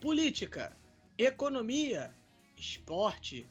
política, economia, esporte,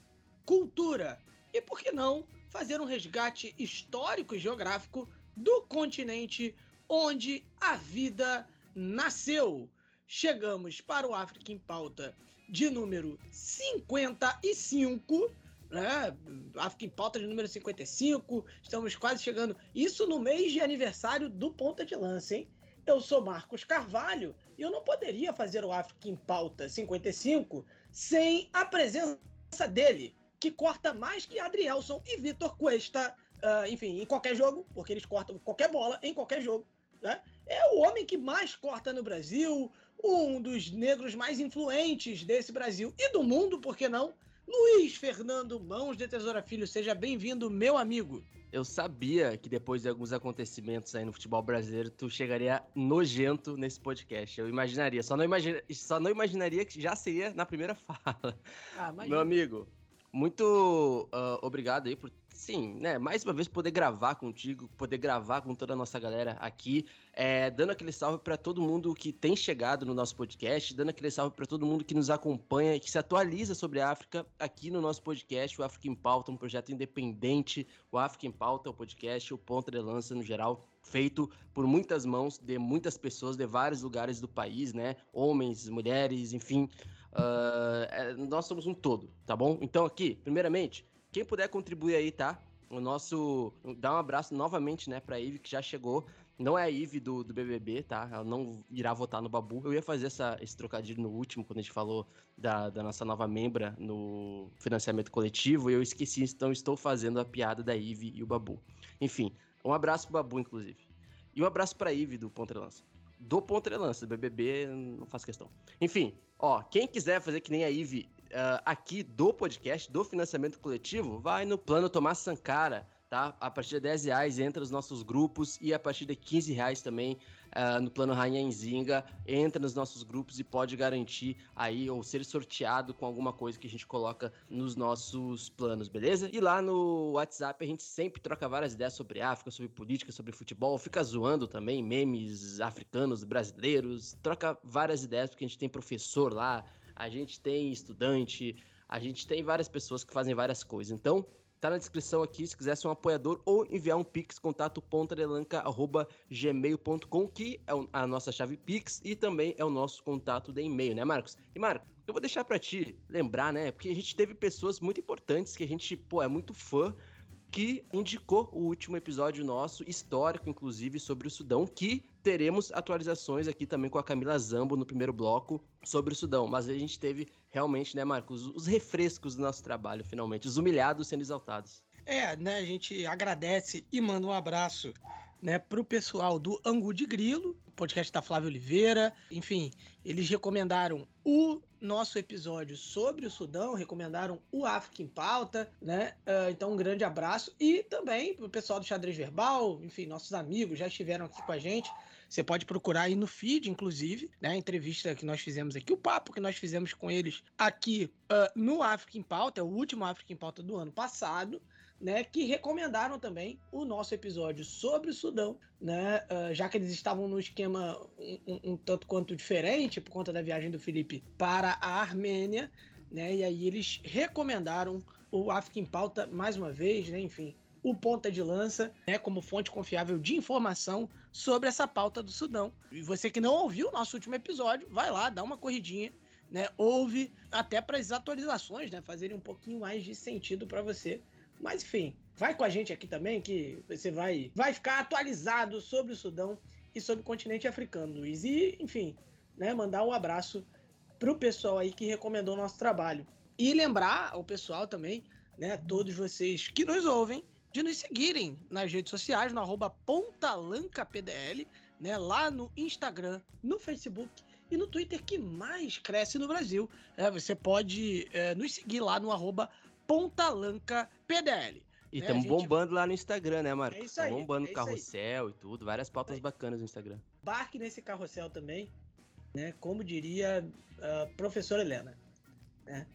cultura e, por que não, fazer um resgate histórico e geográfico do continente onde a vida nasceu. Chegamos para o África em Pauta de número 55, né? África em Pauta de número 55. Estamos quase chegando. Isso no mês de aniversário do Ponta de Lança, hein? Eu sou Marcos Carvalho e eu não poderia fazer o África em Pauta 55 sem a presença dele, que corta mais que Adrielson e Vitor Cuesta, uh, enfim, em qualquer jogo, porque eles cortam qualquer bola em qualquer jogo. Né? É o homem que mais corta no Brasil, um dos negros mais influentes desse Brasil e do mundo, por que não? Luiz Fernando Mãos de Tesoura Filho, seja bem-vindo, meu amigo. Eu sabia que depois de alguns acontecimentos aí no futebol brasileiro, tu chegaria nojento nesse podcast. Eu imaginaria, só não, imagina, só não imaginaria que já seria na primeira fala. Ah, meu amigo, muito uh, obrigado aí por sim, né? Mais uma vez poder gravar contigo, poder gravar com toda a nossa galera aqui, é, dando aquele salve para todo mundo que tem chegado no nosso podcast, dando aquele salve para todo mundo que nos acompanha e que se atualiza sobre a África aqui no nosso podcast, o África em Pauta, um projeto independente, o África em Pauta, o podcast, o ponto de lança no geral, feito por muitas mãos de muitas pessoas de vários lugares do país, né? Homens, mulheres, enfim. Uh, nós somos um todo, tá bom? Então aqui, primeiramente, quem puder contribuir aí, tá? O nosso. Dá um abraço novamente, né, pra Ive, que já chegou. Não é a Ive do, do BBB, tá? Ela não irá votar no Babu. Eu ia fazer essa, esse trocadilho no último, quando a gente falou da, da nossa nova membra no financiamento coletivo, e eu esqueci, então estou fazendo a piada da Ive e o Babu. Enfim, um abraço pro Babu, inclusive. E um abraço pra Ive do Pontrelança. Do Pontrelança, do BBB, não faço questão. Enfim, ó, quem quiser fazer que nem a Ive uh, aqui do podcast, do financiamento coletivo, vai no plano Tomás Sankara, tá? A partir de 10 reais entra nos nossos grupos e a partir de 15 reais também uh, no plano Rainha Enzinga entra nos nossos grupos e pode garantir aí ou ser sorteado com alguma coisa que a gente coloca nos nossos planos, beleza? E lá no WhatsApp a gente sempre troca várias ideias sobre África, sobre política, sobre futebol, fica zoando também memes africanos, brasileiros, troca várias ideias porque a gente tem professor lá, a gente tem estudante, a gente tem várias pessoas que fazem várias coisas. Então, tá na descrição aqui se quiser ser um apoiador ou enviar um pix, contato pontadelanca.gmail.com, que é a nossa chave pix e também é o nosso contato de e-mail, né, Marcos? E, Marcos, eu vou deixar para ti lembrar, né, porque a gente teve pessoas muito importantes que a gente, pô, é muito fã, que indicou o último episódio nosso, histórico, inclusive, sobre o Sudão, que teremos atualizações aqui também com a Camila Zambo no primeiro bloco sobre o Sudão. Mas a gente teve realmente, né, Marcos, os refrescos do nosso trabalho, finalmente, os humilhados sendo exaltados. É, né, a gente agradece e manda um abraço né, para o pessoal do Angu de Grilo, podcast da Flávia Oliveira. Enfim, eles recomendaram o nosso episódio sobre o Sudão, recomendaram o África em Pauta, né? Uh, então, um grande abraço. E também o pessoal do Xadrez Verbal, enfim, nossos amigos já estiveram aqui com a gente. Você pode procurar aí no feed, inclusive, né? A entrevista que nós fizemos aqui, o papo que nós fizemos com eles aqui uh, no África em Pauta, é o último África em Pauta do ano passado né, que recomendaram também o nosso episódio sobre o Sudão, né, uh, já que eles estavam num esquema um, um, um, tanto quanto diferente por conta da viagem do Felipe para a Armênia, né, e aí eles recomendaram o África em Pauta mais uma vez, né, enfim, o ponta de lança, né, como fonte confiável de informação sobre essa pauta do Sudão. E você que não ouviu o nosso último episódio, vai lá, dá uma corridinha, né, ouve até para as atualizações, né, fazerem um pouquinho mais de sentido para você mas enfim, vai com a gente aqui também que você vai, vai ficar atualizado sobre o Sudão e sobre o continente africano, Luiz. E, enfim, né, mandar um abraço pro pessoal aí que recomendou o nosso trabalho. E lembrar ao pessoal também, né, todos vocês que nos ouvem, de nos seguirem nas redes sociais, no arroba pontalancapdl, né, lá no Instagram, no Facebook e no Twitter que mais cresce no Brasil. É, você pode é, nos seguir lá no arroba PontalancaPDL. E estamos né, bombando lá no Instagram, né, Marco? É isso aí. bombando é carrossel aí. e tudo, várias pautas é bacanas no Instagram. Barque nesse carrossel também, né? Como diria a professora Helena. Né?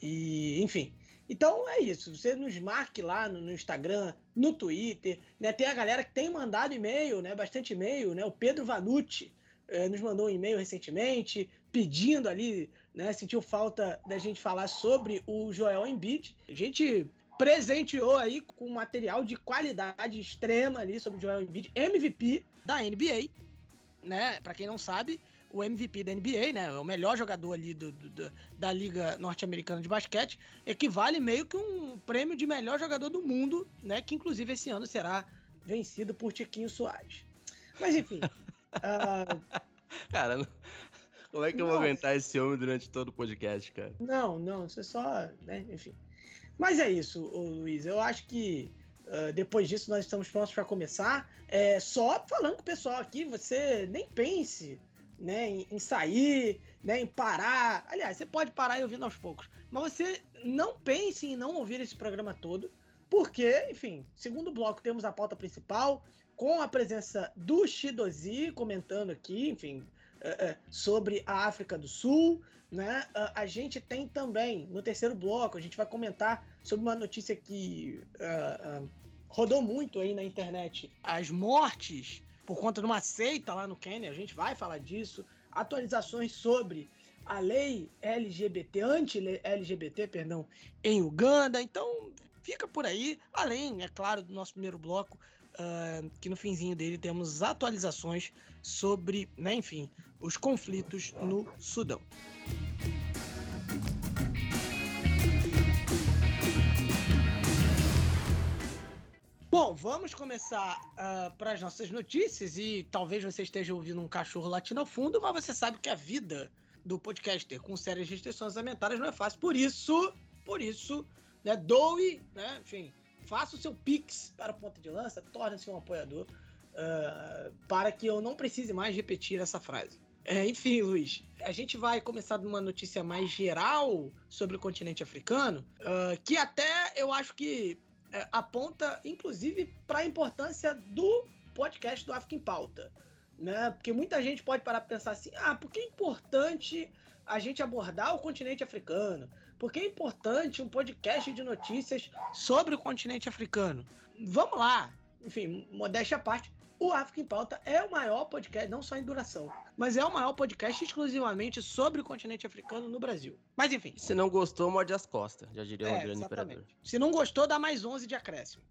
E, enfim. Então é isso. Você nos marque lá no, no Instagram, no Twitter, né? Tem a galera que tem mandado e-mail, né? Bastante e-mail, né? O Pedro Vanucci eh, nos mandou um e-mail recentemente pedindo ali, né? Sentiu falta da gente falar sobre o Joel Embiid. A gente presenteou aí com material de qualidade extrema ali sobre o Joel Embiid, MVP da NBA, né? Para quem não sabe, o MVP da NBA, né? O melhor jogador ali do, do da Liga Norte-Americana de Basquete, equivale meio que um prêmio de melhor jogador do mundo, né? Que inclusive esse ano será vencido por Tiquinho Soares. Mas enfim. uh... Cara, como é que eu vou aguentar esse homem durante todo o podcast, cara? Não, não, você só, né? Enfim. Mas é isso, Luiz. Eu acho que uh, depois disso nós estamos prontos para começar. É, só falando com o pessoal aqui, você nem pense né, em, em, sair, né, em parar. Aliás, você pode parar e ouvir aos poucos. Mas você não pense em não ouvir esse programa todo, porque, enfim, segundo bloco temos a pauta principal, com a presença do Shidozi comentando aqui, enfim, sobre a África do Sul. Né? Uh, a gente tem também, no terceiro bloco, a gente vai comentar sobre uma notícia que uh, uh, rodou muito aí na internet. As mortes por conta de uma seita lá no Quênia, a gente vai falar disso. Atualizações sobre a lei LGBT, anti-LGBT, perdão, em Uganda. Então, fica por aí. Além, é claro, do nosso primeiro bloco, uh, que no finzinho dele temos atualizações sobre, né, enfim, os conflitos no Sudão. Bom, vamos começar uh, ah, para as nossas notícias e talvez você esteja ouvindo um cachorro latindo ao fundo, mas você sabe que a vida do podcaster com sérias restrições alimentares não é fácil. Por isso, por isso, né, doe, né, enfim, faça o seu pix para a ponta de lança, torne-se um apoiador uh, para que eu não precise mais repetir essa frase. É, enfim, Luiz, a gente vai começar de uma notícia mais geral sobre o continente africano, uh, que até eu acho que é, aponta, inclusive, para a importância do podcast do África em Pauta. Né? Porque muita gente pode parar para pensar assim: ah, por que é importante a gente abordar o continente africano? Por que é importante um podcast de notícias sobre o continente africano? Vamos lá, enfim, modéstia à parte, o África em Pauta é o maior podcast, não só em duração, mas é o maior podcast exclusivamente sobre o continente africano no Brasil. Mas enfim. Se não gostou, morde as costas, já diria o é, grande imperador. Se não gostou, dá mais 11 de acréscimo.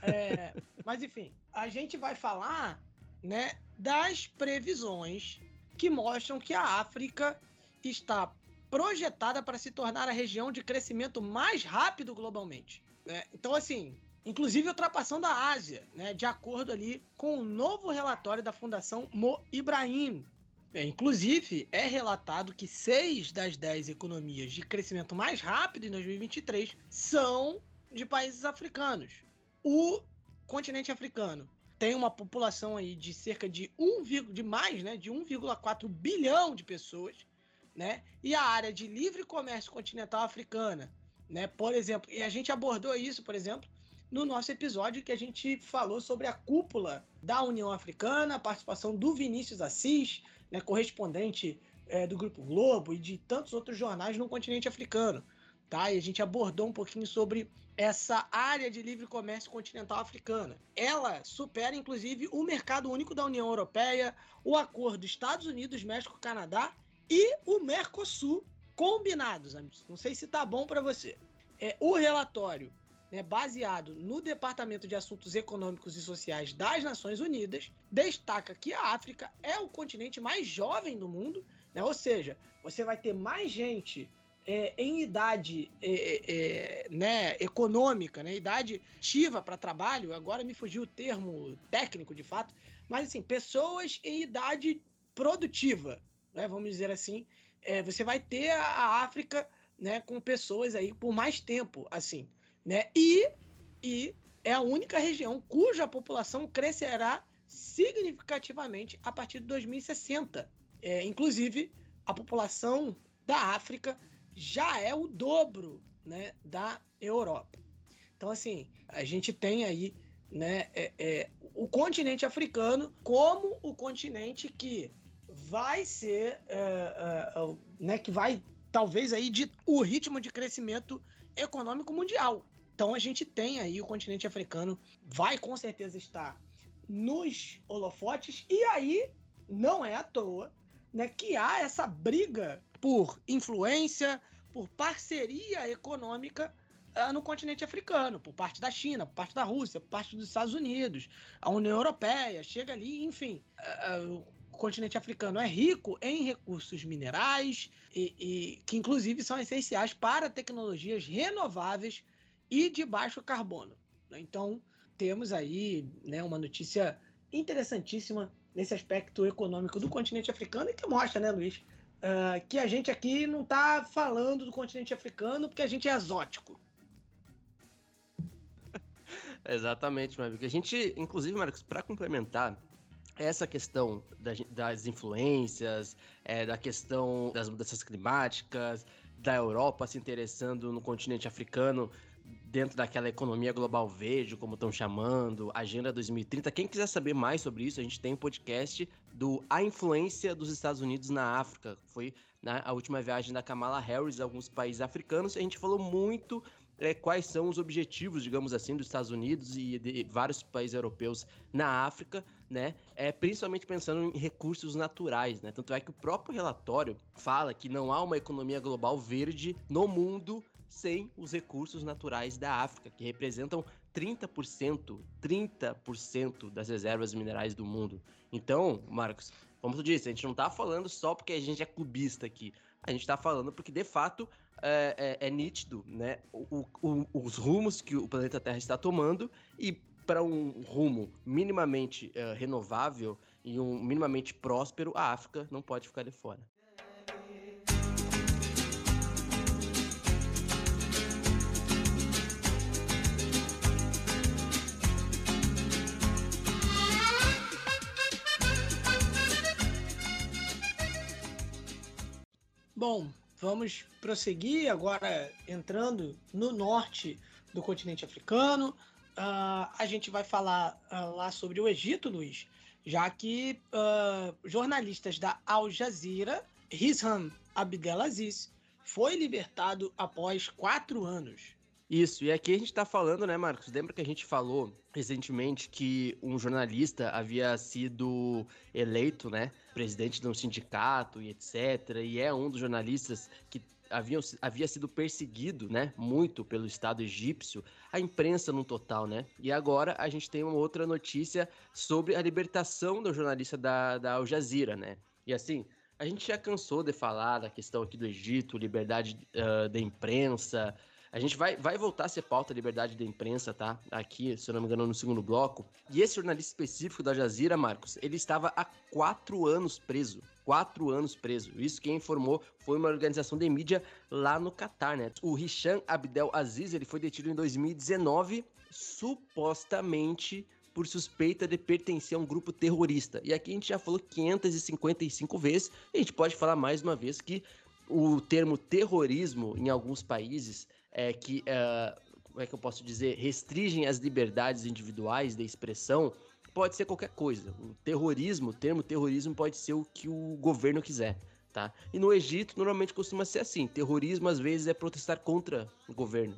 É, mas enfim, a gente vai falar né, das previsões que mostram que a África está projetada para se tornar a região de crescimento mais rápido globalmente. Né? Então, assim, inclusive ultrapassando a Ásia, né, de acordo ali com o um novo relatório da Fundação Mo Ibrahim. É, inclusive, é relatado que seis das dez economias de crescimento mais rápido em 2023 são de países africanos. O continente africano tem uma população aí de cerca de 1, de mais, né, de 1,4 bilhão de pessoas, né? E a área de livre comércio continental africana, né? Por exemplo, e a gente abordou isso, por exemplo, no nosso episódio que a gente falou sobre a cúpula da União Africana, a participação do Vinícius Assis, né, correspondente é, do Grupo Globo e de tantos outros jornais no continente africano. Tá? E a gente abordou um pouquinho sobre essa área de livre comércio continental africana. Ela supera, inclusive, o mercado único da União Europeia, o acordo Estados Unidos, México, Canadá e o Mercosul combinados, amigos. Não sei se tá bom para você. É, o relatório né, baseado no Departamento de Assuntos Econômicos e Sociais das Nações Unidas, destaca que a África é o continente mais jovem do mundo, né, ou seja, você vai ter mais gente é, em idade é, é, é né, econômica, né, idade ativa para trabalho, agora me fugiu o termo técnico de fato, mas assim, pessoas em idade produtiva, né, vamos dizer assim, é, você vai ter a, África né, com pessoas aí por mais tempo, assim. Né? E, e é a única região cuja população crescerá significativamente a partir de 2060. É, inclusive, a população da África já é o dobro né, da Europa. Então, assim, a gente tem aí né, é, é, o continente africano como o continente que vai ser, é, é, é né, que vai talvez aí de o ritmo de crescimento econômico mundial. Então a gente tem aí o continente africano vai com certeza estar nos holofotes e aí não é à toa, né, que há essa briga por influência, por parceria econômica no continente africano, por parte da China, por parte da Rússia, por parte dos Estados Unidos, a União Europeia chega ali, enfim. Continente africano é rico em recursos minerais e, e, que inclusive são essenciais para tecnologias renováveis e de baixo carbono. Né? Então temos aí né, uma notícia interessantíssima nesse aspecto econômico do continente africano e que mostra, né, Luiz, uh, que a gente aqui não está falando do continente africano porque a gente é exótico. Exatamente, Marcos. A gente, inclusive, Marcos, para complementar essa questão das influências, é, da questão das mudanças climáticas, da Europa se interessando no continente africano dentro daquela economia global verde, como estão chamando, Agenda 2030. Quem quiser saber mais sobre isso, a gente tem um podcast do A Influência dos Estados Unidos na África. Foi né, a última viagem da Kamala Harris a alguns países africanos. A gente falou muito é, quais são os objetivos, digamos assim, dos Estados Unidos e de vários países europeus na África, né? É, principalmente pensando em recursos naturais, né? Tanto é que o próprio relatório fala que não há uma economia global verde no mundo sem os recursos naturais da África, que representam 30%, 30% das reservas minerais do mundo. Então, Marcos, como tu disse, a gente não está falando só porque a gente é clubista aqui. A gente está falando porque, de fato, é, é, é nítido né, o, o, os rumos que o planeta Terra está tomando e para um rumo minimamente uh, renovável e um minimamente próspero, a África não pode ficar de fora. Bom, vamos prosseguir agora entrando no norte do continente africano. Uh, a gente vai falar uh, lá sobre o Egito, Luiz, já que uh, jornalistas da Al Jazeera, Hisham Abdelaziz, foi libertado após quatro anos. Isso, e aqui a gente está falando, né, Marcos? Lembra que a gente falou recentemente que um jornalista havia sido eleito, né, presidente de um sindicato e etc. E é um dos jornalistas que havia, havia sido perseguido, né, muito pelo Estado egípcio, a imprensa no total, né? E agora a gente tem uma outra notícia sobre a libertação do jornalista da, da Al Jazeera, né? E assim, a gente já cansou de falar da questão aqui do Egito, liberdade uh, da imprensa, a gente vai, vai voltar a ser pauta liberdade da imprensa, tá? Aqui, se eu não me engano, no segundo bloco. E esse jornalista específico da Jazira, Marcos, ele estava há quatro anos preso. Quatro anos preso. Isso quem informou foi uma organização de mídia lá no Catar, né? O Hisham Abdel Aziz, ele foi detido em 2019, supostamente por suspeita de pertencer a um grupo terrorista. E aqui a gente já falou 555 vezes, e a gente pode falar mais uma vez que o termo terrorismo em alguns países é, que, é, como é que eu posso dizer, restringem as liberdades individuais de expressão, pode ser qualquer coisa. O terrorismo, o termo terrorismo pode ser o que o governo quiser, tá? E no Egito, normalmente costuma ser assim. Terrorismo, às vezes, é protestar contra o governo.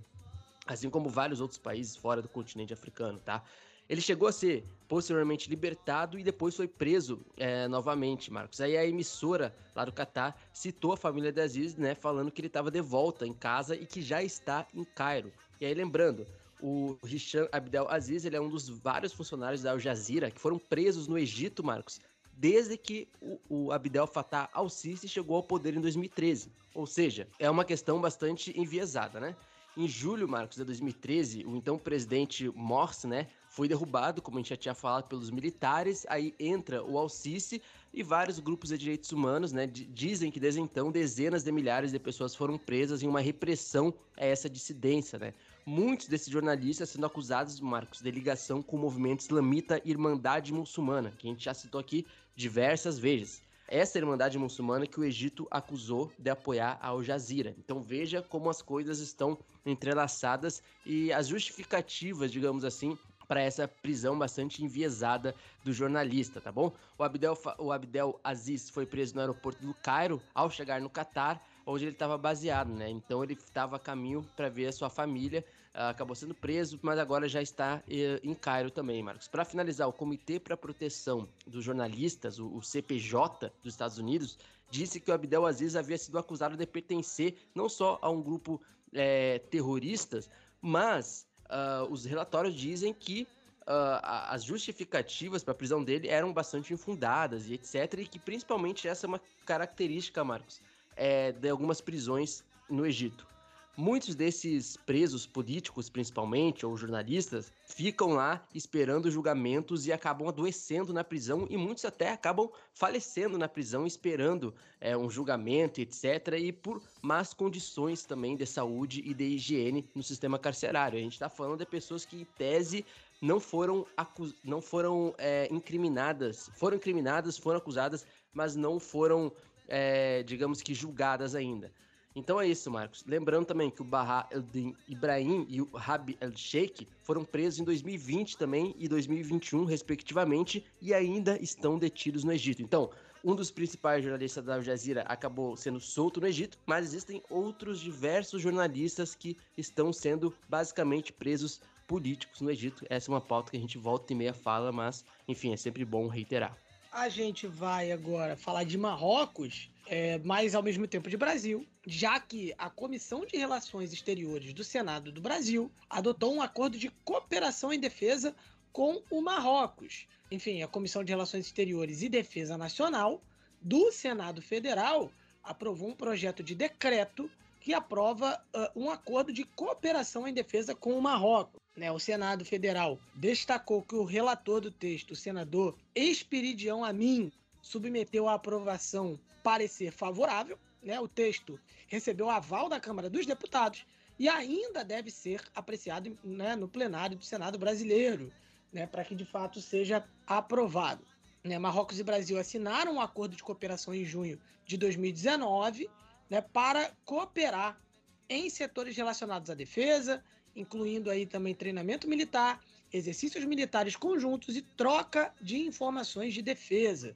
Assim como vários outros países fora do continente africano, tá? Ele chegou a ser posteriormente libertado e depois foi preso é, novamente, Marcos. Aí a emissora lá do Catar citou a família de Aziz, né, falando que ele estava de volta em casa e que já está em Cairo. E aí lembrando, o Hisham Abdel Aziz, ele é um dos vários funcionários da Al Jazeera que foram presos no Egito, Marcos, desde que o, o Abdel Fattah al-Sisi chegou ao poder em 2013. Ou seja, é uma questão bastante enviesada, né? Em julho, Marcos, de 2013, o então presidente Morsi, né, foi derrubado, como a gente já tinha falado, pelos militares. Aí entra o Alcice e vários grupos de direitos humanos, né, dizem que desde então dezenas de milhares de pessoas foram presas em uma repressão a essa dissidência, né? Muitos desses jornalistas sendo acusados, Marcos, de ligação com o movimento islamita Irmandade Muçulmana, que a gente já citou aqui diversas vezes. essa Irmandade Muçulmana que o Egito acusou de apoiar a Al Jazeera. Então veja como as coisas estão entrelaçadas e as justificativas, digamos assim, para essa prisão bastante enviesada do jornalista, tá bom? O Abdel, o Abdel Aziz foi preso no aeroporto do Cairo ao chegar no Catar, onde ele estava baseado, né? Então ele estava a caminho para ver a sua família, uh, acabou sendo preso, mas agora já está uh, em Cairo também, Marcos. Para finalizar, o Comitê para Proteção dos Jornalistas, o, CPJ dos Estados Unidos, disse que o Abdel Aziz havia sido acusado de pertencer não só a um grupo é, terroristas, mas uh, os relatórios dizem que uh, as justificativas para a prisão dele eram bastante infundadas e etc. E que principalmente essa é uma característica, Marcos, é, de algumas prisões no Egito. Muitos desses presos políticos, principalmente, ou jornalistas, ficam lá esperando julgamentos e acabam adoecendo na prisão, e muitos até acabam falecendo na prisão, esperando é, um julgamento, etc., e por más condições também de saúde e de higiene no sistema carcerário. A gente está falando de pessoas que, em tese, não foram, acus... não foram é, incriminadas, foram incriminadas, foram acusadas, mas não foram, é, digamos que, julgadas ainda. Então é isso, Marcos. Lembrando também que o Barra Eldin Ibrahim e o Rabi El Sheikh foram presos em 2020 também e 2021, respectivamente, e ainda estão detidos no Egito. Então, um dos principais jornalistas da Al Jazeera acabou sendo solto no Egito, mas existem outros diversos jornalistas que estão sendo basicamente presos políticos no Egito. Essa é uma pauta que a gente volta e meia fala, mas, enfim, é sempre bom reiterar. A gente vai agora falar de Marrocos, é, mas ao mesmo tempo de Brasil, já que a Comissão de Relações Exteriores do Senado do Brasil adotou um acordo de cooperação em defesa com o Marrocos. Enfim, a Comissão de Relações Exteriores e Defesa Nacional do Senado Federal aprovou um projeto de decreto que aprova uh, um acordo de cooperação em defesa com o Marrocos. Né, o Senado Federal destacou que o relator do texto, o senador Espiridião Amin, submeteu à aprovação parecer favorável. Né, o texto recebeu aval da Câmara dos Deputados e ainda deve ser apreciado né, no plenário do Senado brasileiro, né, para que de fato seja aprovado. Né, Marrocos e Brasil assinaram um acordo de cooperação em junho de 2019 né, para cooperar em setores relacionados à defesa, incluindo aí também treinamento militar, exercícios militares conjuntos e troca de informações de defesa.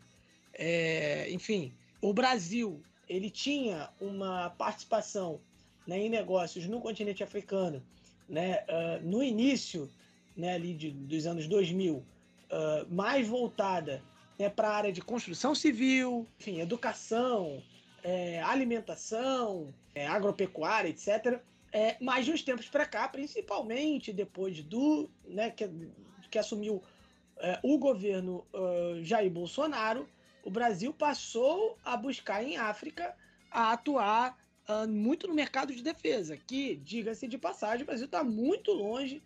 É, enfim, o Brasil ele tinha uma participação né, em negócios no continente africano né, uh, no início né, ali de, dos anos 2000, uh, mais voltada né, para a área de construção civil, enfim, educação, é, alimentação, é, agropecuária, etc. É, mas de uns tempos para cá, principalmente depois do né, que, que assumiu é, o governo uh, Jair Bolsonaro, o Brasil passou a buscar em África a atuar uh, muito no mercado de defesa, que, diga-se de passagem, o Brasil está muito longe,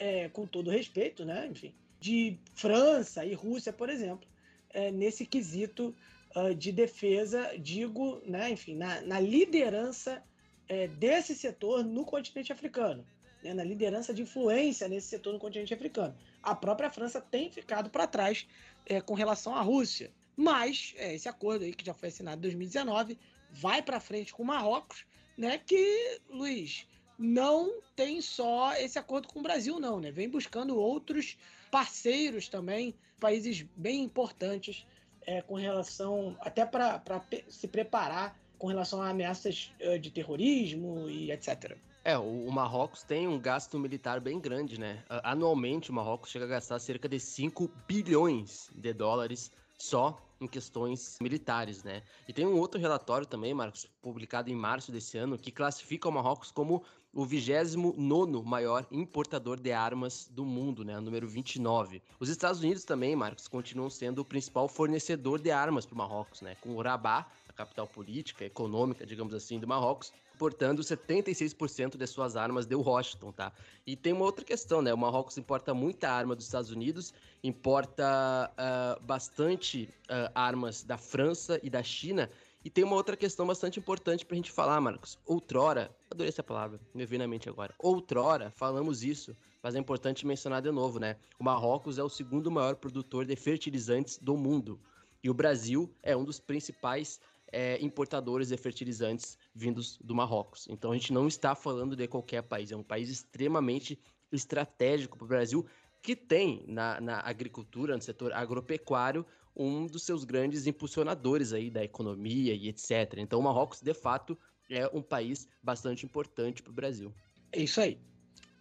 é, com todo respeito, né, enfim, de França e Rússia, por exemplo, é, nesse quesito uh, de defesa, digo, né, enfim, na, na liderança é, desse setor no continente africano, né, na liderança de influência nesse setor no continente africano. A própria França tem ficado para trás é, com relação à Rússia, mas é, esse acordo aí que já foi assinado em 2019 vai para frente com o Marrocos, né, que, Luiz, não tem só esse acordo com o Brasil, não, né? Vem buscando outros parceiros também, países bem importantes é, com relação, até para se preparar com relação a ameaças uh, de terrorismo e etc. É, o, Marrocos tem um gasto militar bem grande, né? Anualmente, o Marrocos chega a gastar cerca de 5 bilhões de dólares só em questões militares, né? E tem um outro relatório também, Marcos, publicado em março desse ano, que classifica o Marrocos como o 29 maior importador de armas do mundo, né? O número 29. Os Estados Unidos também, Marcos, continuam sendo o principal fornecedor de armas para o Marrocos, né? Com o Rabat, capital política, econômica, digamos assim, do Marrocos, importando 76% de suas armas de Washington, tá? E tem uma outra questão, né? O Marrocos importa muita arma dos Estados Unidos, importa uh, bastante uh, armas da França e da China, e tem uma outra questão bastante importante pra gente falar, Marcos. Outrora, adorei essa palavra, me veio na mente agora. Outrora, falamos isso, mas é importante mencionar de novo, né? O Marrocos é o segundo maior produtor de fertilizantes do mundo. E o Brasil é um dos principais é, importadores de fertilizantes vindos do Marrocos. Então a gente não está falando de qualquer país, é um país extremamente estratégico para o Brasil, que tem na, na agricultura, no setor agropecuário, um dos seus grandes impulsionadores aí da economia e etc. Então o Marrocos, de fato, é um país bastante importante para o Brasil. É isso aí.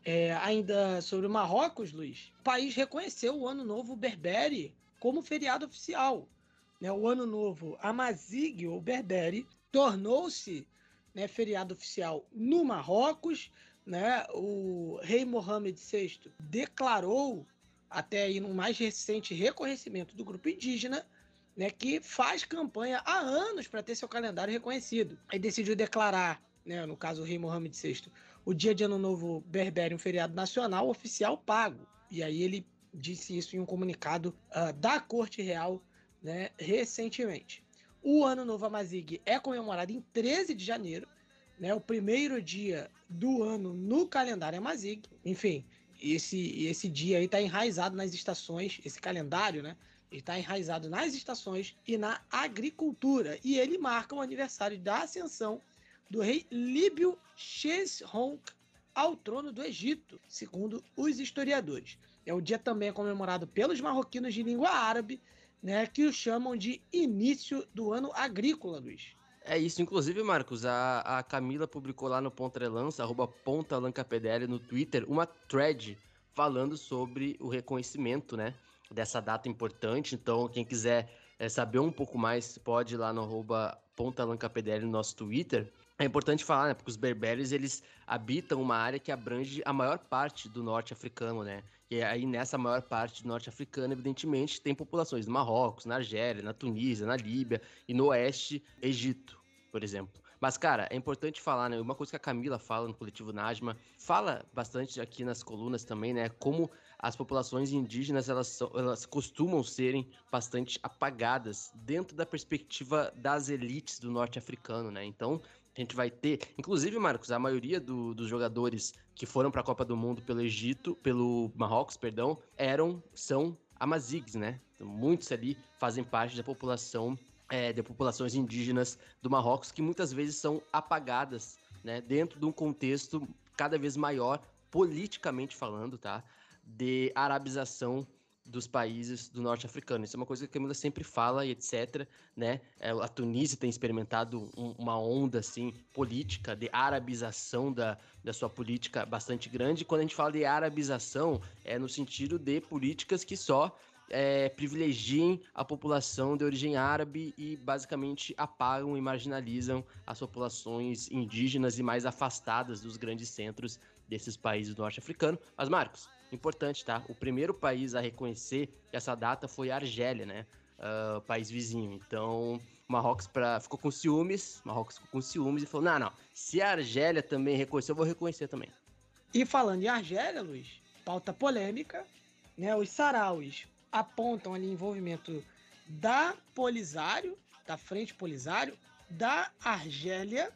É, ainda sobre o Marrocos, Luiz, o país reconheceu o Ano Novo Berbere como feriado oficial. Né? O Ano Novo Amazigh, ou Berbere, tornou-se né, feriado oficial no Marrocos. Né? O rei Mohammed VI declarou, até aí no mais recente reconhecimento do grupo indígena, né, que faz campanha há anos para ter seu calendário reconhecido. Aí decidiu declarar, né, no caso o rei Mohammed VI, o dia de Ano Novo Berbere um feriado nacional oficial pago. E aí ele disse isso em um comunicado uh, da Corte Real né, recentemente. O Ano Novo Amazigh é comemorado em 13 de janeiro, né, o primeiro dia do ano no calendário Amazigh. Enfim, esse, esse dia aí está enraizado nas estações, esse calendário, né? está enraizado nas estações e na agricultura. E ele marca o aniversário da ascensão do rei Líbio Sheshonq ao trono do Egito, segundo os historiadores. É o dia também comemorado pelos marroquinos de língua árabe, né, que o chamam de início do ano agrícola, Luiz. É isso, inclusive, Marcos, a, a Camila publicou lá no Pontrelança, arroba PontaLancapedele no Twitter, uma thread falando sobre o reconhecimento, né, dessa data importante. Então, quem quiser é, saber um pouco mais, pode ir lá no arroba PontaLancapedele no nosso Twitter, é importante falar, né? Porque os berberes, eles habitam uma área que abrange a maior parte do norte africano, né? E aí, nessa maior parte do norte africano, evidentemente, tem populações no Marrocos, na Argélia, na Tunísia, na Líbia e no oeste, Egito, por exemplo. Mas, cara, é importante falar, né? Uma coisa que a Camila fala no coletivo Najma, fala bastante aqui nas colunas também, né? Como as populações indígenas, elas, elas costumam serem bastante apagadas dentro da perspectiva das elites do norte africano, né? Então, a gente vai ter. Inclusive, Marcos, a maioria do, dos jogadores que foram para a Copa do Mundo pelo Egito, pelo Marrocos, perdão, eram, são Amazigs, né? Então, muitos ali fazem parte da população, é, de populações indígenas do Marrocos, que muitas vezes são apagadas, né? Dentro de um contexto cada vez maior, politicamente falando, tá? De arabização dos países do norte africano. Isso é uma coisa que a Camila sempre fala e etc, né? A Tunísia tem experimentado um, uma onda assim política de arabização da, da sua política bastante grande. Quando a gente fala de arabização, é no sentido de políticas que só é, privilegiem a população de origem árabe e basicamente apagam e marginalizam as populações indígenas e mais afastadas dos grandes centros desses países do norte africano. Mas, Marcos, importante, tá? O primeiro país a reconhecer essa data foi a Argélia, né? Uh, país vizinho. Então, Marrocos pra, ficou com ciúmes, Marrocos ficou com ciúmes e falou: não, não, se a Argélia também reconheceu, eu vou reconhecer também. E falando em Argélia, Luiz, pauta polêmica, né? Os sarauis apontam ali envolvimento da Polisário, da Frente Polisário, da Argélia,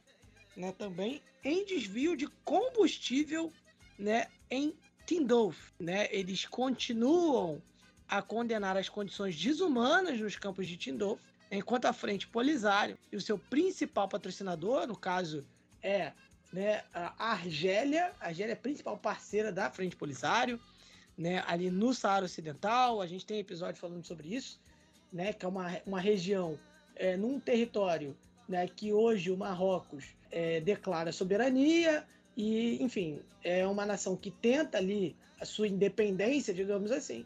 né, também em desvio de combustível, né, em Tindolf, né? Eles continuam a condenar as condições desumanas nos campos de Tindolf, enquanto a Frente Polisário e o seu principal patrocinador, no caso, é né, a Argélia, a Argélia é a principal parceira da Frente Polisário, né, ali no Saara Ocidental, a gente tem episódio falando sobre isso, né, que é uma, uma região é, num território né, que hoje o Marrocos é, declara soberania, e, enfim, é uma nação que tenta ali a sua independência, digamos assim,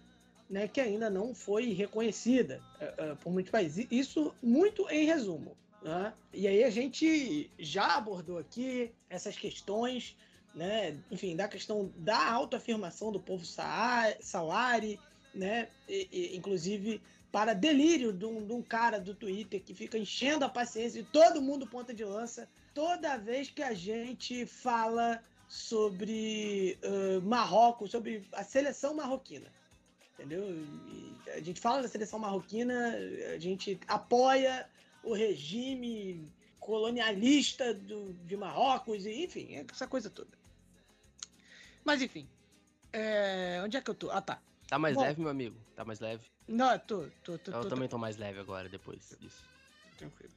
né, que ainda não foi reconhecida uh, por muitos países. Isso muito em resumo. Né? E aí a gente já abordou aqui essas questões, né, enfim, da questão da autoafirmação do povo salari, né, e, e, inclusive para delírio de um, de um cara do Twitter que fica enchendo a paciência de todo mundo ponta de lança toda vez que a gente fala sobre uh, Marrocos, sobre a seleção marroquina. Entendeu? E a gente fala da seleção marroquina, a gente apoia o regime colonialista do, de Marrocos, e, enfim, essa coisa toda. Mas enfim, é, onde é que eu tô? Ah, tá. Tá mais Bom, leve, meu amigo? Tá mais leve? Não, tô, tô, tô. Eu tô, também tô mais leve agora, depois disso. Tranquilo.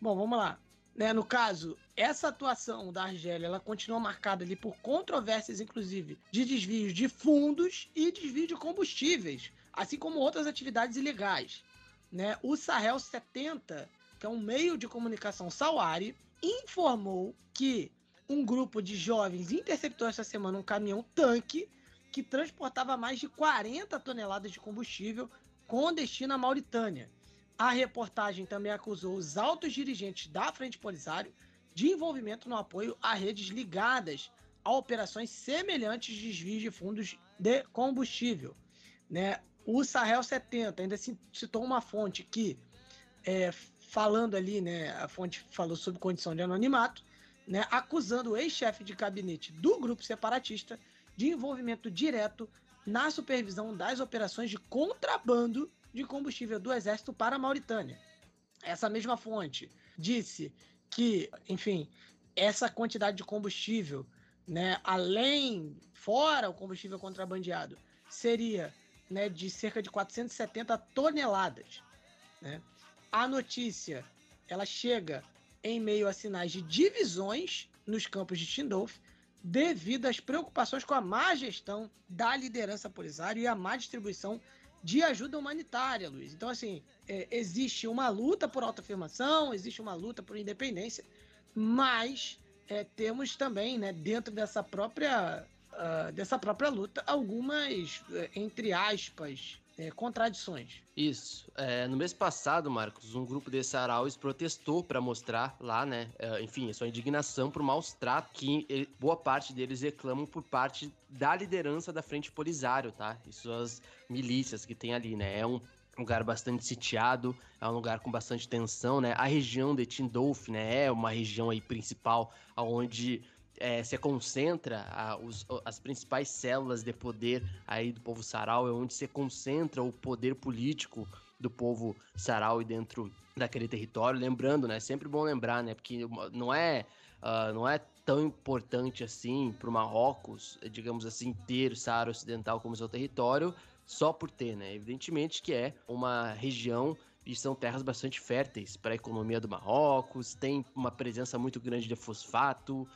Bom, vamos lá. Né, no caso, essa atuação da Argélia, ela continua marcada ali por controvérsias, inclusive, de desvios de fundos e desvio de combustíveis, assim como outras atividades ilegais. Né? O Sahel 70, que é um meio de comunicação Sauari, informou que um grupo de jovens interceptou essa semana um caminhão-tanque que transportava mais de 40 toneladas de combustível com destino à Mauritânia. A reportagem também acusou os altos dirigentes da Frente Polisário de envolvimento no apoio a redes ligadas a operações semelhantes de desvios de fundos de combustível. Né? O Sahel 70 ainda citou uma fonte que, é, falando ali, né, a fonte falou sobre condição de anonimato, né, acusando o ex-chefe de gabinete do grupo separatista de envolvimento direto na supervisão das operações de contrabando de combustível do exército para a Mauritânia. Essa mesma fonte disse que, enfim, essa quantidade de combustível, né, além fora o combustível contrabandeado, seria né, de cerca de 470 toneladas. Né? A notícia ela chega em meio a sinais de divisões nos campos de Tindolf, devido às preocupações com a má gestão da liderança polisário e a má distribuição de ajuda humanitária, Luiz. Então, assim, é, existe uma luta por autoafirmação, existe uma luta por independência, mas é, temos também, né, dentro dessa própria, uh, dessa própria luta, algumas, é, entre aspas, é, contradições. Isso. É, no mês passado, Marcos, um grupo de Sarauis protestou para mostrar lá, né, é, enfim, a sua indignação por maus tratos que boa parte deles reclamam por parte da liderança da Frente Polisário, tá? E suas milícias que tem ali, né? É um lugar bastante sitiado, é um lugar com bastante tensão, né? A região de Tindolf, né, é uma região aí principal onde é, se concentra a, os, as principais células de poder aí do povo sarau, é onde se concentra o poder político do povo sarau dentro daquele território. Lembrando, né? Sempre bom lembrar, né? Porque não é, uh, não é tão importante assim para o Marrocos, digamos assim, ter Saara Ocidental como seu território só por ter, né? Evidentemente que é uma região e são terras bastante férteis para a economia do Marrocos, tem uma presença muito grande de fosfato,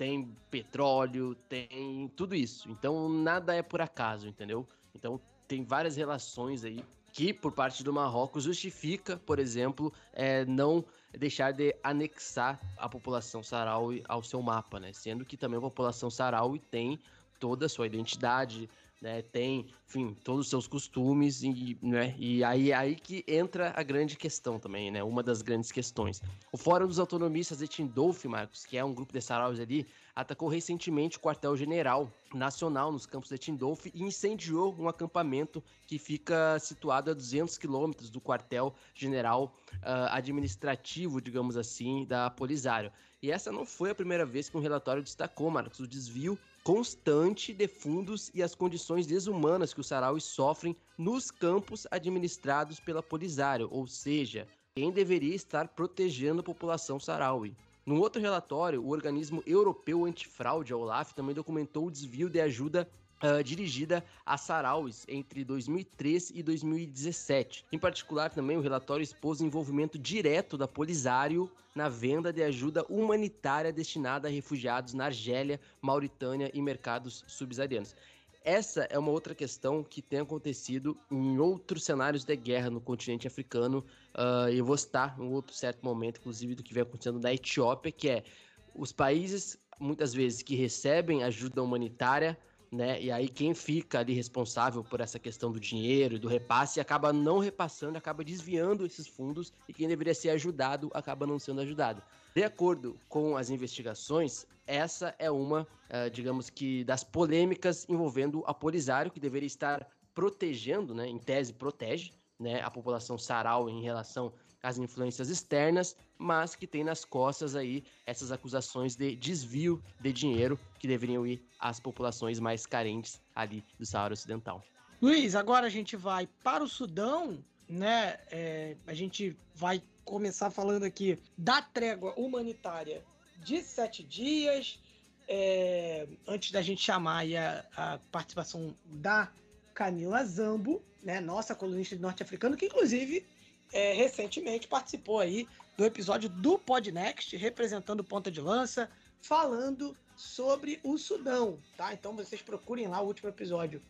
tem petróleo, tem tudo isso. Então nada é por acaso, entendeu? Então tem várias relações aí que, por parte do Marrocos, justifica, por exemplo, é, não deixar de anexar a população saraui ao seu mapa, né? Sendo que também a população saraui tem toda a sua identidade, né, tem, enfim, todos os seus costumes e, né, e aí aí que entra a grande questão também, né, uma das grandes questões. O Fórum dos Autonomistas de Tindolf, Marcos, que é um grupo de saraus ali, atacou recentemente o quartel-general nacional nos campos de Tindolf e incendiou um acampamento que fica situado a 200 quilômetros do quartel-general uh, administrativo, digamos assim, da Polisário. E essa não foi a primeira vez que um relatório destacou, Marcos, o desvio constante de fundos e as condições desumanas que os sarauis sofrem nos campos administrados pela Polisário, ou seja, quem deveria estar protegendo a população saraui. Num outro relatório, o organismo europeu antifraude, a OLAF, também documentou o desvio de ajuda Uh, dirigida a Sarauis entre 2003 e 2017. Em particular, também o relatório expôs o envolvimento direto da Polisário na venda de ajuda humanitária destinada a refugiados na Argélia, Mauritânia e mercados subsaarianos. Essa é uma outra questão que tem acontecido em outros cenários de guerra no continente africano. Uh, eu vou citar um outro certo momento, inclusive, do que vem acontecendo na Etiópia, que é os países, muitas vezes, que recebem ajuda humanitária né? E aí quem fica ali responsável por essa questão do dinheiro e do repasse acaba não repassando, acaba desviando esses fundos e quem deveria ser ajudado acaba não sendo ajudado. De acordo com as investigações, essa é uma, uh, digamos que, das polêmicas envolvendo a Polisário, que deveria estar protegendo, né, em tese protege, né, a população sarau em relação às influências externas, mas que tem nas costas aí essas acusações de desvio de dinheiro que deveriam ir às populações mais carentes ali do Saara Ocidental. Luiz, agora a gente vai para o Sudão, né? É, a gente vai começar falando aqui da trégua humanitária de sete dias. É, antes da gente chamar a, a participação da Camila Zambo, né, nossa colunista de norte-africano, que inclusive é, recentemente participou aí do episódio do Podnext, representando Ponta de Lança, falando sobre o Sudão, tá? Então vocês procurem lá o último episódio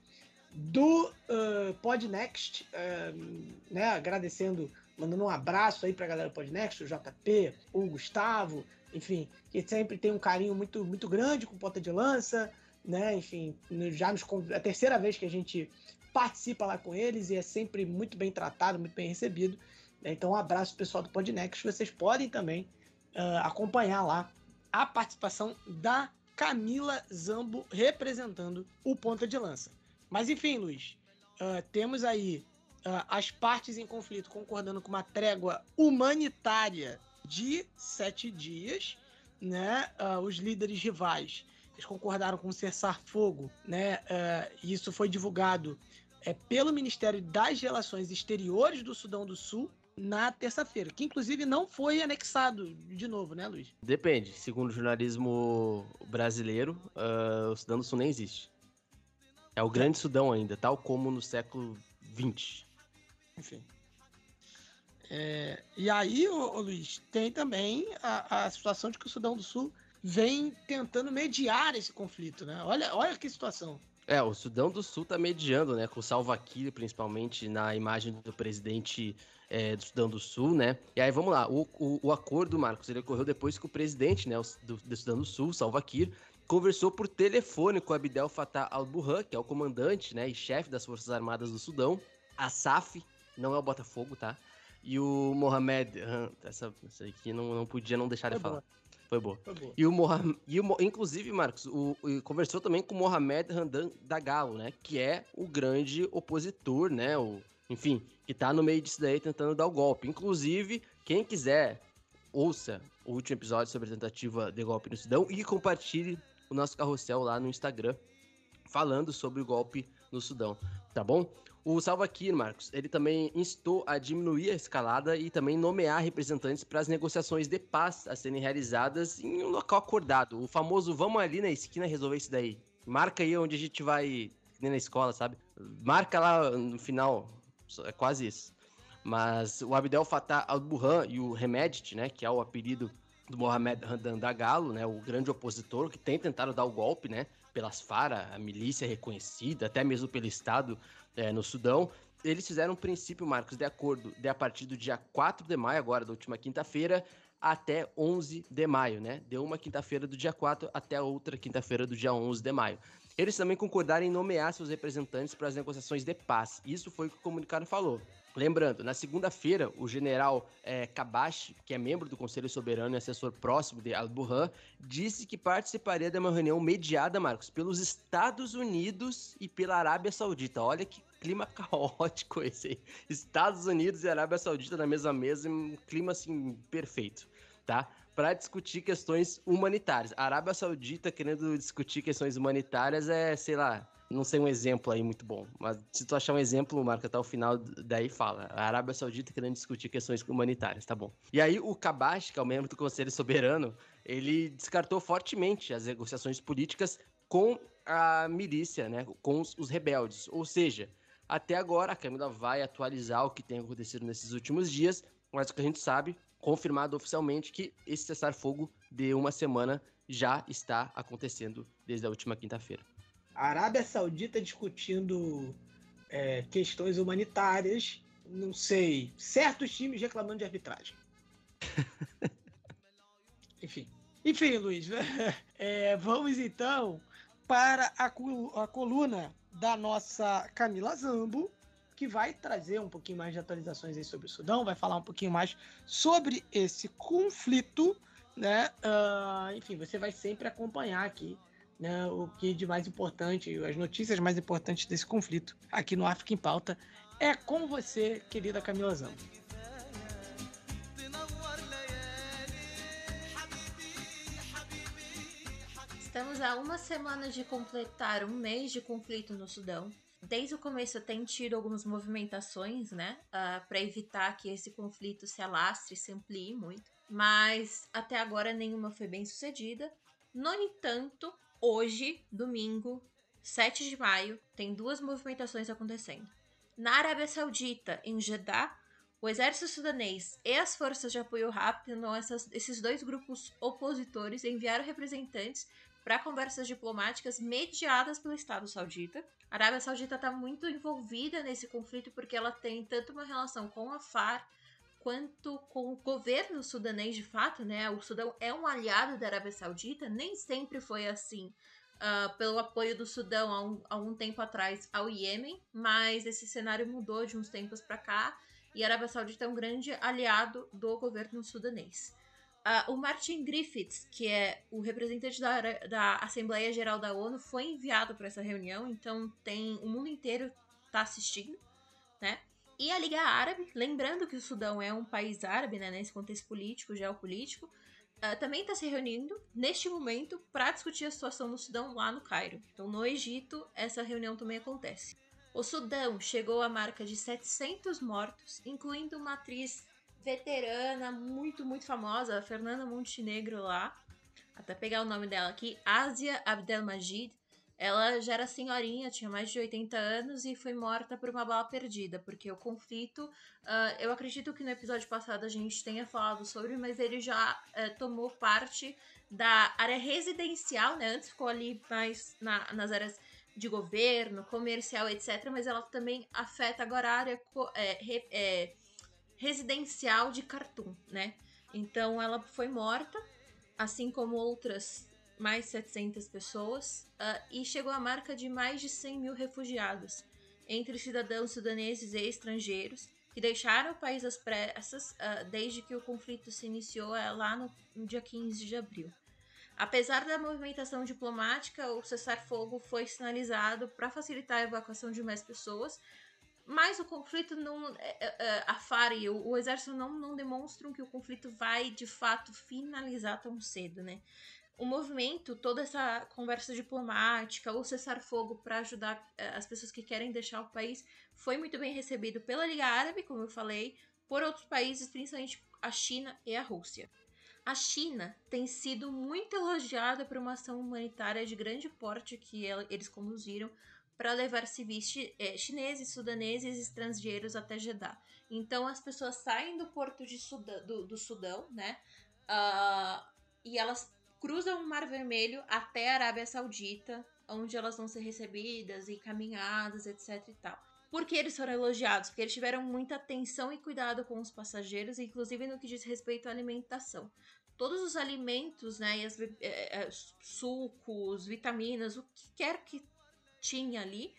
do uh, Podnext, uh, né? Agradecendo, mandando um abraço aí pra galera do Podnext, o JP, o Gustavo, enfim, que sempre tem um carinho muito, muito grande com Ponta de Lança, né? Enfim, já nos é a terceira vez que a gente participa lá com eles e é sempre muito bem tratado, muito bem recebido. Né? Então, um abraço pessoal do Podnext. Vocês podem também uh, acompanhar lá a participação da Camila Zambo representando o Ponta de Lança. Mas enfim, Luiz, uh, temos aí uh, as partes em conflito concordando com uma trégua humanitária de sete dias, né? os líderes rivais eles concordaram com cessar-fogo, né? Uh, isso foi divulgado é, pelo Ministério das Relações Exteriores do Sudão do Sul na terça-feira, que inclusive não foi anexado de novo, né, Luiz? Depende. Segundo o jornalismo brasileiro, uh, o Sudão do Sul nem existe. É o Grande Sudão ainda, tal como no século XX. Enfim. É, e aí, ô, ô, Luiz, tem também a, a situação de que o Sudão do Sul vem tentando mediar esse conflito, né? Olha, olha que situação. É, o Sudão do Sul tá mediando, né? Com o Salva Kiir, principalmente na imagem do presidente é, do Sudão do Sul, né? E aí, vamos lá. O, o, o acordo, Marcos, ele ocorreu depois que o presidente, né, do, do Sudão do Sul, Salva Kiir, conversou por telefone com Abdel Fattah al-Burhan, que é o comandante, né, e chefe das Forças Armadas do Sudão, a SAF, não é o Botafogo, tá? E o Mohamed, essa, essa aqui não, não podia não deixar de é falar. Foi boa. Foi boa. E o Mohamed, e o, inclusive, Marcos, o, o, conversou também com o Mohamed Randan Dagalo, né? Que é o grande opositor, né? O, enfim, que tá no meio disso daí tentando dar o golpe. Inclusive, quem quiser, ouça o último episódio sobre a tentativa de golpe no Sudão e compartilhe o nosso carrossel lá no Instagram falando sobre o golpe no Sudão, tá bom? O Salva Kiir, Marcos, ele também instou a diminuir a escalada e também nomear representantes para as negociações de paz a serem realizadas em um local acordado. O famoso vamos ali na esquina resolver isso daí. Marca aí onde a gente vai, nem na escola, sabe? Marca lá no final, é quase isso. Mas o Abdel Fattah al-Burhan e o Remedit, né, que é o apelido do Mohamed Hamdan Dagalo, né, o grande opositor que tem tentado dar o golpe, né, pelas FARA, a milícia reconhecida, até mesmo pelo Estado é, no Sudão. Eles fizeram um princípio, Marcos, de acordo de a partir do dia 4 de maio, agora da última quinta-feira, até 11 de maio, né? De uma quinta-feira do dia 4 até outra quinta-feira do dia 11 de maio. Eles também concordaram em nomear seus representantes para as negociações de paz. Isso foi o que o comunicado falou. Lembrando, na segunda-feira, o general é, Kabashi, que é membro do Conselho Soberano e assessor próximo de Al-Burhan, disse que participaria de uma reunião mediada, Marcos, pelos Estados Unidos e pela Arábia Saudita. Olha que clima caótico esse aí. Estados Unidos e Arábia Saudita na mesma mesa, um clima assim perfeito, tá? Para discutir questões humanitárias. A Arábia Saudita querendo discutir questões humanitárias é, sei lá, não sei um exemplo aí muito bom, mas se tu achar um exemplo, marca até o final, daí fala. A Arábia Saudita querendo discutir questões humanitárias, tá bom. E aí o Kabash, que é o membro do Conselho Soberano, ele descartou fortemente as negociações políticas com a milícia, né, com os, os rebeldes. Ou seja, até agora a Câmara vai atualizar o que tem acontecido nesses últimos dias, mas o que a gente sabe, confirmado oficialmente, que esse cessar-fogo de uma semana já está acontecendo desde a última quinta-feira. A Arábia Saudita discutindo é, questões humanitárias, não sei, certos times reclamando de arbitragem. Enfim. Enfim, Luiz, é, vamos então para a, a coluna da nossa Camila Zambo, que vai trazer um pouquinho mais de atualizações aí sobre o Sudão, vai falar um pouquinho mais sobre esse conflito, né? Uh, enfim, você vai sempre acompanhar aqui né, o que de mais importante, as notícias mais importantes desse conflito aqui no África em Pauta. É com você, querida Camila Zambo. Estamos a uma semana de completar um mês de conflito no Sudão. Desde o começo tem tido algumas movimentações, né, uh, ah, para evitar que esse conflito se alastre, se amplie muito. Mas até agora nenhuma foi bem sucedida. No entanto, hoje, domingo, 7 de maio, tem duas movimentações acontecendo. Na Arábia Saudita, em Jeddah, o exército sudanês e as forças de apoio rápido, essas, esses dois grupos opositores, enviaram representantes para conversas diplomáticas mediadas pelo Estado Saudita. A Arábia Saudita está muito envolvida nesse conflito porque ela tem tanto uma relação com a FARC quanto com o governo sudanês de fato, né? O Sudão é um aliado da Arábia Saudita, nem sempre foi assim. Uh, pelo apoio do Sudão há um, há um tempo atrás ao Iêmen, mas esse cenário mudou de uns tempos para cá e a Arábia Saudita é um grande aliado do governo sudanês. Uh, o Martin Griffiths, que é o representante da, da Assembleia Geral da ONU, foi enviado para essa reunião, então tem o mundo inteiro está assistindo, né? E a Liga Árabe, lembrando que o Sudão é um país árabe, né, nesse contexto político, geopolítico, uh, também está se reunindo neste momento para discutir a situação no Sudão lá no Cairo. Então, no Egito, essa reunião também acontece. O Sudão chegou à marca de 700 mortos, incluindo uma atriz veterana muito, muito famosa, a Fernanda Montenegro lá. Até pegar o nome dela aqui, Asia Abdelmajid. Ela já era senhorinha, tinha mais de 80 anos e foi morta por uma bala perdida, porque o conflito, uh, eu acredito que no episódio passado a gente tenha falado sobre, mas ele já uh, tomou parte da área residencial, né? Antes ficou ali mais na, nas áreas de governo, comercial, etc. Mas ela também afeta agora a área é, é, residencial de Khartoum, né? Então ela foi morta, assim como outras mais 700 pessoas, uh, e chegou à marca de mais de 100 mil refugiados, entre cidadãos sudaneses e estrangeiros, que deixaram o país às pressas uh, desde que o conflito se iniciou uh, lá no, no dia 15 de abril. Apesar da movimentação diplomática, o cessar-fogo foi sinalizado para facilitar a evacuação de mais pessoas, mas o conflito não. É, é, é, a FAR e o, o, exército não, não demonstram que o conflito vai de fato finalizar tão cedo, né? O movimento, toda essa conversa diplomática, o cessar-fogo para ajudar as pessoas que querem deixar o país, foi muito bem recebido pela Liga Árabe, como eu falei, por outros países, principalmente a China e a Rússia. A China tem sido muito elogiada por uma ação humanitária de grande porte que eles conduziram para levar civis é, chineses, sudaneses e estrangeiros até Jeddah. Então as pessoas saem do porto de Sudão, do, do Sudão, né? Uh, e elas cruzam o Mar Vermelho até a Arábia Saudita, onde elas vão ser recebidas e caminhadas, etc e tal. Por que eles foram elogiados? Porque eles tiveram muita atenção e cuidado com os passageiros, inclusive no que diz respeito à alimentação. Todos os alimentos, né, e as, é, é, sucos, vitaminas, o que quer que tinha ali,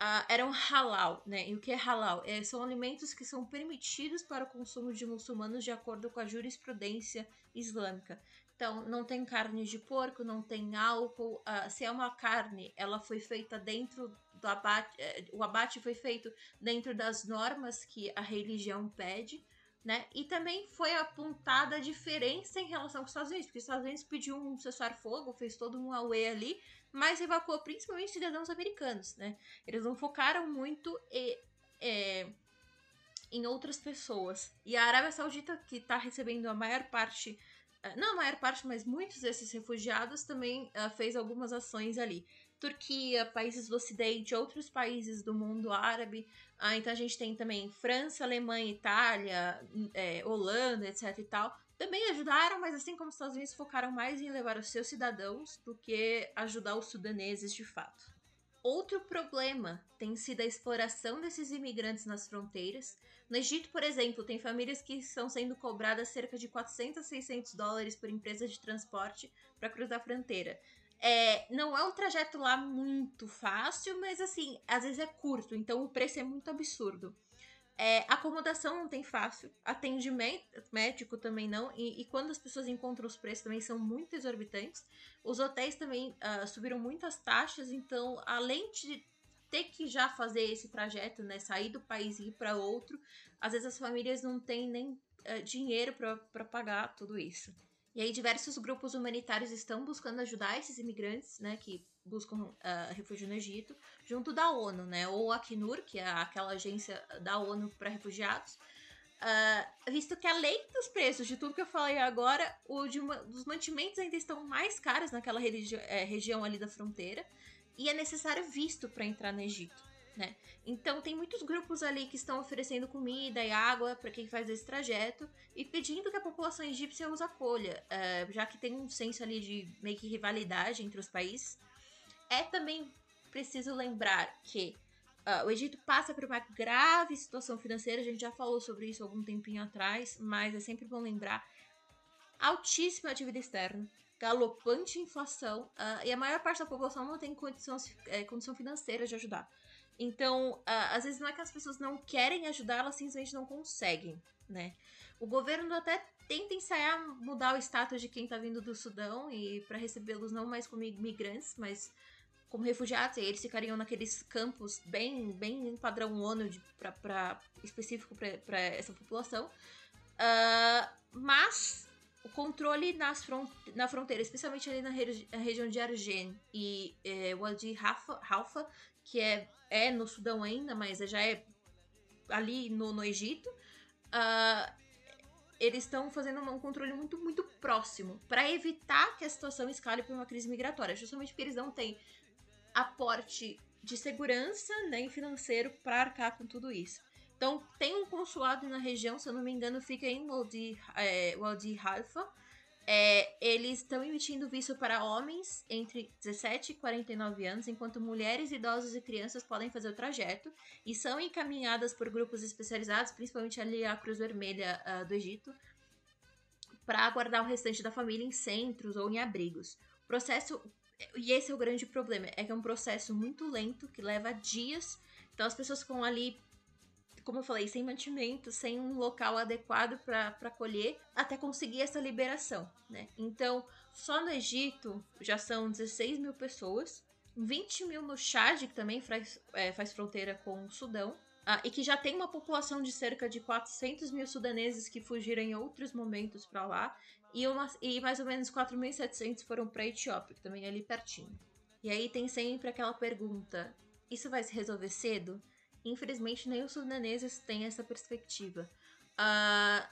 uh, eram halal, né? E o que é halal? É, são alimentos que são permitidos para o consumo de muçulmanos de acordo com a jurisprudência islâmica. Então, não tem carne de porco, não tem álcool. Uh, se é uma carne, ela foi feita dentro do abate, eh, o abate foi feito dentro das normas que a religião pede, né? E também foi apontada a diferença em relação com os Estados Unidos, porque os Estados Unidos pediu um cessar-fogo, fez todo um away ali, mas evacuou principalmente cidadãos americanos, né? Eles não focaram muito e, é, em outras pessoas. E a Arábia Saudita, que está recebendo a maior parte eh, não a maior parte, mas muitos desses refugiados também uh, fez algumas ações ali. Turquia, países do Ocidente, outros países do mundo árabe. Ah, então a gente tem também França, Alemanha, Itália, é, Holanda, etc e tal. Também ajudaram, mas assim como os Estados Unidos focaram mais em levar os seus cidadãos do que ajudar os sudaneses de fato. Outro problema tem sido a exploração desses imigrantes nas fronteiras. No Egito, por exemplo, tem famílias que estão sendo cobradas cerca de 400 a 600 dólares por empresas de transporte para cruzar a fronteira. É, não é um trajeto lá muito fácil, mas assim, às vezes é curto, então o preço é muito absurdo. É, acomodação não tem fácil, atendimento médico também não, e, e, quando as pessoas encontram os preços também são muito exorbitantes. Os hotéis também uh, subiram muitas taxas, então além de ter que já fazer esse trajeto, né, sair do país e ir para outro, às vezes as famílias não têm nem uh, dinheiro para pagar tudo isso. E aí diversos grupos humanitários estão buscando ajudar esses imigrantes, né, que buscam uh, refúgio no Egito, junto da ONU, né, ou a Acnur, que é aquela agência da ONU para refugiados, uh, visto que além dos preços de tudo que eu falei agora, o de uma, dos mantimentos ainda estão mais caros naquela é, região ali da fronteira. e é necessário visto para entrar no Egito. Né? Então tem muitos grupos ali que estão oferecendo comida e água para quem faz esse trajeto e pedindo que a população egípcia os acolha, uh, já que tem um senso ali de meio que rivalidade entre os países. É também preciso lembrar que uh, o Egito passa por uma grave situação financeira, a gente já falou sobre isso algum tempinho atrás, mas é sempre bom lembrar. Altíssima dívida externa, galopante inflação uh, e a maior parte da população não tem condição, é, condição financeira de ajudar. Então, uh, às vezes não é que as pessoas não querem ajudar, elas simplesmente não conseguem, né? O governo até tenta ensaiar mudar o status de quem tá vindo do Sudão e para recebê-los não mais como imigrantes, mas como refugiados, e eles ficariam naqueles campos bem, bem padrão ONU para específico para essa população. Uh, mas o controle nas front na fronteira, especialmente ali na, na região de Argen e é, Wadi Halfa, que é, é no Sudão ainda, mas já é ali no, no Egito, uh, eles estão fazendo um controle muito, muito próximo para evitar que a situação escale para uma crise migratória, justamente porque eles não têm aporte de segurança nem financeiro para arcar com tudo isso. Então, tem um consulado na região, se eu não me engano, fica em Wadi, é, Wadi Haifa. É, eles estão emitindo visto para homens entre 17 e 49 anos, enquanto mulheres, idosos e crianças podem fazer o trajeto e são encaminhadas por grupos especializados, principalmente ali a Cruz Vermelha uh, do Egito, para aguardar o restante da família em centros ou em abrigos. O processo, e esse é o grande problema, é que é um processo muito lento, que leva dias, então as pessoas ficam ali como eu falei, sem mantimento, sem um local adequado para colher, até conseguir essa liberação, né? Então, só no Egito já são 16 mil pessoas, 20 mil no Chad, que também faz, é, faz fronteira com o Sudão, ah, e que já tem uma população de cerca de 400 mil sudaneses que fugiram em outros momentos para lá, e, uma, e mais ou menos 4.700 foram para a Etiópia, que também é ali pertinho. E aí tem sempre aquela pergunta: isso vai se resolver cedo? Infelizmente, nem os sudaneses têm essa perspectiva. Uh,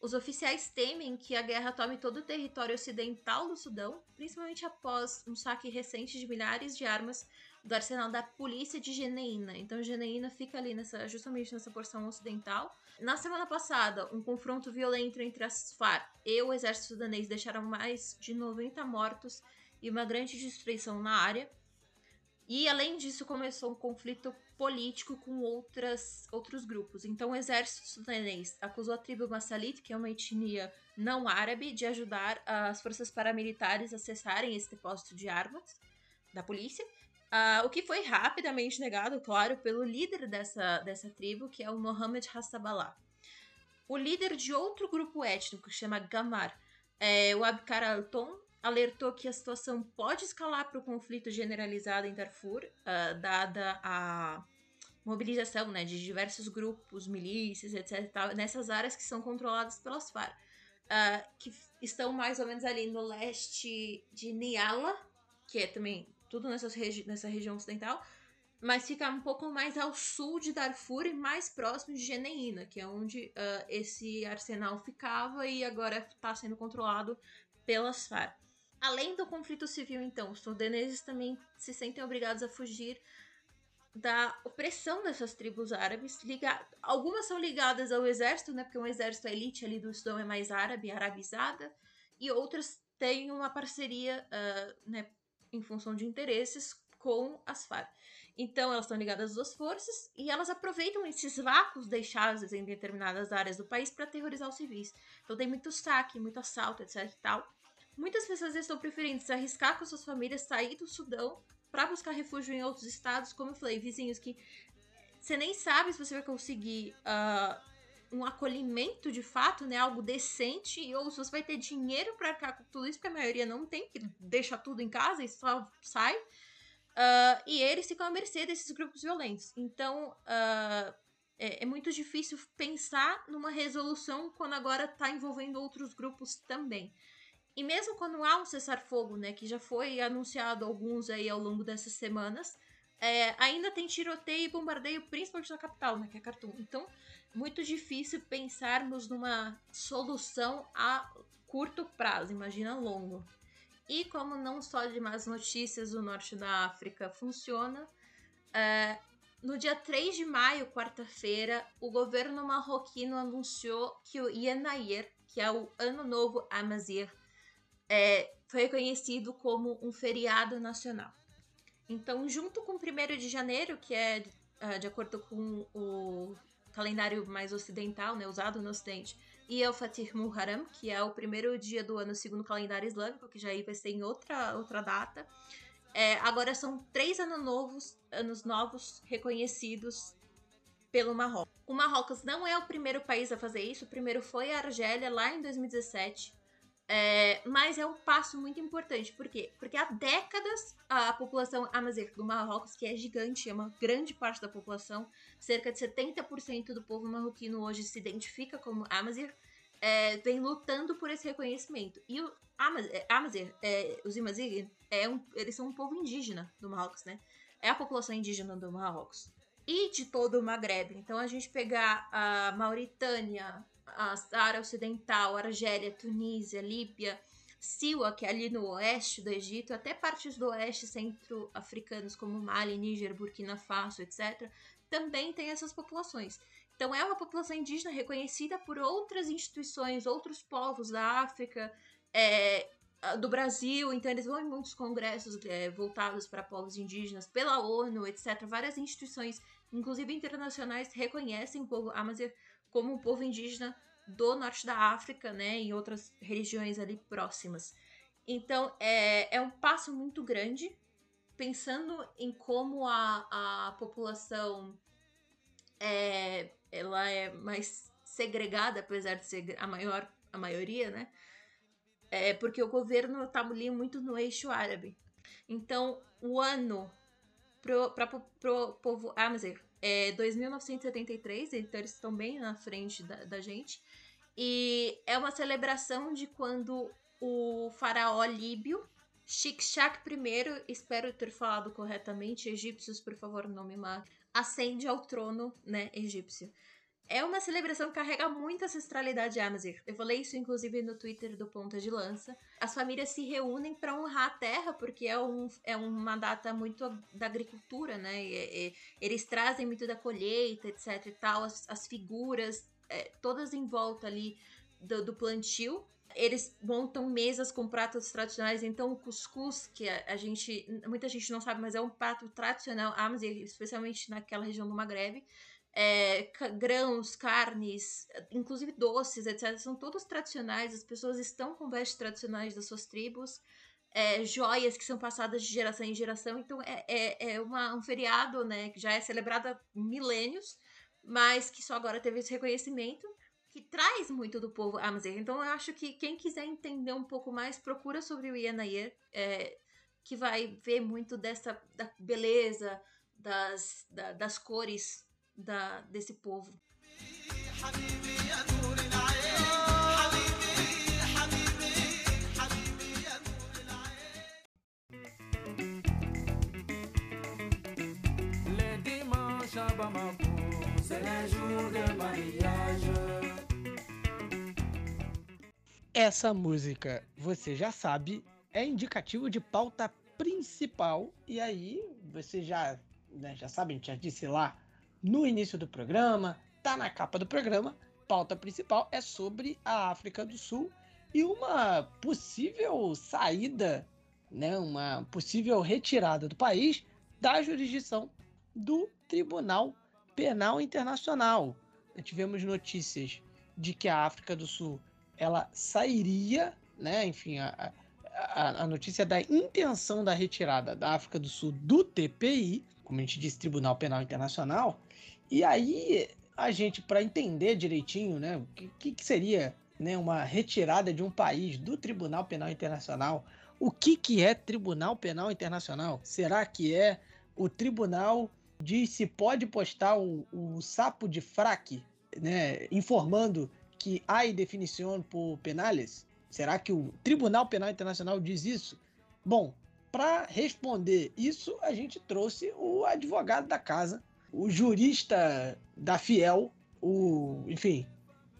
os oficiais temem que a guerra tome todo o território ocidental do Sudão, principalmente após um saque recente de milhares de armas do arsenal da polícia de Geneína. Então, Geneína fica ali nessa, justamente nessa porção ocidental. Na semana passada, um confronto violento entre as FARC e o exército sudanês deixaram mais de 90 mortos e uma grande destruição na área. E além disso, começou um conflito político com outras, outros grupos. Então, o exército sudanês acusou a tribo Massalit, que é uma etnia não árabe, de ajudar as forças paramilitares a cessarem esse depósito de armas da polícia. Uh, o que foi rapidamente negado, claro, pelo líder dessa, dessa tribo, que é o Mohammed Hassaballah. O líder de outro grupo étnico, que chama Gamar, é, o Abkar Alton, alertou que a situação pode escalar para o conflito generalizado em Darfur, uh, dada a mobilização né, de diversos grupos, milícias, etc. Tal, nessas áreas que são controladas pelas FARC, uh, que estão mais ou menos ali no leste de Niala, que é também tudo nessas regi nessa região ocidental, mas fica um pouco mais ao sul de Darfur e mais próximo de Geneína, que é onde uh, esse arsenal ficava e agora está sendo controlado pelas FARC. Além do conflito civil, então, os sudaneses também se sentem obrigados a fugir da opressão dessas tribos árabes. Liga... Algumas são ligadas ao exército, né? Porque um exército, a elite ali do Sudão é mais árabe, arabizada. E outras têm uma parceria, uh, né? Em função de interesses com as FARC. Então, elas estão ligadas às duas forças e elas aproveitam esses vácuos deixados em determinadas áreas do país para aterrorizar os civis. Então, tem muito saque, muito assalto, etc e tal. Muitas pessoas estão preferindo se arriscar com suas famílias, sair do Sudão para buscar refúgio em outros estados, como eu falei, vizinhos que você nem sabe se você vai conseguir uh, um acolhimento de fato, né, algo decente, ou se você vai ter dinheiro para com tudo isso, porque a maioria não tem, que deixa tudo em casa e só sai. Uh, e eles ficam à mercê desses grupos violentos. Então, uh, é, é, muito difícil pensar numa resolução quando agora está envolvendo outros grupos também. E mesmo quando há um cessar-fogo, né, que já foi anunciado alguns aí ao longo dessas semanas, é, ainda tem tiroteio e bombardeio, principalmente na capital, né, que é Khartoum. Então, muito difícil pensarmos numa solução a curto prazo, imagina longo. E como não só de más notícias o norte da África funciona, é, no dia 3 de maio, quarta-feira, o governo marroquino anunciou que o Yenayer, que é o Ano Novo Amazir, é, foi reconhecido como um feriado nacional. Então, junto com o 1 de janeiro, que é uh, de acordo com o calendário mais ocidental, né, usado no ocidente, e é o Fatih Muharram, que é o primeiro dia do ano segundo o calendário islâmico, que já vai ser em outra, outra data. É, agora são três anos novos, anos novos reconhecidos pelo Marrocos. O Marrocos não é o primeiro país a fazer isso, o primeiro foi a Argélia, lá em 2017. É, mas é um passo muito importante. Por quê? Porque há décadas a população amazigh do Marrocos, que é gigante, é uma grande parte da população, cerca de 70% do povo marroquino hoje se identifica como amazigh, é, vem lutando por esse reconhecimento. E o amazigh, é, os amazigh, é um, eles são um povo indígena do Marrocos, né? É a população indígena do Marrocos. E de todo o Maghreb. Então a gente pegar a Mauritânia, a Sara Ocidental, Argélia, Tunísia, Líbia, Siwa, que é ali no oeste do Egito, até partes do oeste centro-africanos como Mali, Níger, Burkina Faso, etc., também tem essas populações. Então é uma população indígena reconhecida por outras instituições, outros povos da África, é, do Brasil, então eles vão em muitos congressos é, voltados para povos indígenas, pela ONU, etc. Várias instituições, inclusive internacionais, reconhecem o povo Amazigh como um povo indígena do norte da África, né, e outras regiões ali próximas. Então, é, é um passo muito grande, pensando em como a, a população é, ela é mais segregada, apesar de ser a maior a maioria, né? É porque o governo está ali muito no eixo árabe. Então, o ano para o povo Amazigh é 2.973, então eles estão bem na frente da, da gente. E é uma celebração de quando o faraó líbio, Shikshak I, espero ter falado corretamente, egípcios, por favor, não me matem, ascende ao trono né, egípcio. É uma celebração que carrega muita ancestralidade Amazir. Eu falei isso inclusive no Twitter do Ponta de Lança. As famílias se reúnem para honrar a terra, porque é, um, é uma data muito da agricultura, né? E, e, eles trazem muito da colheita, etc e tal. As, as figuras, é, todas em volta ali do, do, plantio. Eles montam mesas com pratos tradicionais. Então, o cuscuz, que a, a gente. Muita gente não sabe, mas é um prato tradicional Amazir, especialmente naquela região do Maghreb é, grãos, carnes, inclusive doces, etc., são todos tradicionais. As pessoas estão com vestes tradicionais das suas tribos, é, joias que são passadas de geração em geração. Então é, é, é uma, um feriado né, que já é celebrado há milênios, mas que só agora teve esse reconhecimento. Que traz muito do povo Amazigh. Então, eu acho que quem quiser entender um pouco mais, procura sobre o Yenayer, é, que vai ver muito dessa da beleza, das, da, das cores da, desse povo. Essa música, você já sabe, é indicativo de pauta principal. E aí, você já, né, já sabe, a gente já disse lá no início do programa, tá na capa do programa. Pauta principal é sobre a África do Sul e uma possível saída, né, uma possível retirada do país da jurisdição do Tribunal Penal Internacional. Tivemos notícias de que a África do Sul ela sairia, né, enfim, a, a, a notícia da intenção da retirada da África do Sul do TPI, como a gente disse, Tribunal Penal Internacional, e aí, a gente, para entender direitinho, né, o que, que seria né, uma retirada de um país do Tribunal Penal Internacional, o que, que é Tribunal Penal Internacional? Será que é o tribunal de se pode postar o, o sapo de fraque, né, informando que há definição por penales? Será que o Tribunal Penal Internacional diz isso? Bom, para responder isso, a gente trouxe o advogado da casa, o jurista da Fiel, o, enfim,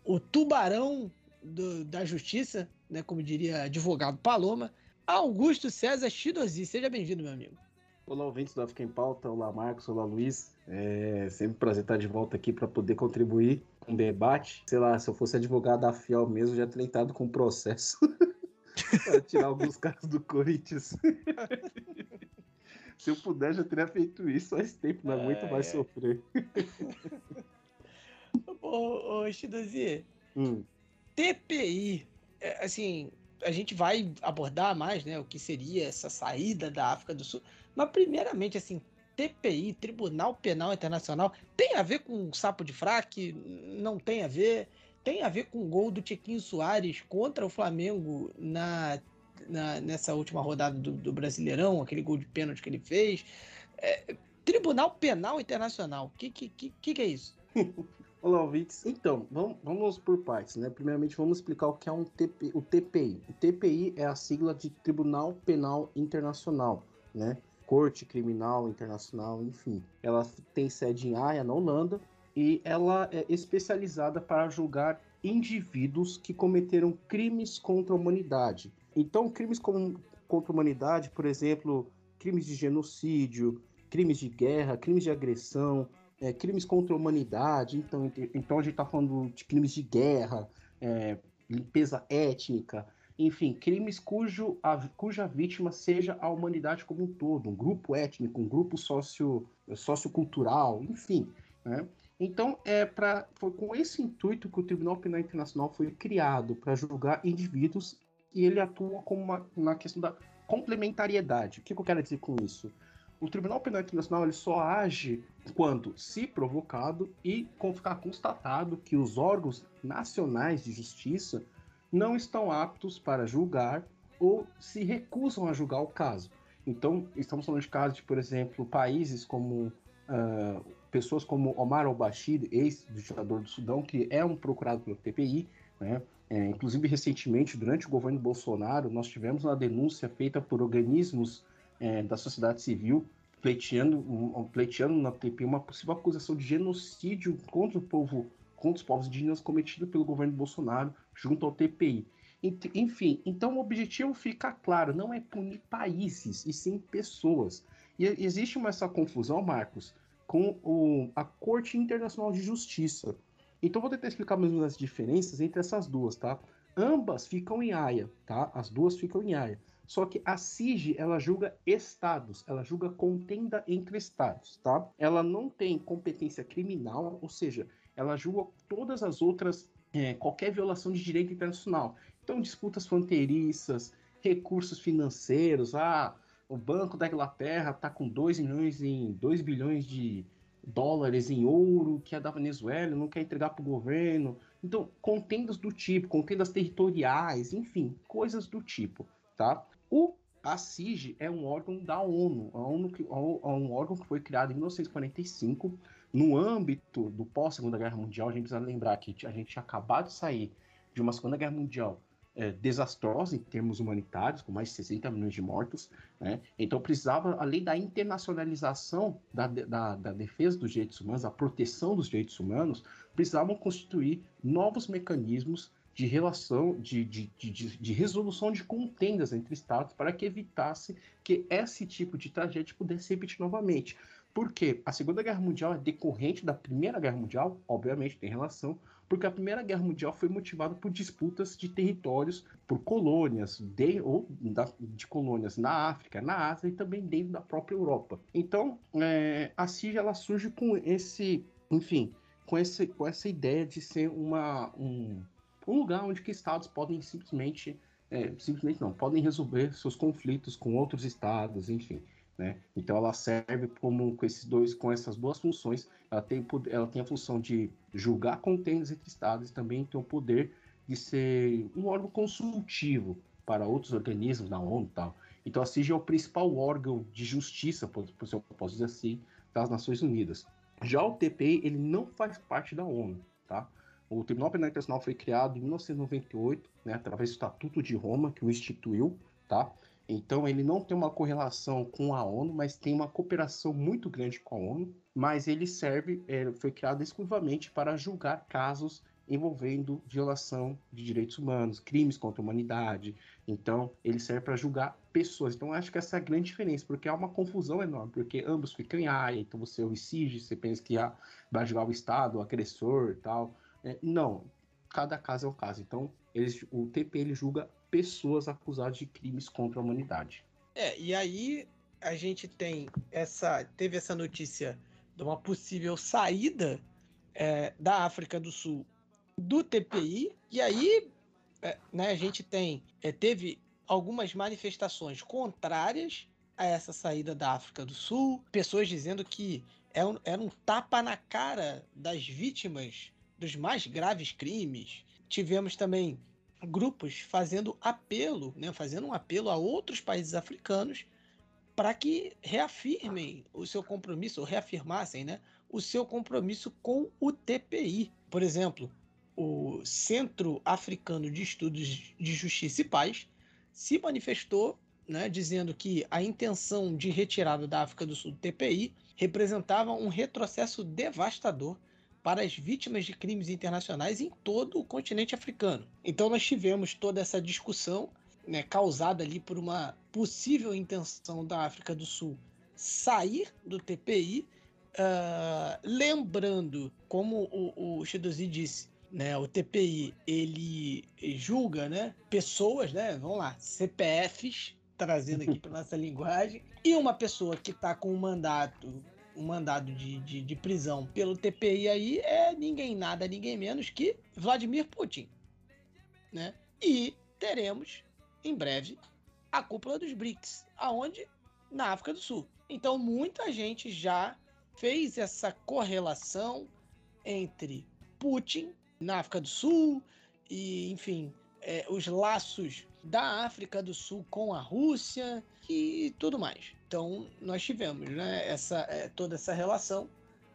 o tubarão do, da justiça, né, como diria advogado Paloma, Augusto César Chidozi. Seja bem-vindo, meu amigo. Olá, ouvintes do África em Pauta. Olá, Marcos. Olá, Luiz. É sempre um prazer estar de volta aqui para poder contribuir com o debate. Sei lá, se eu fosse advogado da FIAL mesmo, já teria entrado com processo para tirar alguns caras do Corinthians. se eu puder, já teria feito isso faz tempo, não aguento mais sofrer. ô, ô Chidozi, hum. TPI, é, assim, a gente vai abordar mais, né, o que seria essa saída da África do Sul, mas primeiramente, assim, TPI, Tribunal Penal Internacional, tem a ver com o sapo de fraque? Não tem a ver? Tem a ver com o gol do Tiquinho Soares contra o Flamengo na, na nessa última rodada do, do, Brasileirão, aquele gol de pênalti que ele fez? É, Tribunal Penal Internacional, o que, que, que, que é isso? Olá, ouvintes. Então, vamos, vamos por partes, né? Primeiramente, vamos explicar o que é um TP, o TPI. O TPI é a sigla de Tribunal Penal Internacional, né? Corte Criminal Internacional, enfim. Ela tem sede em Haia, na Holanda, e ela é especializada para julgar indivíduos que cometeram crimes contra a humanidade. Então, crimes com, contra a humanidade, por exemplo, crimes de genocídio, crimes de guerra, crimes de agressão, é, crimes contra a humanidade. Então, então a gente está falando de crimes de guerra, é, limpeza étnica, enfim, crimes cujo, a, cuja vítima seja a humanidade como um todo, um grupo étnico, um grupo socio, sociocultural, enfim. Né? Então, é pra, foi com esse intuito que o Tribunal Penal Internacional foi criado para julgar indivíduos e ele atua como uma, na questão da complementariedade. O que, que eu quero dizer com isso? O Tribunal Penal Internacional ele só age quando, se provocado e ficar constatado que os órgãos nacionais de justiça não estão aptos para julgar ou se recusam a julgar o caso. Então, estamos falando de casos de, por exemplo, países como uh, pessoas como Omar al-Bashir, ex-ditador do Sudão, que é um procurado pelo TPI, né? É, inclusive, recentemente, durante o governo Bolsonaro, nós tivemos uma denúncia feita por organismos é, da sociedade civil pleiteando, um, pleiteando na TPI uma possível acusação de genocídio contra o povo contra os povos indígenas cometido pelo governo Bolsonaro junto ao TPI. Enfim, então o objetivo fica claro, não é punir países, e sim pessoas. E existe uma, essa confusão, Marcos, com o, a Corte Internacional de Justiça. Então vou tentar explicar mesmo as diferenças entre essas duas, tá? Ambas ficam em Haia, tá? As duas ficam em Haia. Só que a CIG, ela julga estados, ela julga contenda entre estados, tá? Ela não tem competência criminal, ou seja, ela julga todas as outras, é, qualquer violação de direito internacional. Então, disputas fronteiriças, recursos financeiros, ah, o Banco da Inglaterra está com 2 milhões em 2 bilhões de dólares em ouro que é da Venezuela, não quer entregar para o governo. Então, contendas do tipo, contendas territoriais, enfim, coisas do tipo, tá? O a CIG é um órgão da ONU, a ONU que, é um órgão que foi criado em 1945 no âmbito do pós-Segunda Guerra Mundial, a gente precisa lembrar que a gente tinha acabado de sair de uma Segunda Guerra Mundial é, desastrosa em termos humanitários, com mais de 60 milhões de mortos. Né? Então precisava, além da internacionalização da, da, da, defesa dos direitos humanos, a proteção dos direitos humanos, precisavam constituir novos mecanismos de relação, de, de, de, de, resolução de contendas entre estados para que evitasse que esse tipo de tragédia pudesse repetir novamente. Porque a Segunda Guerra Mundial é decorrente da Primeira Guerra Mundial, obviamente tem relação, porque a Primeira Guerra Mundial foi motivada por disputas de territórios, por colônias, de, ou da, de colônias na África, na Ásia e também dentro da própria Europa. Então, é, a CIG ela surge com esse, enfim, com, esse, com essa ideia de ser uma, um, um lugar onde que estados podem simplesmente, é, simplesmente não, podem resolver seus conflitos com outros estados, enfim. Né? Então ela serve como com esses dois, com essas duas funções. Ela tem, ela tem a função de julgar contêineres entre estados e também tem o poder de ser um órgão consultivo para outros organismos da ONU e tal. Então a CIG é o principal órgão de justiça, se eu posso dizer assim, das Nações Unidas. Já o TPI, ele não faz parte da ONU, tá? O Tribunal Penal Internacional foi criado em 1998, né, através do Estatuto de Roma, que o instituiu, tá? Então ele não tem uma correlação com a ONU, mas tem uma cooperação muito grande com a ONU. Mas ele serve, é, foi criado exclusivamente para julgar casos envolvendo violação de direitos humanos, crimes contra a humanidade. Então, ele serve para julgar pessoas. Então, acho que essa é a grande diferença, porque há uma confusão enorme, porque ambos ficam em área, então você é homicídio, você pensa que ah, vai julgar o Estado, o agressor tal. É, não, cada caso é um caso. Então, eles, o TP ele julga pessoas acusadas de crimes contra a humanidade. É, e aí a gente tem essa. Teve essa notícia de uma possível saída é, da África do Sul do TPI, e aí é, né, a gente tem é, teve algumas manifestações contrárias a essa saída da África do Sul, pessoas dizendo que é um, era um tapa na cara das vítimas dos mais graves crimes. Tivemos também grupos fazendo apelo, né, fazendo um apelo a outros países africanos para que reafirmem o seu compromisso, ou reafirmassem né, o seu compromisso com o TPI. Por exemplo, o Centro Africano de Estudos de Justiça e Paz se manifestou né, dizendo que a intenção de retirada da África do Sul do TPI representava um retrocesso devastador para as vítimas de crimes internacionais em todo o continente africano. Então nós tivemos toda essa discussão né, causada ali por uma possível intenção da África do Sul sair do TPI, uh, ah, lembrando, como o, o disse, né, o TPI ele julga né, pessoas, né, vamos lá, CPFs, trazendo aqui para nossa linguagem, e uma pessoa que está com um mandato um mandado de, de, de, prisão pelo TPI aí é ninguém nada, ninguém menos que Vladimir Putin. Né? E teremos, em breve, a cúpula dos BRICS, aonde? Na África do Sul. Então muita gente já fez essa correlação entre Putin na África do Sul e, enfim, é, os laços da África do Sul com a Rússia e tudo mais. Então, nós tivemos né, essa, é, toda essa relação.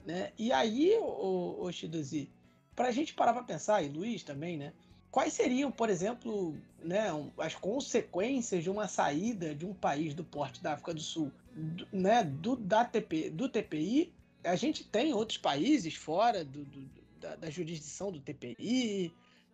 Né? E aí, o, o Shidozi, para a gente parar para pensar, e Luiz também, né? Quais seriam, por exemplo, né, as consequências de uma saída de um país do porte da África do Sul, do, né, do, da TP, do TPI? A gente tem outros países fora do, do da, da jurisdição do TPI,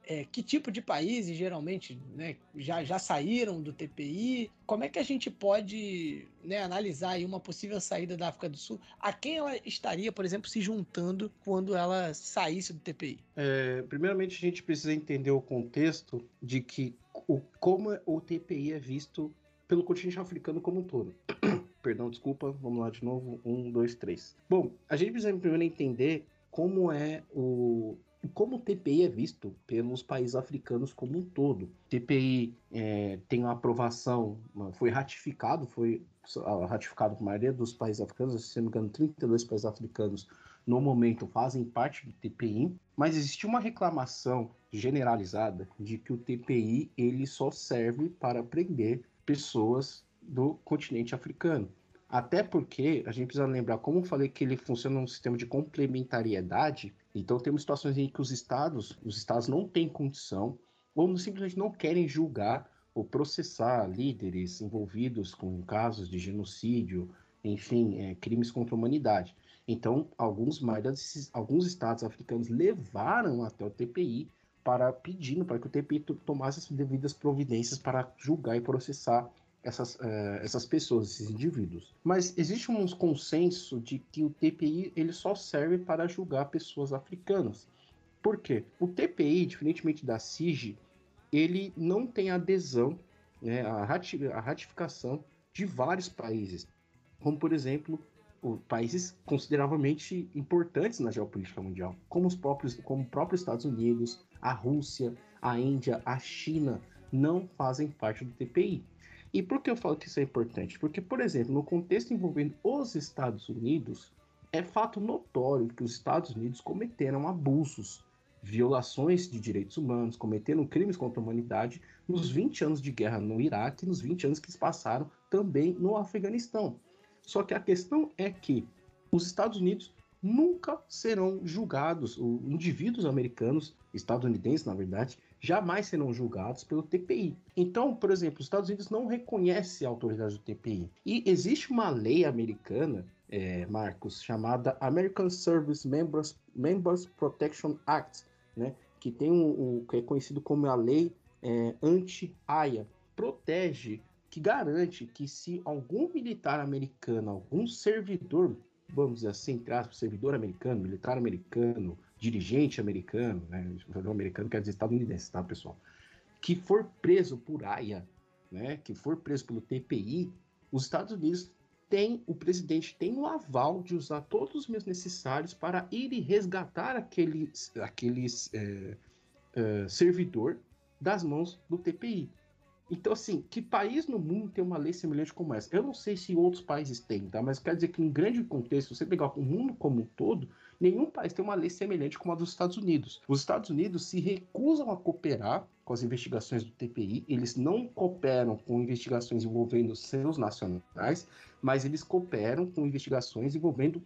é, que tipo de países geralmente né, já, já saíram do TPI? Como é que a gente pode né, analisar aí uma possível saída da África do Sul? A quem ela estaria, por exemplo, se juntando quando ela saísse do TPI? É, primeiramente, a gente precisa entender o contexto de que o, como o TPI é visto pelo continente africano como um todo. Perdão, desculpa, vamos lá de novo. Um, dois, três. Bom, a gente precisa primeiro entender como é o como o TPI é visto pelos países africanos como um todo. O TPI é, tem uma aprovação, foi ratificado, foi ratificado por maioria dos países africanos, se não me engano, 32 países africanos no momento fazem parte do TPI, mas existe uma reclamação generalizada de que o TPI ele só serve para prender pessoas do continente africano. Até porque a gente precisa lembrar, como eu falei que ele funciona num sistema de complementariedade, então temos situações em que os estados, os estados não têm condição ou simplesmente não querem julgar ou processar líderes envolvidos com casos de genocídio, enfim, é, crimes contra a humanidade. Então, alguns, alguns estados africanos levaram até o TPI para pedindo para que o TPI tomasse as devidas providências para julgar e processar essas, uh, essas pessoas, esses indivíduos. Mas existe um consenso de que o TPI ele só serve para julgar pessoas africanas. Por quê? O TPI, diferentemente da SIG, ele não tem adesão, né, a, rati a ratificação de vários países, como por exemplo países consideravelmente importantes na geopolítica mundial, como os próprios, como o próprio Estados Unidos, a Rússia, a Índia, a China, não fazem parte do TPI. E por que eu falo que isso é importante? Porque, por exemplo, no contexto envolvendo os Estados Unidos, é fato notório que os Estados Unidos cometeram abusos, violações de direitos humanos, cometeram crimes contra a humanidade nos 20 anos de guerra no Iraque e nos 20 anos que se passaram também no Afeganistão. Só que a questão é que os Estados Unidos nunca serão julgados, os indivíduos americanos, estadunidenses na verdade, jamais serão julgados pelo TPI. Então, por exemplo, os Estados Unidos não reconhece a autoridade do TPI. E existe uma lei americana, é, Marcos, chamada American Service Members, Members Protection Act, né? que tem o, o que é conhecido como a lei é, anti-AIA, protege, que garante que se algum militar americano, algum servidor, vamos dizer assim, aspas, servidor americano, militar americano, dirigente americano, né, americano quer dizer estadunidense, tá, pessoal? Que for preso por AIA, né, que for preso pelo TPI, os Estados Unidos tem o presidente tem o aval de usar todos os meios necessários para ir e resgatar aquele, aqueles é, é, servidor das mãos do TPI. Então, assim, que país no mundo tem uma lei semelhante como essa? Eu não sei se outros países têm, tá? Mas quer dizer que, em grande contexto, você pegar o mundo como um todo, nenhum país tem uma lei semelhante como a dos Estados Unidos. Os Estados Unidos se recusam a cooperar com as investigações do TPI, eles não cooperam com investigações envolvendo seus nacionais, mas eles cooperam com investigações envolvendo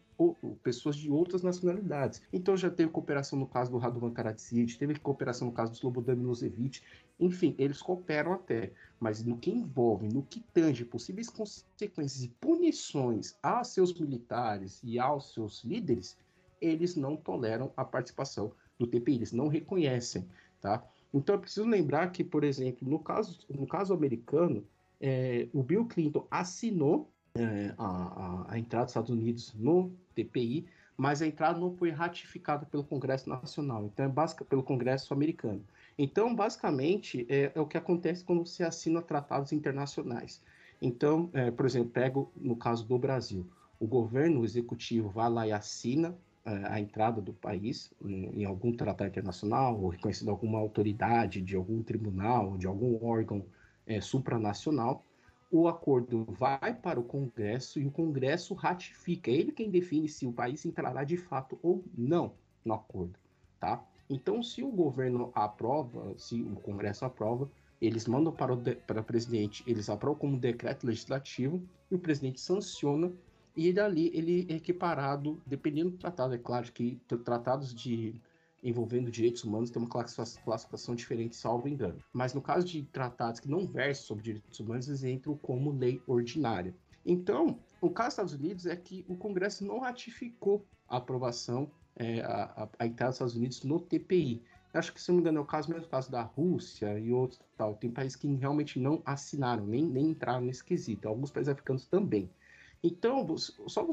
pessoas de outras nacionalidades. Então já teve cooperação no caso do Radovan Karadzic, teve cooperação no caso do Slobodan Milosevic, enfim, eles cooperam até, mas no que envolve, no que tange possíveis consequências e punições a seus militares e aos seus líderes, eles não toleram a participação do TPI, eles não reconhecem, tá? Então é preciso lembrar que, por exemplo, no caso, no caso americano, é, o Bill Clinton assinou é, a, a, a, entrada dos Estados Unidos no TPI, mas a entrada não foi ratificada pelo Congresso Nacional, então é básica pelo Congresso americano. Então, basicamente, é, é, o que acontece quando você assina tratados internacionais. Então, é, por exemplo, pego no caso do Brasil, o governo executivo vai lá e assina a entrada do país em, algum tratado internacional, ou reconhecido alguma autoridade de algum tribunal, de algum órgão é, supranacional, o acordo vai para o Congresso e o Congresso ratifica. É ele quem define se o país entrará de fato ou não no acordo, tá? Então, se o governo aprova, se o Congresso aprova, eles mandam para o, de, para o presidente, eles aprovam como decreto legislativo e o presidente sanciona e dali ele é equiparado, dependendo do tratado, é claro que tratados de envolvendo direitos humanos tem uma classificação diferente, salvo engano. Mas no caso de tratados que não versam sobre direitos humanos, eles entram como lei ordinária. Então, o caso dos Estados Unidos é que o Congresso não ratificou a aprovação, é, a, a, entrada dos Estados Unidos no TPI. acho que, se não me engano, é o caso mesmo o caso da Rússia e outros tal. Tem países que realmente não assinaram, nem, nem entraram nesse quesito. Alguns países africanos também. Então, só,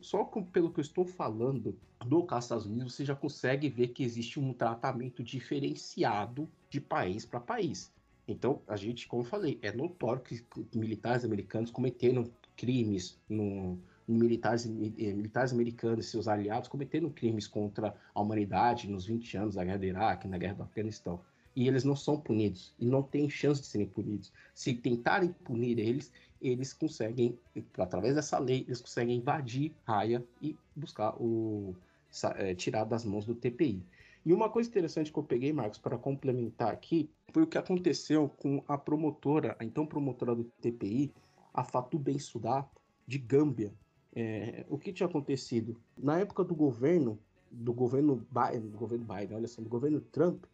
só pelo que eu estou falando do caso dos Estados Unidos, você já consegue ver que existe um tratamento diferenciado de país para país. Então, a gente, como eu falei, é notório que militares americanos cometeram crimes no, militares, eh, militares americanos e seus aliados cometeram crimes contra a humanidade nos 20 anos da guerra do Iraque, na guerra do Afeganistão. E eles não são punidos, e não têm chance de serem punidos. Se tentarem punir eles, eles conseguem, através dessa lei, eles conseguem invadir Raia e buscar o. É, tirar das mãos do TPI. E uma coisa interessante que eu peguei, Marcos, para complementar aqui, foi o que aconteceu com a promotora, a então promotora do TPI, a Fatou Bensouda, de Gâmbia. É, o que tinha acontecido? Na época do governo, do governo Biden, do governo Biden, olha só, do governo Trump,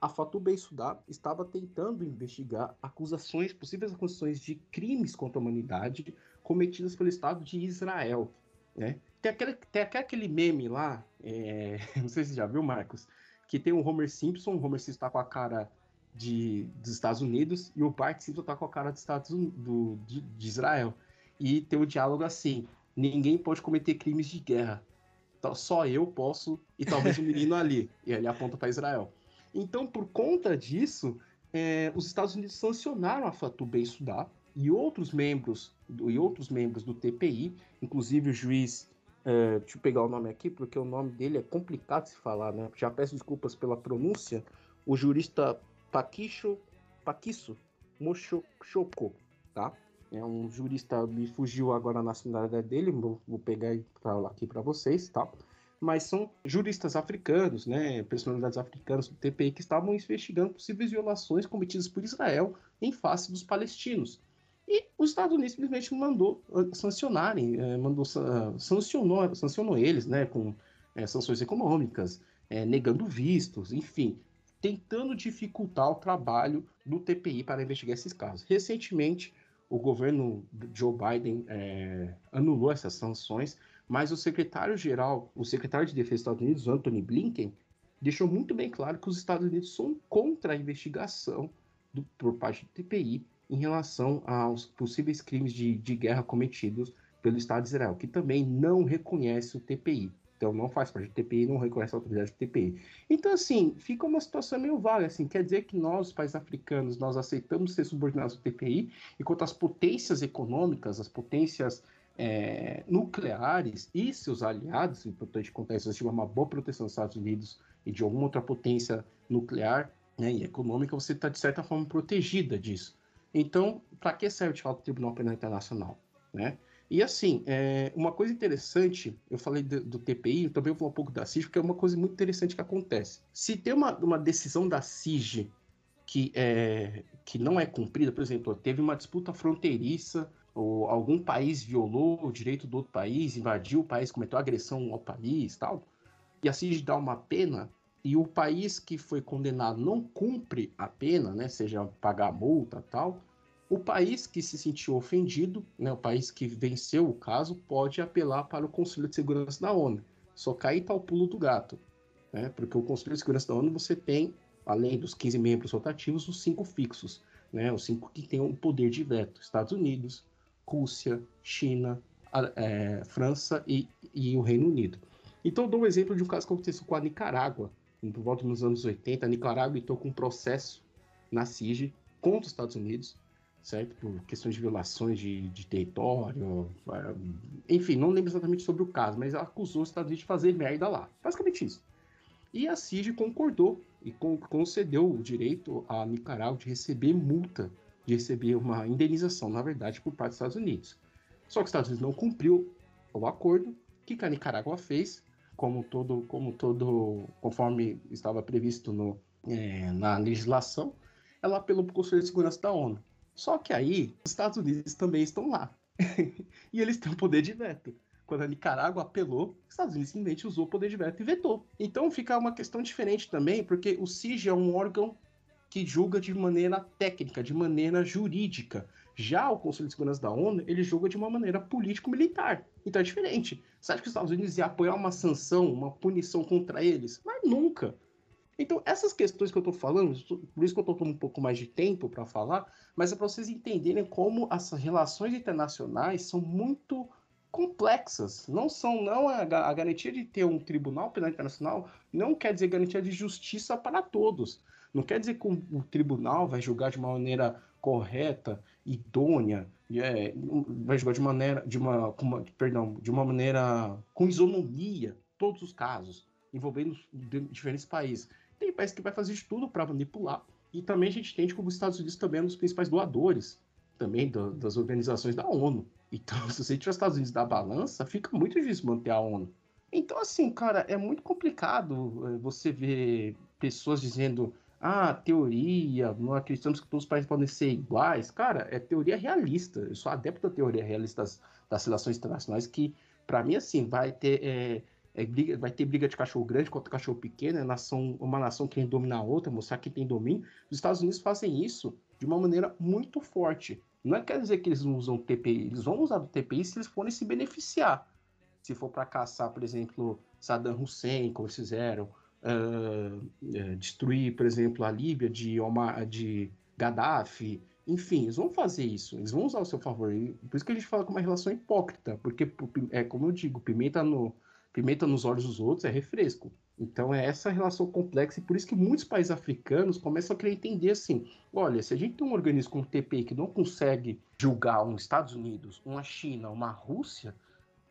a Fatou Bensouda estava tentando investigar acusações, possíveis acusações de crimes contra a humanidade cometidas pelo Estado de Israel, né? Tem, aquele, tem até aquele meme lá, é, não sei se você já viu, Marcos, que tem o Homer Simpson, o Homer Simpson está com a cara de, dos Estados Unidos e o Bart Simpson está com a cara dos Estados, do, de, de Israel. E tem o um diálogo assim, ninguém pode cometer crimes de guerra, só eu posso e talvez o menino ali. E ele aponta para Israel. Então, por conta disso, é, os Estados Unidos sancionaram a Fatou Bensouda e outros membros do, e outros membros do TPI, inclusive o juiz, é, deixa eu pegar o nome aqui porque o nome dele é complicado de se falar, né? Já peço desculpas pela pronúncia. O jurista Paquicho, Paquisso Mochoco, tá? É um jurista, me fugiu agora a nacionalidade dele, vou, vou pegar aqui para vocês, tá? Mas são juristas africanos, né, personalidades africanas do TPI que estavam investigando possíveis violações cometidas por Israel em face dos palestinos. E os Estados Unidos simplesmente mandou ah, sancionarem, eh, mandou sancionou, sancionou eles, né, com é, sanções econômicas, é, negando vistos, enfim, tentando dificultar o trabalho do TPI para investigar esses casos. Recentemente, o governo Joe Biden é, anulou essas sanções, mas o secretário-geral, o secretário de Defesa dos Estados Unidos, Anthony Blinken, deixou muito bem claro que os Estados Unidos são contra a investigação do, por parte do TPI em relação aos possíveis crimes de, de guerra cometidos pelo Estado de Israel, que também não reconhece o TPI. Então não faz parte do TPI, não reconhece a autoridade do TPI. Então, assim, fica uma situação meio vaga, assim, quer dizer que nós, os países africanos, nós aceitamos ser subordinados ao TPI, enquanto as potências econômicas, as potências é, nucleares e seus aliados, importante contar isso, tiver uma boa proteção dos Estados Unidos e de alguma outra potência nuclear né, e econômica, você está, de certa forma, protegida disso. Então, para que serve o Tribunal Penal Internacional? Né? E assim, é, uma coisa interessante, eu falei do, do, TPI, eu também vou falar um pouco da CIG, porque é uma coisa muito interessante que acontece. Se tem uma, uma decisão da CIG que, é, que não é cumprida, por exemplo, teve uma disputa fronteiriça, ou algum país violou o direito do outro país, invadiu o país, cometeu agressão ao país tal, e a CIG dá uma pena, e o país que foi condenado não cumpre a pena, né, seja pagar multa tal, o país que se sentiu ofendido, né, o país que venceu o caso, pode apelar para o Conselho de Segurança da ONU. Só que aí está o pulo do gato, né, porque o Conselho de Segurança da ONU você tem, além dos 15 membros rotativos, os cinco fixos, né, os cinco que têm o poder de veto: Estados Unidos, Rússia, China, é, França e, e o Reino Unido. Então, dou um exemplo de um caso que aconteceu com a Nicarágua, por volta dos anos 80. A Nicarágua entrou com um processo na CIG contra os Estados Unidos certo? Por questões de violações de, de território, é, enfim, não lembro exatamente sobre o caso, mas acusou os Estados Unidos de fazer merda lá. Basicamente isso. E a CIG concordou e concedeu o direito à Nicarágua de receber multa, de receber uma indenização, na verdade, por parte dos Estados Unidos. Só que os Estados Unidos não cumpriu o acordo. O que a Nicarágua fez? Como todo, como todo, conforme estava previsto no, é, na legislação, ela apelou para o Conselho de Segurança da ONU. Só que aí, os Estados Unidos também estão lá. e eles têm o poder de veto. Quando a Nicarágua apelou, os Estados Unidos simplesmente usou o poder de veto e vetou. Então fica uma questão diferente também, porque o CIG é um órgão que julga de maneira técnica, de maneira jurídica. Já o Conselho de Segurança da ONU, ele julga de uma maneira político-militar. Então é diferente. Você acha que os Estados Unidos ia apoiar uma sanção, uma punição contra eles? Mas nunca. Então, essas questões que eu estou falando, por isso que eu estou tomando um pouco mais de tempo para falar, mas é para vocês entenderem como as relações internacionais são muito complexas. Não são, não a, a garantia de ter um tribunal penal internacional não quer dizer garantia de justiça para todos. Não quer dizer que o, o tribunal vai julgar de uma maneira correta, idônea, é, vai julgar de maneira, de uma, uma, perdão, de uma maneira com isonomia todos os casos envolvendo diferentes países. Tem país que vai fazer de tudo para manipular. E também a gente entende como os Estados Unidos também é um dos principais doadores também do, das organizações da ONU. Então, se você tiver os Estados Unidos da balança, fica muito difícil manter a ONU. Então, assim, cara, é muito complicado eh, você ver pessoas dizendo ah, teoria, não acreditamos que todos os países podem ser iguais. Cara, é teoria realista. Eu sou adepto da teoria realista das, das relações internacionais, que, para mim, assim, vai ter. É, é, briga, vai ter briga de cachorro grande contra cachorro pequeno, é nação, uma nação querendo dominar a outra, mostrar quem tem domínio. Os Estados Unidos fazem isso de uma maneira muito forte. Não é quer dizer que eles não usam TPI, eles vão usar o TPI se eles forem se beneficiar. Se for para caçar, por exemplo, Saddam Hussein, como eles fizeram, uh, destruir, por exemplo, a Líbia de, Omar, de Gaddafi, enfim, eles vão fazer isso, eles vão usar o seu favor. Por isso que a gente fala com uma relação hipócrita, porque, é como eu digo, pimenta no, pimenta nos olhos dos outros é refresco. Então é essa relação complexa e por isso que muitos países africanos começam a querer entender assim: olha, se a gente tem um organismo como o TPI que não consegue julgar um Estados Unidos, uma China, uma Rússia,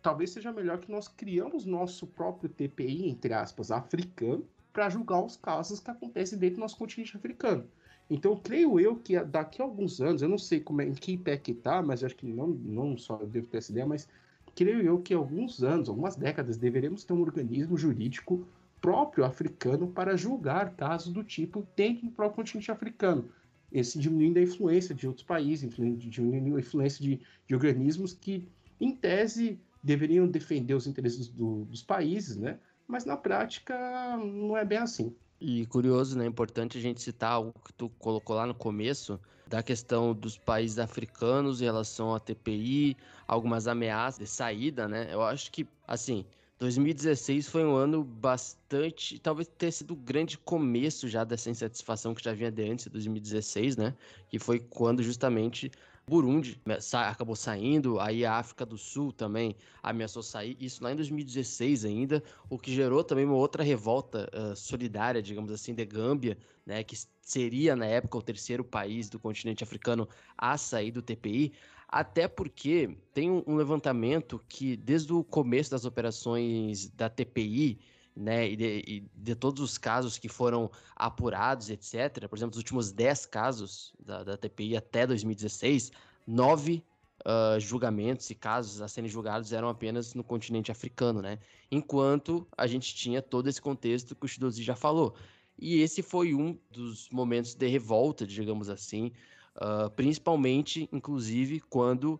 talvez seja melhor que nós criamos nosso próprio TPI, entre aspas, africano, para julgar os casos que acontecem dentro do nosso continente africano. Então, creio eu que daqui a alguns anos, eu não sei como é, em que pé que tá, mas acho que não, não só eu devo ter essa ideia, mas creio eu que alguns anos, algumas décadas, deveremos ter um organismo jurídico próprio africano para julgar casos do tipo dentro do próprio continente africano. Esse diminuindo a influência de outros países, diminuindo a influência de, de organismos que, em tese, deveriam defender os interesses do, dos países, né? Mas na prática não é bem assim. E curioso, né? Importante a gente citar algo que tu colocou lá no começo, da questão dos países africanos em relação à TPI, algumas ameaças de saída, né? Eu acho que, assim, 2016 foi um ano bastante. Talvez tenha sido o grande começo já dessa insatisfação que já vinha de antes de 2016, né? Que foi quando justamente Burundi acabou saindo, aí a África do Sul também ameaçou sair, isso lá em 2016 ainda, o que gerou também uma outra revolta uh, solidária, digamos assim, de Gâmbia, né, que seria na época o terceiro país do continente africano a sair do TPI. Até porque tem um, levantamento que, desde o começo das operações da TPI, né, e de, e de, todos os casos que foram apurados, etc., por exemplo, os últimos 10 casos da, da TPI até 2016, nove uh, julgamentos e casos a serem julgados eram apenas no continente africano, né? Enquanto a gente tinha todo esse contexto que o Shidozi já falou. E esse foi um dos momentos de revolta, digamos assim, Uh, principalmente, inclusive, quando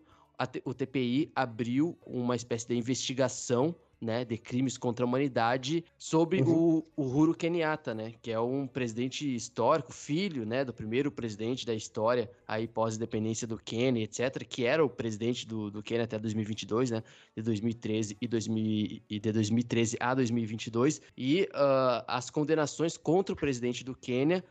o TPI abriu uma espécie de investigação né, de crimes contra a humanidade sobre uhum. o, o Uhuru Kenyatta, né, que é um presidente histórico, filho, né, do primeiro presidente da história aí pós-independência do Quênia, etc, que era o presidente do, do Quênia até 2022, né, de 2013 e, 2000, e de 2013 a 2022, e uh, as condenações contra o presidente do Quênia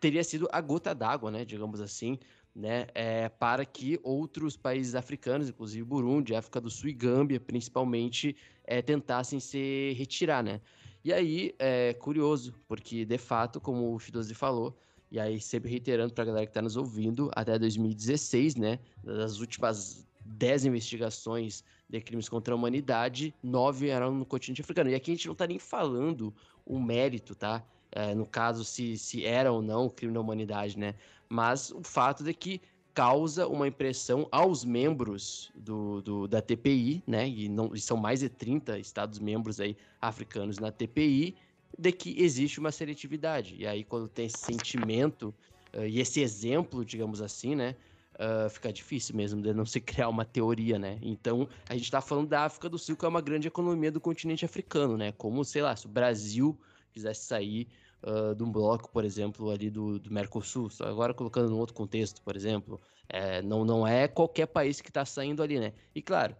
teria sido a gota d'água, né, digamos assim, né, é, para que outros países africanos, inclusive Burundi, África do Sul e Gâmbia, principalmente, é, tentassem se retirar, né. E aí, é curioso, porque, de fato, como o Fidosi falou, e aí sempre reiterando para a galera que está nos ouvindo, até 2016, né, das últimas 10 investigações de crimes contra a humanidade, nove eram no continente africano. E aqui a gente não está nem falando o mérito, tá? é, no caso, se, se era ou não crime da humanidade, né? Mas o fato de que causa uma impressão aos membros do, do, da TPI, né? E, não, e são mais de 30 Estados-membros aí africanos na TPI, de que existe uma seletividade. E aí, quando tem esse sentimento uh, e esse exemplo, digamos assim, né? Uh, fica difícil mesmo de não se criar uma teoria, né? Então, a gente está falando da África do Sul, que é uma grande economia do continente africano, né? Como, sei lá, se o Brasil quisesse sair uh, de um bloco, por exemplo, ali do, do Mercosul, agora colocando num outro contexto, por exemplo, é, não, não é qualquer país que está saindo ali, né? E claro,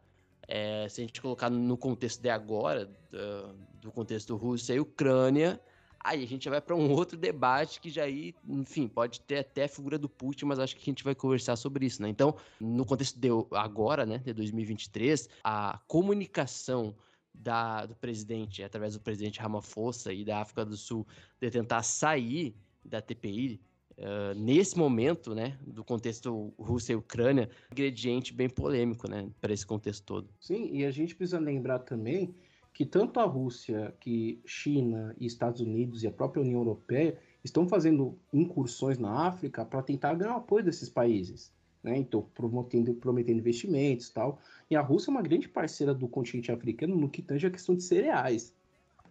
é, se a gente colocar no contexto de agora, do, do contexto Rússia e Ucrânia, aí a gente vai para um outro debate que já aí, enfim, pode ter até a figura do Putin, mas acho que a gente vai conversar sobre isso, né? Então, no contexto de agora, né, de 2023, a comunicação da, do presidente, através do presidente Ramaphosa e da África do Sul, de tentar sair da TPI, uh, eh, nesse momento, né, do contexto Rússia e Ucrânia, ingrediente bem polêmico, né, para esse contexto todo. Sim, e a gente precisa lembrar também que tanto a Rússia, que China e Estados Unidos e a própria União Europeia estão fazendo incursões na África para tentar ganhar apoio desses países né? Então, prometendo, prometendo investimentos tal. E a Rússia é uma grande parceira do continente africano no que tange a questão de cereais.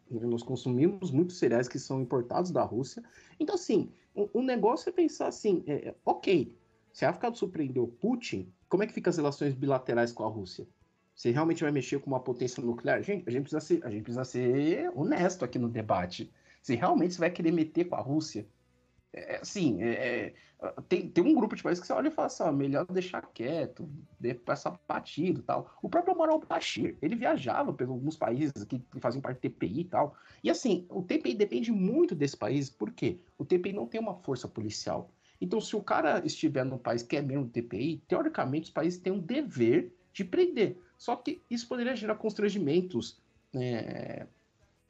Nós consumimos muitos cereais que são importados da Rússia. Então, assim, o, o negócio é pensar assim: é, é, ok, se a África do Sul prendeu Putin, como é que ficam as relações bilaterais com a Rússia? Você realmente vai mexer com uma potência nuclear? Gente, a gente precisa ser, a gente precisa ser honesto aqui no debate. Se realmente você vai querer meter com a Rússia, é, assim, é, tem, tem um grupo de países que você olha e fala assim, ó, melhor deixar quieto, passar batido tal. O próprio Amaral Bashir, ele viajava por alguns países que faziam parte do TPI e tal. E assim, o TPI depende muito desse país, por quê? O TPI não tem uma força policial. Então, se o cara estiver num país que é membro do TPI, teoricamente os países têm um dever de prender. Só que isso poderia gerar constrangimentos é,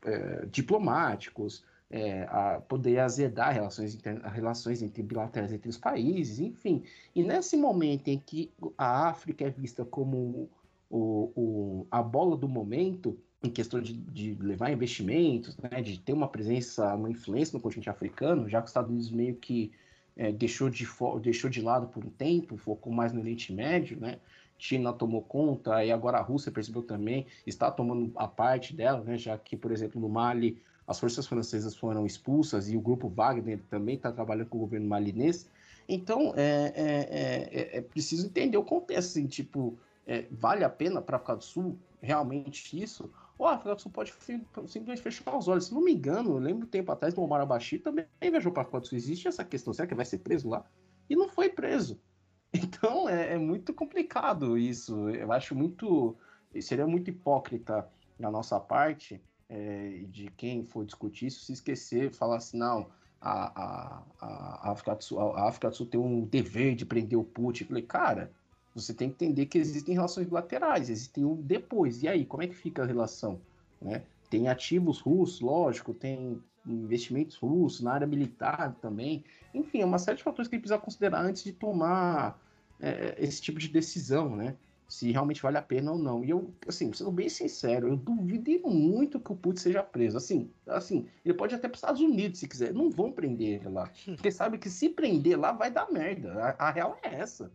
é, diplomáticos, é, a poder azedar relações, relações entre bilaterais entre os países, enfim. E nesse momento em que a África é vista como o, o, a bola do momento, em questão de, de, levar investimentos, né, de ter uma presença, uma influência no continente africano, já que os Estados Unidos meio que é, deixou, de deixou de lado por um tempo, focou mais no Oriente Médio, né? China tomou conta e agora a Rússia percebeu também, está tomando a parte dela, né? já que, por exemplo, no Mali as forças francesas foram expulsas e o grupo Wagner também está trabalhando com o governo malinês. Então, é, é, é, é preciso entender o contexto, assim, tipo, é, vale a pena para a África do Sul realmente isso? Ou a África do Sul pode simplesmente fechar os olhos? Se não me engano, eu lembro tempo atrás do Omar al-Bashir também viajou para a África do Sul. Existe essa questão, será que vai ser preso lá? E não foi preso. Então, é, é muito complicado isso. Eu acho muito... Seria muito hipócrita da nossa parte, é, de quem for discutir isso, se esquecer, falar assim, não, a, a, a, África do Sul, a África do Sul tem um dever de prender o Putin. Eu falei, cara, você tem que entender que existem relações bilaterais, existem um depois. E aí, como é que fica a relação? Né? Tem ativos russos, lógico, tem investimentos russos na área militar também. Enfim, é uma série de fatores que gente precisa considerar antes de tomar é, esse tipo de decisão, né? Se realmente vale a pena ou não. E eu, assim, sendo bem sincero, eu duvido muito que o Putin seja preso. Assim, assim, ele pode até para os Estados Unidos se quiser. Não vão prender ele lá. Porque sabe que se prender lá vai dar merda. A, a real é essa.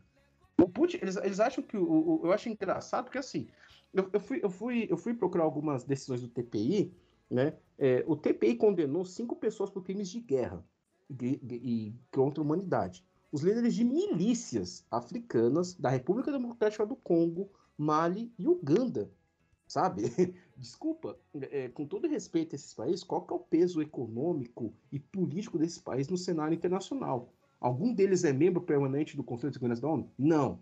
O Putin, eles, eles acham que. O, o, eu acho engraçado porque assim. Eu, eu, fui, eu, fui, eu fui procurar algumas decisões do TPI, né? É, o TPI condenou cinco pessoas por crimes de guerra e, e contra a humanidade. Os líderes de milícias africanas da República Democrática do Congo, Mali e Uganda, sabe? Desculpa, é, com todo respeito a esses países, qual que é o peso econômico e político desses países no cenário internacional? Algum deles é membro permanente do Conselho de Segurança da ONU? Não.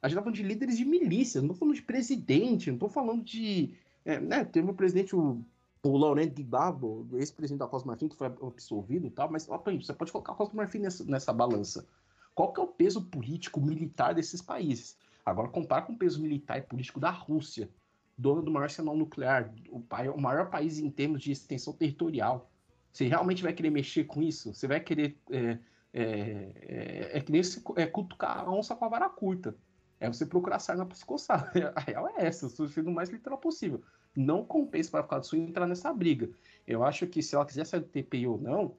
A gente está falando de líderes de milícias, não estou falando de presidente, não estou falando de. É, né, teve o presidente, o, o Laurent Gbagbo, ex-presidente da Costa Marfim, que foi absolvido e tal, mas ó, você pode colocar a Costa Marfim nessa, nessa balança. Qual que é o peso político, militar desses países? Agora, compara com o peso militar e político da Rússia, dona do maior arsenal nuclear, o, o maior país em termos de extensão territorial. Você realmente vai querer mexer com isso? Você vai querer. É, é, é, é que nem se, é cutucar a onça com a vara curta. É você procurar sarna para se coçar. A real é essa, sendo o mais literal possível. Não compensa para a África do Sul entrar nessa briga. Eu acho que se ela quiser sair do TPI ou não,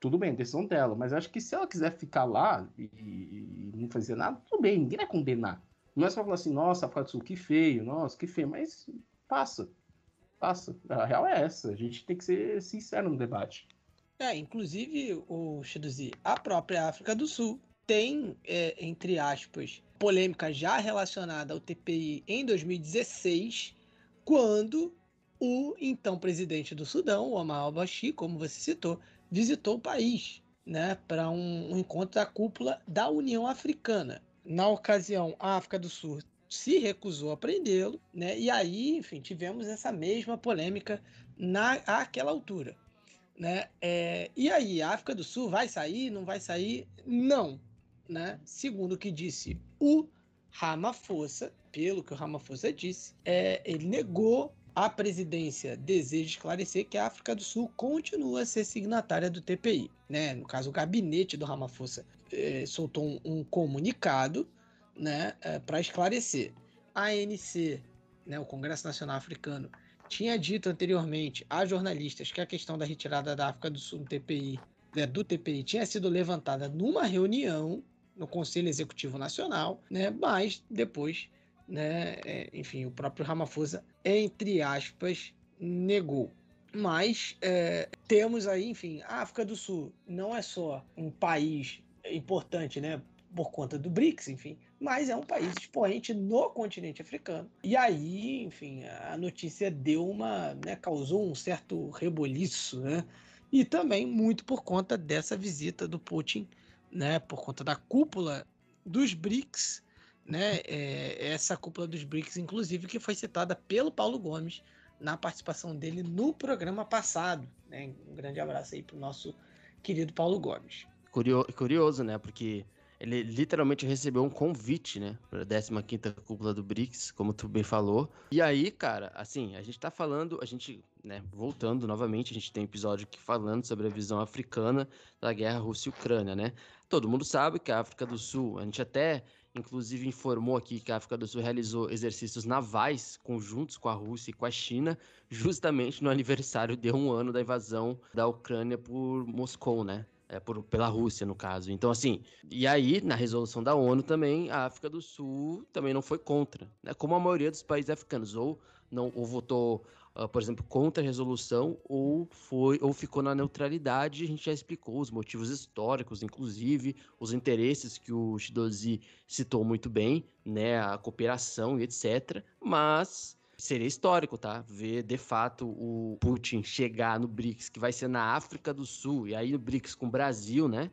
tudo bem, decisão dela. Mas acho que se ela quiser ficar lá e, e, não fazer nada, tudo bem, ninguém vai condenar. Não é só falar assim, nossa, África do Sul, que feio, nossa, que feio, mas passa. Passa. A real é essa. A gente tem que ser sincero no debate. É, inclusive, o Chiduzi, a própria África do Sul tem, é, entre aspas, polêmica já relacionada ao TPI em 2016, quando o então presidente do Sudão, Omar al-Bashir, como você citou, visitou o país né, para um, um encontro da cúpula da União Africana. Na ocasião, a África do Sul se recusou a prendê-lo, né? E aí, enfim, tivemos essa mesma polêmica naquela altura. Né? É, e aí, a África do Sul vai sair? Não vai sair? Não. Né? Segundo o que disse o Ramaphosa, pelo que o Ramaphosa disse, é, ele negou a presidência deseja esclarecer que a África do Sul continua a ser signatária do TPI. Né? No caso, o gabinete do Ramaphosa é, soltou um, um, comunicado né, é, para esclarecer. A ANC, né, o Congresso Nacional Africano, tinha dito anteriormente a jornalistas que a questão da retirada da África do Sul do TPI, né, do TPI tinha sido levantada numa reunião no Conselho Executivo Nacional, né, mas depois, né, é, enfim, o próprio Ramaphosa, entre aspas, negou. Mas é, temos aí, enfim, a África do Sul não é só um país importante, né, por conta do BRICS, enfim, mas é um país expoente no continente africano. E aí, enfim, a notícia deu uma, né, causou um certo reboliço, né? E também muito por conta dessa visita do Putin, né, por conta da cúpula dos BRICS, né? É, essa cúpula dos BRICS, inclusive, que foi citada pelo Paulo Gomes na participação dele no programa passado. Né? Um grande abraço aí para o nosso querido Paulo Gomes. Curioso, né? Porque ele literalmente recebeu um convite, né, para a 15ª cúpula do BRICS, como tu bem falou. E aí, cara, assim, a gente tá falando, a gente, né, voltando novamente, a gente tem um episódio aqui falando sobre a visão africana da guerra Rússia e Ucrânia, né? Todo mundo sabe que a África do Sul, a gente até inclusive informou aqui que a África do Sul realizou exercícios navais conjuntos com a Rússia e com a China, justamente no aniversário de um ano da invasão da Ucrânia por Moscou, né? É, por, pela Rússia, no caso. Então, assim, e aí, na resolução da ONU também, a África do Sul também não foi contra, né? Como a maioria dos países africanos, ou não ou votou, uh, por exemplo, contra a resolução, ou foi ou ficou na neutralidade. A gente já explicou os motivos históricos, inclusive, os interesses que o Shidozi citou muito bem, né? A cooperação e etc. Mas seria histórico, tá? Ver de fato o Putin chegar no BRICS, que vai ser na África do Sul, e aí o BRICS com o Brasil, né?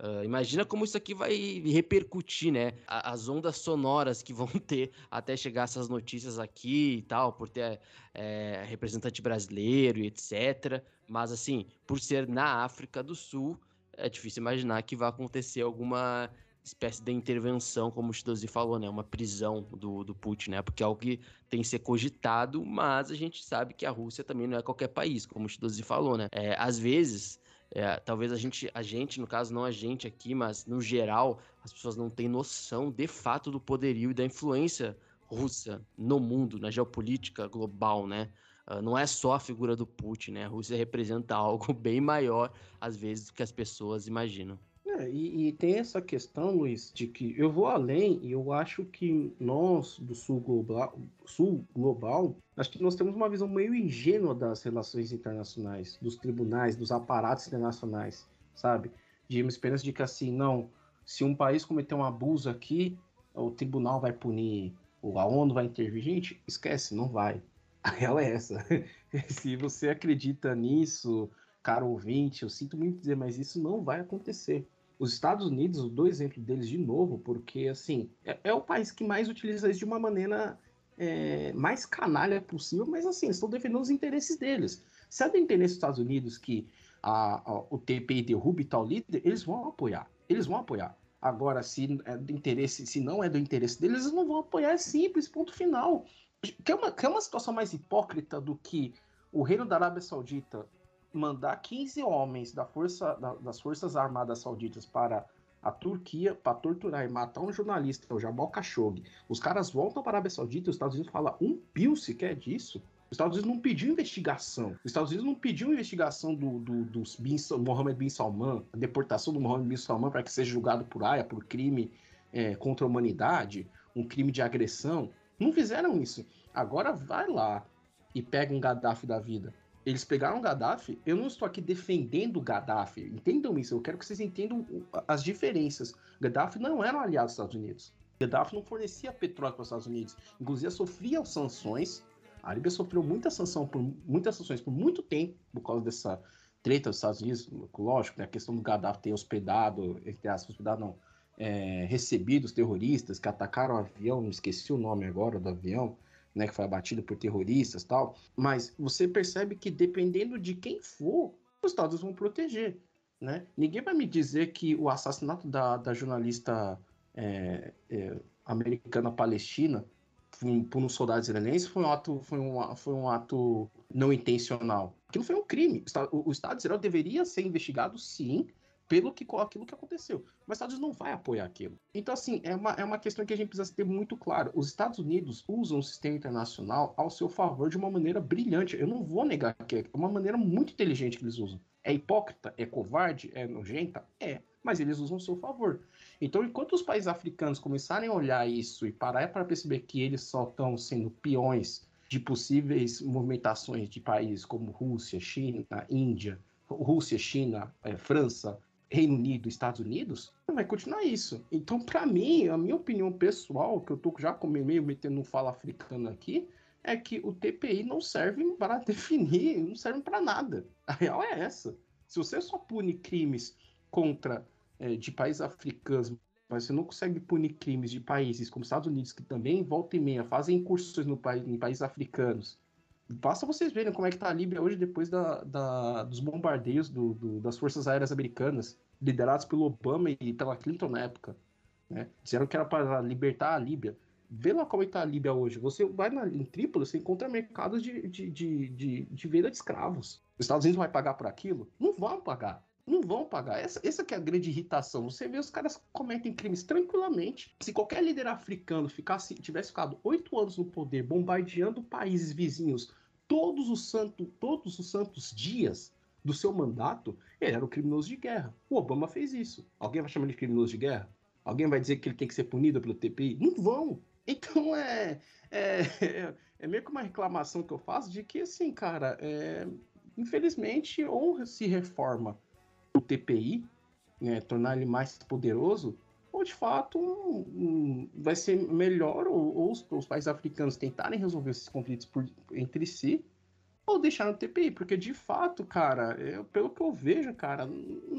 Uh, imagina como isso aqui vai repercutir, né? As ondas sonoras que vão ter até chegar essas notícias aqui e tal, por ter é, representante brasileiro e etc. Mas, assim, por ser na África do Sul, é difícil imaginar que vai acontecer alguma espécie de intervenção, como o Chidozi falou, né? Uma prisão do, do Putin, né? Porque é algo que tem que ser cogitado, mas a gente sabe que a Rússia também não é qualquer país, como o Chidozi falou, né? É, às vezes é, talvez a gente, a gente, no caso, não a gente aqui, mas no geral, as pessoas não têm noção de fato do poderio e da influência russa no mundo, na geopolítica global, né? Uh, não é só a figura do Putin, né? A Rússia representa algo bem maior, às vezes, do que as pessoas imaginam. É, e, e, tem essa questão, Luiz, de que eu vou além e eu acho que nós do Sul Global, Sul Global, acho que nós temos uma visão meio ingênua das relações internacionais, dos tribunais, dos aparatos internacionais, sabe? De uma esperança de que assim, não, se um país cometer um abuso aqui, o tribunal vai punir, ou a ONU vai intervir. Gente, esquece, não vai. A real é essa. se você acredita nisso, caro ouvinte, eu sinto muito dizer, mas isso não vai acontecer. Os Estados Unidos, eu dou exemplo deles de novo, porque assim é, é o país que mais utiliza isso de uma maneira é, mais canalha possível, mas assim, estão defendendo os interesses deles. Se é do interesse dos Estados Unidos que a, a, o TPI derrube tal líder, eles vão apoiar. Eles vão apoiar. Agora, se é do interesse, se não é do interesse deles, eles não vão apoiar, é simples, ponto final. Quer uma, quer uma situação mais hipócrita do que o reino da Arábia Saudita mandar 15 homens da força, da, das Forças Armadas Sauditas para a Turquia para torturar e matar um jornalista, o Jamal Khashoggi. Os caras voltam para a Arábia Saudita e os Estados Unidos falam um pio sequer disso. Os Estados Unidos não pediu investigação. Os Estados Unidos não pediu investigação do, do, do bin, Mohammed bin Salman, a deportação do Mohammed bin Salman para que seja julgado por AIA por crime é, contra a humanidade, um crime de agressão. Não fizeram isso. Agora vai lá e pega um Gaddafi da vida eles pegaram o Gaddafi. Eu não estou aqui defendendo o Gaddafi. Entendam isso. Eu quero que vocês entendam as diferenças. Gaddafi não era um aliado dos Estados Unidos. Gaddafi não fornecia petróleo para os Estados Unidos. Inclusive, sofria sanções. A Líbia sofreu muita sanção por muitas sanções por muito tempo por causa dessa treta dos Estados Unidos. Lógico, né, a questão do Gaddafi ter hospedado, entre aspas, hospedado não, é, recebido os terroristas que atacaram o avião. Não esqueci o nome agora do avião né, que foi abatido por terroristas tal. Mas você percebe que dependendo de quem for, os Estados vão proteger. Né? Ninguém vai me dizer que o assassinato da, da jornalista é, é, americana palestina por um soldado israelense foi um ato, foi um, foi um ato não intencional. Aquilo foi um crime. O, o Estado de Israel deveria ser investigado, sim, pelo que aquilo que aconteceu. Mas os Estados Unidos não vai apoiar aquilo. Então, assim, é uma, é uma questão que a gente precisa ter muito claro. Os Estados Unidos usam o sistema internacional ao seu favor de uma maneira brilhante. Eu não vou negar que é uma maneira muito inteligente que eles usam. É hipócrita? É covarde? É nojenta? É. Mas eles usam ao seu favor. Então, enquanto os países africanos começarem a olhar isso e parar para perceber que eles só estão sendo peões de possíveis movimentações de países como Rússia, China, Índia, Rússia, China, é, França, Reino Unido, Estados Unidos, vai continuar isso. Então, para mim, a minha opinião pessoal, que eu tô já meio metendo um fala africano aqui, é que o TPI não serve para definir, não serve para nada. A real é essa. Se você só pune crimes contra é, de países africanos, mas você não consegue punir crimes de países como Estados Unidos, que também volta e meia fazem incursões no país, em países africanos, Basta vocês verem como é que tá a Líbia hoje depois da, da dos bombardeios do, do, das forças aéreas americanas, liderados pelo Obama e pela Clinton na época. Né? Disseram que era para libertar a Líbia. Vê lá como é que tá a Líbia hoje. Você vai na, em Trípoli, você encontra mercados de, de, de, de, de venda de escravos. Os Estados Unidos vai pagar por aquilo? Não vão pagar não vão pagar. Essa, essa é a grande irritação. Você vê os caras cometem crimes tranquilamente. Se qualquer líder africano ficasse, tivesse ficado oito anos no poder, bombardeando países vizinhos todos os, santo, todos os santos dias do seu mandato, ele era um criminoso de guerra. O Obama fez isso. Alguém vai chamar ele de criminoso de guerra? Alguém vai dizer que ele tem que ser punido pelo TPI? Não vão. Então é, é, é meio que uma reclamação que eu faço de que, assim, cara, é, infelizmente, ou se reforma o TPI, né, tornar ele mais poderoso, ou de fato um, um, vai ser melhor ou, ou os, os, países africanos tentarem resolver esses conflitos por, entre si, ou deixar no TPI, porque de fato, cara, eu, pelo que eu vejo, cara,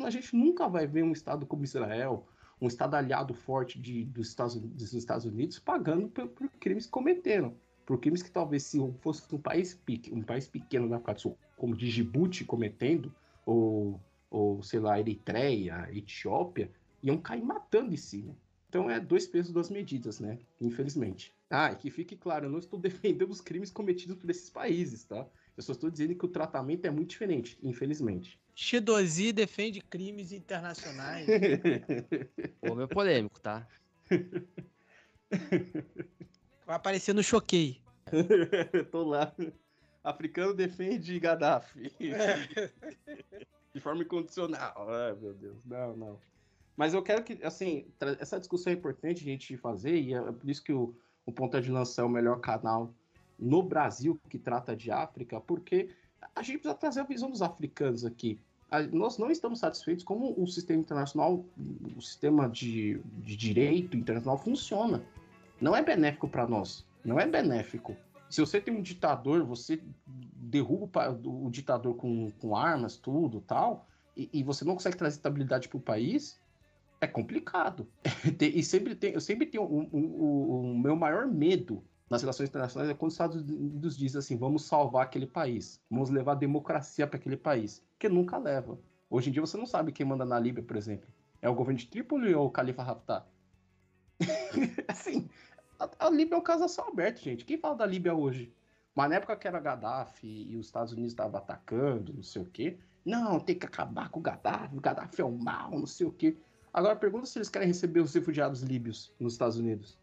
a gente nunca vai ver um Estado como Israel, um Estado aliado forte de, dos, Estados, dos Estados Unidos pagando por, por crimes que cometeram. Por crimes que talvez se fosse um país, um país pequeno na África do Sul, como Djibouti cometendo, ou, ou sei lá, Eritreia, Etiópia, iam cair matando em cima. Então é dois pesos, duas medidas, né? Infelizmente. Ah, e que fique claro, eu não estou defendendo os crimes cometidos por esses países, tá? Eu só estou dizendo que o tratamento é muito diferente, infelizmente. Shidozi defende crimes internacionais. Pô, meu polêmico, tá? Vai aparecer no Choquei. Tô lá. Africano defende Gaddafi. De forma incondicional. Ai, meu Deus. Não, não. Mas eu quero que, assim, essa discussão é importante a gente fazer, e é por isso que o, o Ponta de Lança é o melhor canal no Brasil que trata de África, porque a gente precisa trazer a visão dos africanos aqui. Nós não estamos satisfeitos como o sistema internacional, o sistema de, de direito internacional funciona. Não é benéfico para nós. Não é benéfico. Se você tem um ditador, você derruba o, o ditador com, com armas, tudo tal, e, e você não consegue trazer estabilidade para o país, é complicado. e sempre tem, eu sempre tenho o um, um, um, meu maior medo nas relações internacionais é quando os Estados Unidos diz assim, vamos salvar aquele país, vamos levar democracia para aquele país, que nunca leva. Hoje em dia você não sabe quem manda na Líbia, por exemplo. É o governo de Trípoli ou o Califa Haftar? assim, a, a, Líbia é um caso a céu aberto, gente. Quem fala da Líbia hoje? Mas na época que era Gaddafi e os Estados Unidos estavam atacando, não sei o quê. Não, tem que acabar com o Gaddafi, o Gaddafi é o mal, não sei o quê. Agora pergunta se eles querem receber os refugiados líbios nos Estados Unidos.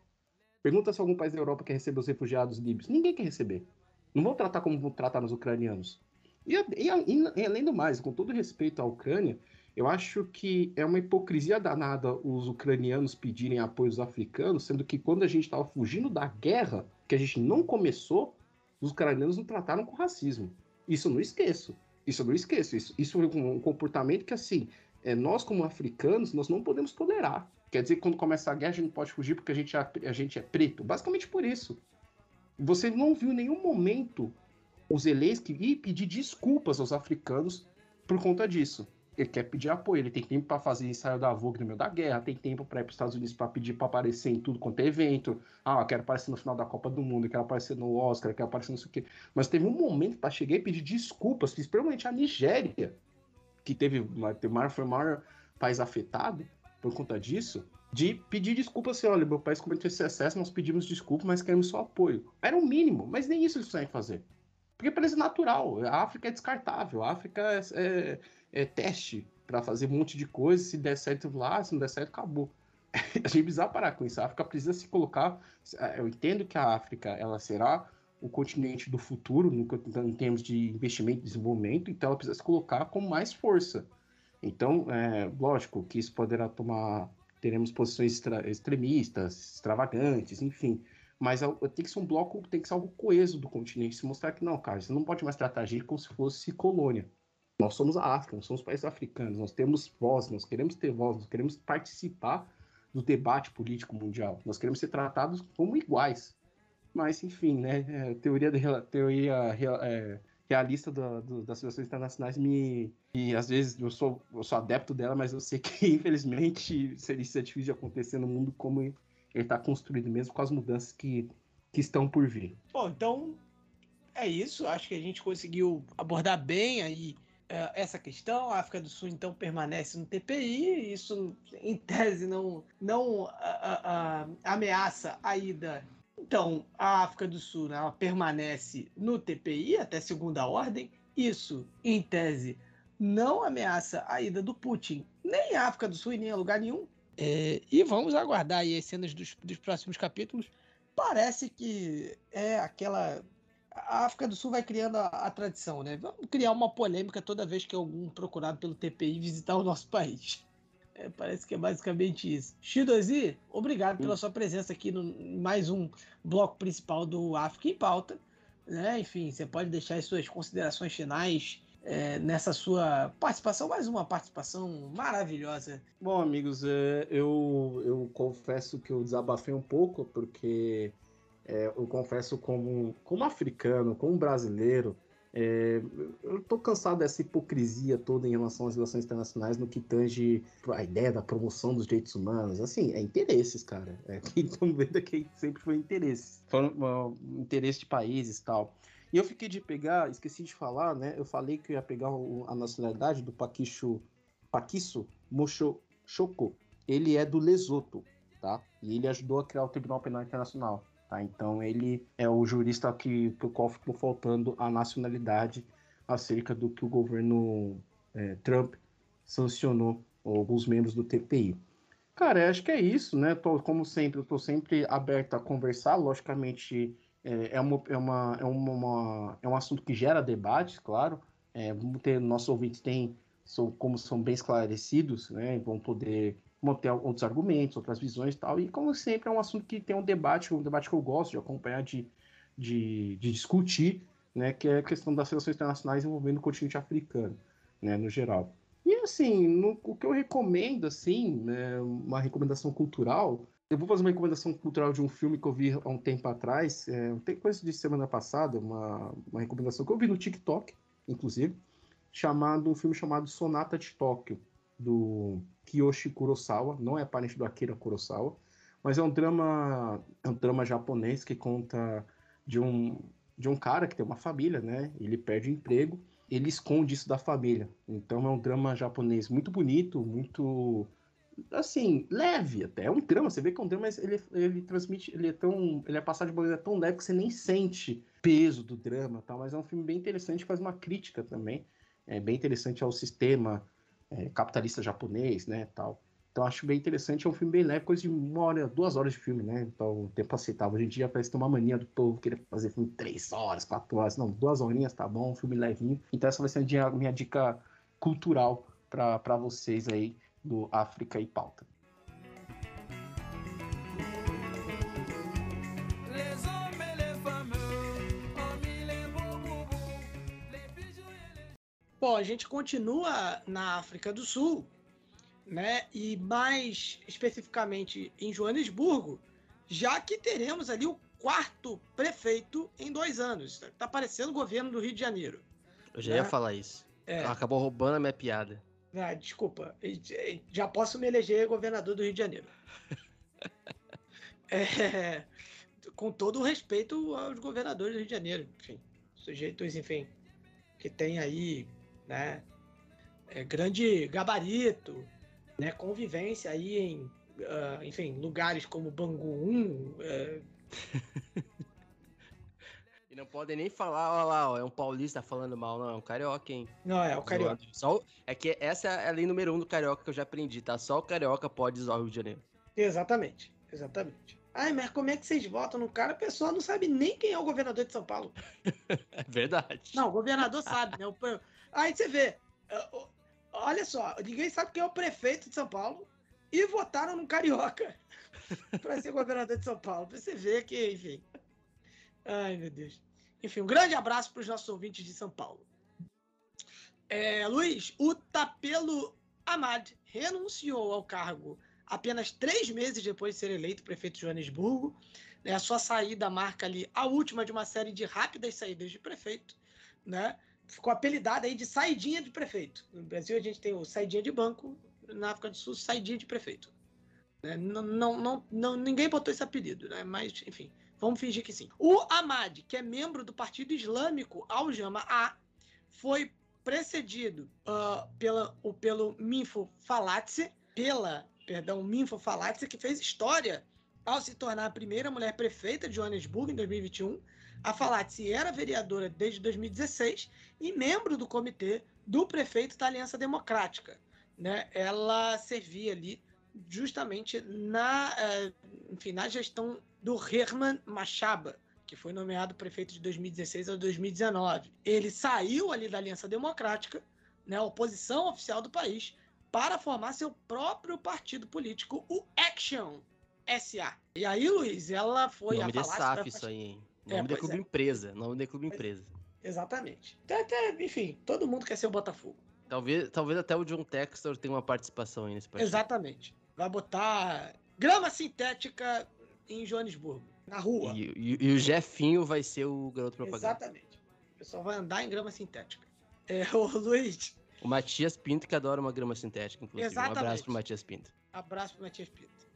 Pergunta se algum país da Europa quer receber os refugiados líbios. Ninguém quer receber. Não vão tratar como vão tratar nos ucranianos. E, e, e, além do mais, com todo respeito à Ucrânia, eu acho que é uma hipocrisia danada os ucranianos pedirem apoio aos africanos, sendo que quando a gente estava fugindo da guerra, que a gente não começou, os ucranianos não trataram com racismo. Isso eu não esqueço. Isso eu não esqueço. Isso, isso é um comportamento que, assim, é, nós como africanos, nós não podemos tolerar. Quer dizer quando começa a guerra a gente não pode fugir porque a gente, é, a gente é preto. Basicamente por isso. Você não viu em nenhum momento o Zelensky ir pedir desculpas aos africanos por conta disso. Ele quer pedir apoio, ele tem tempo para fazer ensaio da Vogue no meio da guerra, tem tempo para ir para os Estados Unidos para pedir para aparecer em tudo quanto é evento. Ah, eu quero aparecer no final da Copa do Mundo, eu quero aparecer no Oscar, eu quero aparecer no sei o quê. Mas teve um momento para chegar e pedir desculpas, principalmente a Nigéria, que teve, foi o maior país afetado por conta disso, de pedir desculpas assim, olha, meu país cometeu esse excesso, nós pedimos desculpas, mas queremos seu apoio. Era o um mínimo, mas nem isso eles conseguem fazer. Porque para eles é natural, a África é descartável, a África é, é, é teste para fazer um monte de coisa, se der certo lá, se não der certo, acabou. a gente precisa parar com isso, a África precisa se colocar, eu entendo que a África, ela será o continente do futuro, em termos de investimento e desenvolvimento, então ela precisa se colocar com mais força. Então, é, lógico que isso poderá tomar. Teremos posições extra, extremistas, extravagantes, enfim. Mas tem que ser um bloco, tem que ser algo coeso do continente, se mostrar que não, cara, você não pode mais tratar a gente como se fosse colônia. Nós somos a África, nós somos países africanos, nós temos voz, nós queremos ter voz, nós queremos participar do debate político mundial, nós queremos ser tratados como iguais. Mas, enfim, né, é, teoria, de, teoria é, realista do, do, das relações internacionais me. E às vezes eu sou, eu sou adepto dela, mas eu sei que, infelizmente, seria, difícil de acontecer no mundo como ele está construído, mesmo com as mudanças que, que estão por vir. Bom, então é isso. Acho que a gente conseguiu abordar bem aí é, essa questão. A África do Sul então permanece no TPI. Isso, em tese, não, não a, a, a, ameaça a ida então, a África do Sul né, permanece no TPI até segunda ordem. Isso, em tese, não ameaça a ida do Putin nem à África do Sul e nem a lugar nenhum. É, e vamos aguardar as cenas dos, dos próximos capítulos. Parece que é aquela a África do Sul vai criando a, a, tradição, né? Vamos criar uma polêmica toda vez que algum procurado pelo TPI visitar o nosso país. É, parece que é basicamente isso. Shidozi, obrigado pela sua presença aqui no mais um bloco principal do África em Pauta. Né? Enfim, você pode deixar as suas considerações finais é, nessa sua participação, mais uma participação maravilhosa. Bom, amigos, é, eu, eu confesso que eu desabafei um pouco, porque é, eu confesso como, como africano, como brasileiro, É, eu tô cansado dessa hipocrisia toda em relação às relações internacionais no que tange a ideia da promoção dos direitos humanos. Assim, é interesses, cara. É que estão vendo que sempre foi interesses. Foram uh, interesse de países e tal. E eu fiquei de pegar, esqueci de falar, né? Eu falei que eu ia pegar a nacionalidade do Paquicho, Paquisso Mochoco. Ele é do Lesoto, tá? E ele ajudou a criar o Tribunal Penal Internacional. Tá? Então ele é o jurista que, o qual ficou faltando a nacionalidade acerca do que o governo é, Trump sancionou alguns membros do TPI. Cara, acho que é isso, né? Tô, como sempre, eu estou sempre aberto a conversar. Logicamente, é, é, uma, é, uma, é, uma, é um assunto que gera debates, claro. É, ter, nossos ouvintes têm, são, como são bem esclarecidos, né? Vão poder ter outros argumentos, outras visões e tal. E, como sempre, é um assunto que tem um debate, um debate que eu gosto de acompanhar, de, de, de discutir, né, que é a questão das relações internacionais envolvendo o continente africano, né, no geral. E, assim, no, o que eu recomendo, assim, né, uma recomendação cultural, eu vou fazer uma recomendação cultural de um filme que eu vi há um tempo atrás, é, tem coisa de semana passada, uma, uma recomendação que eu vi no TikTok, inclusive, chamado um filme chamado Sonata de Tóquio, do Kiyoshi Kurosawa, não é parente do Akira Kurosawa, mas é um drama, é um drama japonês que conta de um de um cara que tem uma família, né? Ele perde o emprego, ele esconde isso da família. Então é um drama japonês muito bonito, muito assim, leve até. É um drama, você vê que é um drama, mas ele, ele transmite, ele é tão, ele é passado de maneira tão leve que você nem sente peso do drama, tal, mas é um filme bem interessante, faz uma crítica também. É bem interessante ao sistema é, capitalista japonês, né, tal. Então acho bem interessante, é um filme bem leve, coisa de uma hora, duas horas de filme, né? Então, o tempo aceitável. Hoje em dia parece ter uma mania do povo querer fazer filme três horas, quatro horas. Não, duas horinhas tá bom, um filme levinho. Então essa vai ser a minha dica cultural para vocês aí do África e Pauta. Bom, a gente continua na África do Sul, né? E mais especificamente em Joanesburgo, já que teremos ali o quarto prefeito em dois anos. Tá parecendo o governo do Rio de Janeiro. Eu já né? ia falar isso. É. Acabou roubando a minha piada. Ah, desculpa. Já posso me eleger governador do Rio de Janeiro. é, com todo o respeito aos governadores do Rio de Janeiro. Enfim, sujeitos, enfim, que tem aí né? É, grande gabarito, né? Convivência aí em, uh, enfim, lugares como Bangu 1. É... e não podem nem falar, olha lá, ó, é um paulista falando mal, não, é um carioca, hein? Não, é o carioca. Só, é que essa é a lei número um do carioca que eu já aprendi, tá? Só o carioca pode usar o Rio de Janeiro. Exatamente, exatamente. Ai, mas como é que vocês votam no cara? A pessoa não sabe nem quem é o governador de São Paulo. é verdade. Não, o governador sabe, né? Aí você vê, olha só, ninguém sabe quem é o prefeito de São Paulo e votaram no Carioca para ser governador de São Paulo. Pra você ver que, enfim. Ai, meu Deus. Enfim, um grande abraço para os nossos ouvintes de São Paulo. É, Luiz, o Tapelo Amad renunciou ao cargo apenas três meses depois de ser eleito prefeito de Joanesburgo. Né, a sua saída marca ali a última de uma série de rápidas saídas de prefeito. Né? Ficou apelidada aí de saidinha de prefeito. No Brasil a gente tem o saidinha de banco, na África do Sul, saidinha de prefeito. Né? Não, não, não, não, ninguém botou esse apelido, né? mas enfim, vamos fingir que sim. O Ahmad, que é membro do Partido Islâmico Al-Jama A, foi precedido uh, pela, o, pelo Minfo Falatse, pela, perdão, Minfo Falatse, que fez história ao se tornar a primeira mulher prefeita de Joanesburgo em 2021 a Falatzi era vereadora desde 2016 e membro do comitê do prefeito da Aliança Democrática. Né? Ela servia ali justamente na, eh, enfim, na gestão do Herman Machaba, que foi nomeado prefeito de 2016 a 2019. Ele saiu ali da Aliança Democrática, né, a oposição oficial do país, para formar seu próprio partido político, o Action SA. E aí, Luiz, ela foi nome a falar... Isso aí, hein? Nome é, da clube é. empresa. Nome da clube empresa. Exatamente. Até, até, enfim, todo mundo quer ser o Botafogo. Talvez, talvez até o John Textor tenha uma participação aí nesse partido. Exatamente. Vai botar grama sintética em Joanesburgo, na rua. E, e, e o Jefinho vai ser o garoto propaganda. Exatamente. O pessoal vai andar em grama sintética. É, o Luiz. O Matias Pinto, que adora uma grama sintética, inclusive. Exatamente. Um abraço pro Matias Pinto. Abraço pro Matias Pinto.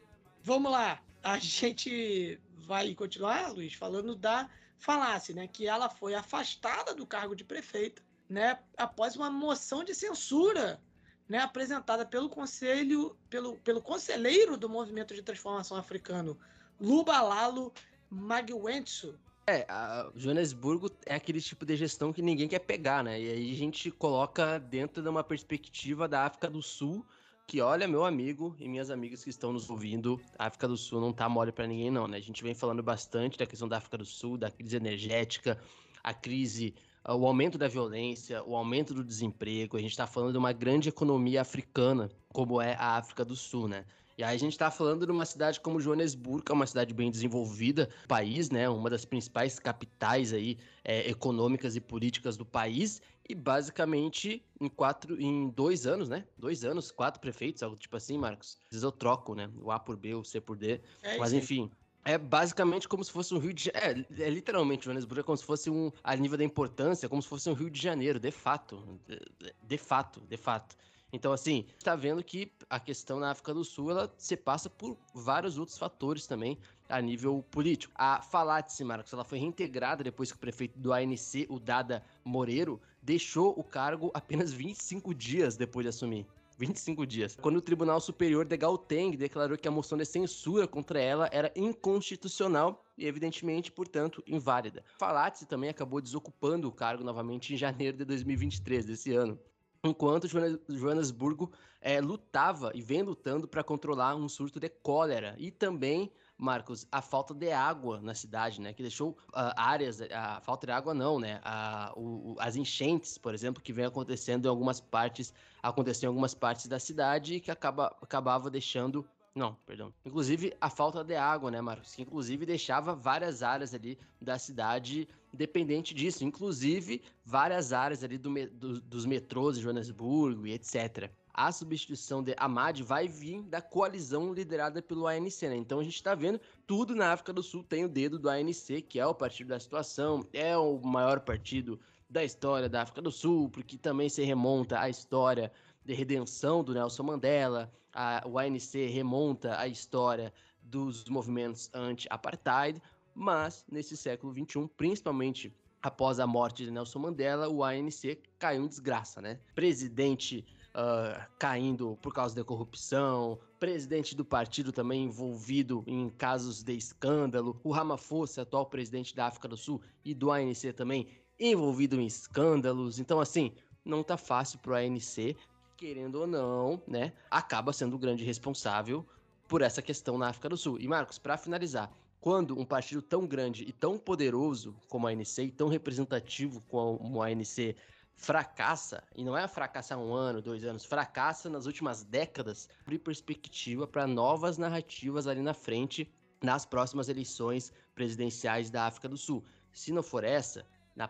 Vamos lá. A gente vai continuar, Luiz, falando da Falácia, né? Que ela foi afastada do cargo de prefeita, né? Após uma moção de censura né, apresentada pelo conselho, pelo, pelo conselheiro do movimento de transformação africano, Lubalalo Magwentsu. É, Joanesburgo é aquele tipo de gestão que ninguém quer pegar, né? E aí a gente coloca dentro de uma perspectiva da África do Sul, que olha, meu amigo e minhas amigas que estão nos ouvindo, a África do Sul não tá mole para ninguém não, né? A gente vem falando bastante da questão da África do Sul, da crise energética, a crise o aumento da violência, o aumento do desemprego. A gente está falando de uma grande economia africana, como é a África do Sul, né? E aí a gente está falando de uma cidade como Joanesburgo, que é uma cidade bem desenvolvida, país, né? Uma das principais capitais aí é, econômicas e políticas do país. E basicamente em quatro, em dois anos, né? Dois anos, quatro prefeitos, algo tipo assim, Marcos. Às vezes eu troco, né? O A por B, o C por D. É Mas enfim, é basicamente como se fosse um Rio de Janeiro. É, é, literalmente, Joanesburgo é como se fosse um. A nível da importância, como se fosse um Rio de Janeiro, de fato. De, de fato, de fato. Então, assim, está vendo que a questão na África do Sul ela se passa por vários outros fatores também a nível político. A Falatice, Marcos, ela foi reintegrada depois que o prefeito do ANC, o Dada Moreiro, deixou o cargo apenas 25 dias depois de assumir. 25 dias. Quando o Tribunal Superior de Gauteng declarou que a moção de censura contra ela era inconstitucional e, evidentemente, portanto, inválida. Falatse também acabou desocupando o cargo novamente em janeiro de 2023, desse ano enquanto Joanesburgo é, lutava e vem lutando para controlar um surto de cólera e também Marcos, a falta de água na cidade, né? Que deixou uh, áreas, a falta de água não, né? A, o, as enchentes, por exemplo, que vem acontecendo em algumas partes, aconteceu em algumas partes da cidade e que acaba, acabava deixando não, perdão. Inclusive a falta de água, né, Marcos? Que inclusive deixava várias áreas ali da cidade dependente disso. Inclusive várias áreas ali do, do, dos metrôs de Joanesburgo e etc a substituição de Ahmad vai vir da coalizão liderada pelo ANC, né? Então a gente está vendo tudo na África do Sul tem o dedo do ANC, que é o partido da situação, é o maior partido da história da África do Sul, porque também se remonta à história de redenção do Nelson Mandela, a, o ANC remonta à história dos movimentos anti-apartheid, mas nesse século XXI, principalmente após a morte de Nelson Mandela, o ANC caiu em desgraça, né? Presidente uh, caindo por causa da corrupção, presidente do partido também envolvido em casos de escândalo, o Ramaphosa, atual presidente da África do Sul e do ANC também envolvido em escândalos. Então, assim, não tá fácil pro ANC, querendo ou não, né? Acaba sendo o grande responsável por essa questão na África do Sul. E Marcos, para finalizar, quando um partido tão grande e tão poderoso como a ANC e tão representativo como a ANC fracassa, e não é fracassar um ano, dois anos, fracassa nas últimas décadas, abrir perspectiva para novas narrativas ali na frente nas próximas eleições presidenciais da África do Sul. Se não for essa, na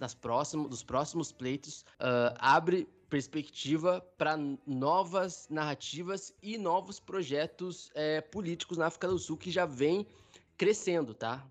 nas próximos, dos próximos pleitos, uh, abre perspectiva para novas narrativas e novos projetos é, políticos na África do Sul que já vem crescendo, tá?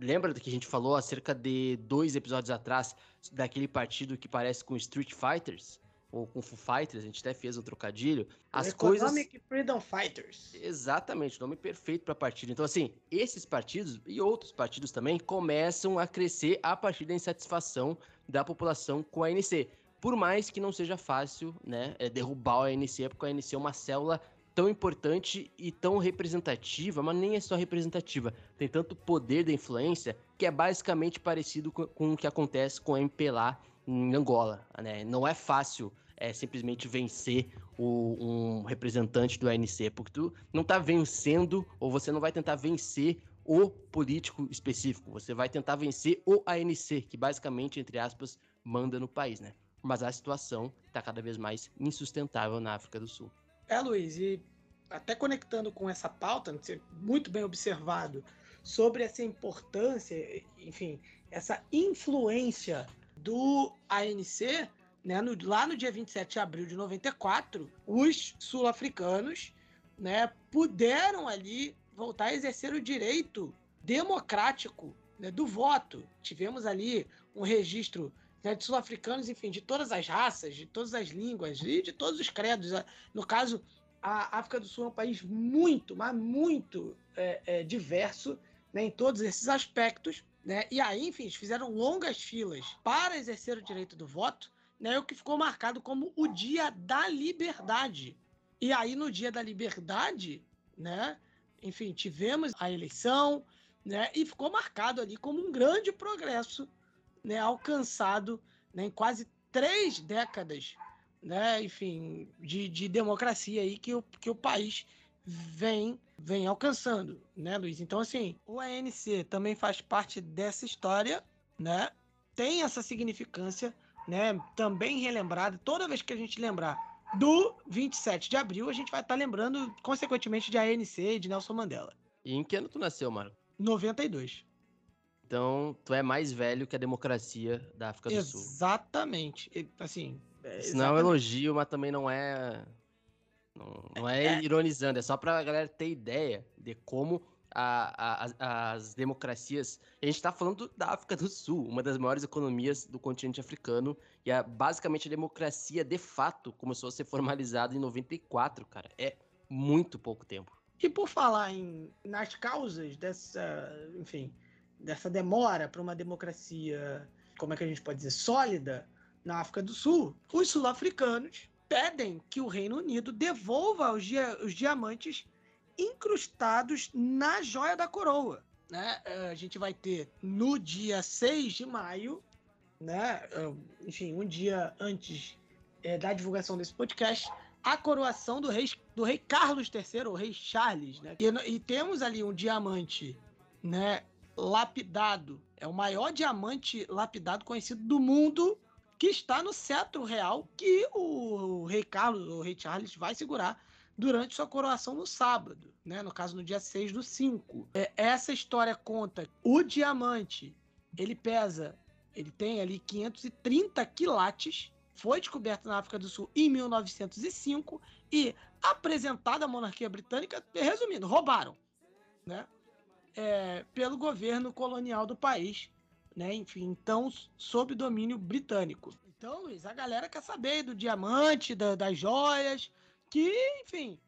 Lembra que a gente falou há cerca de dois episódios atrás daquele partido que parece com Street Fighters? Ou com Foo Fighters, a gente até fez um trocadilho. As Economic coisas... Freedom Fighters. Exatamente, nome perfeito para partido. Então, assim, esses partidos e outros partidos também começam a crescer a partir da insatisfação da população com a ANC. Por mais que não seja fácil, né, é derrubar a ANC, porque a ANC é uma célula tão importante e tão representativa, mas nem é só representativa, tem tanto poder da influência que é basicamente parecido com, com o que acontece com a MPLA em Angola. Né? Não é fácil é, simplesmente vencer o, um representante do ANC, porque tu não está vencendo ou você não vai tentar vencer o político específico, você vai tentar vencer o ANC, que basicamente, entre aspas, manda no país, né? Mas a situação está cada vez mais insustentável na África do Sul. É, Luiz, e até conectando com essa pauta, muito bem observado, sobre essa importância, enfim, essa influência do ANC, né, no, lá no dia 27 de abril de 94, os sul-africanos né, puderam ali voltar a exercer o direito democrático né, do voto. Tivemos ali um registro né, de sul-africanos, enfim, de todas as raças, de todas as línguas e de todos os credos. No caso, a África do Sul é um país muito, mas muito é, é, diverso né, em todos esses aspectos. Né? E aí, enfim, eles fizeram longas filas para exercer o direito do voto, né, o que ficou marcado como o Dia da Liberdade. E aí, no Dia da Liberdade, né, enfim, tivemos a eleição, né, e ficou marcado ali como um grande progresso né, alcançado né, em quase três décadas, né, enfim, de, de democracia aí que o, que o país vem vem alcançando, né, Luiz? Então, assim, o ANC também faz parte dessa história, né? Tem essa significância, né? Também relembrada. Toda vez que a gente lembrar do 27 de abril, a gente vai estar tá lembrando, consequentemente, de ANC e de Nelson Mandela. E em que ano tu nasceu, Marco? 92. Então, tu é mais velho que a democracia da África do Sul. Exatamente. Assim. É, Isso não é um elogio, mas também não é. Não, não é, é, ironizando, é só pra galera ter ideia de como a, a, as democracias. A gente tá falando da África do Sul, uma das maiores economias do continente africano, e a, basicamente a democracia de fato começou a ser formalizada em 94, cara. É muito pouco tempo. E por falar em, nas causas dessa, enfim, dessa demora para uma democracia, como é que a gente pode dizer, sólida na África do Sul, os sul-africanos pedem que o Reino Unido devolva os, dia os diamantes incrustados na joia da coroa. Né? Eh, a gente vai ter no dia 6 de maio, né? Eh, enfim, um dia antes é, da divulgação desse podcast, a coroação do rei, do rei Carlos III, o rei Charles. Né? E, e temos ali um diamante né, lapidado. É o maior diamante lapidado conhecido do mundo que está no cetro real que o rei Carlos, o rei Charles, vai segurar durante sua coroação no sábado, né? No caso, no dia 6 do 5. É, essa história conta o diamante, ele pesa, ele tem ali 530 quilates, foi descoberto na África do Sul em 1905 e apresentado à monarquia britânica, resumindo, roubaram, né? É, pelo governo colonial do país, né? Enfim, então sob domínio britânico. Então, Luiz, a galera quer saber do diamante, da, das joias, que, enfim,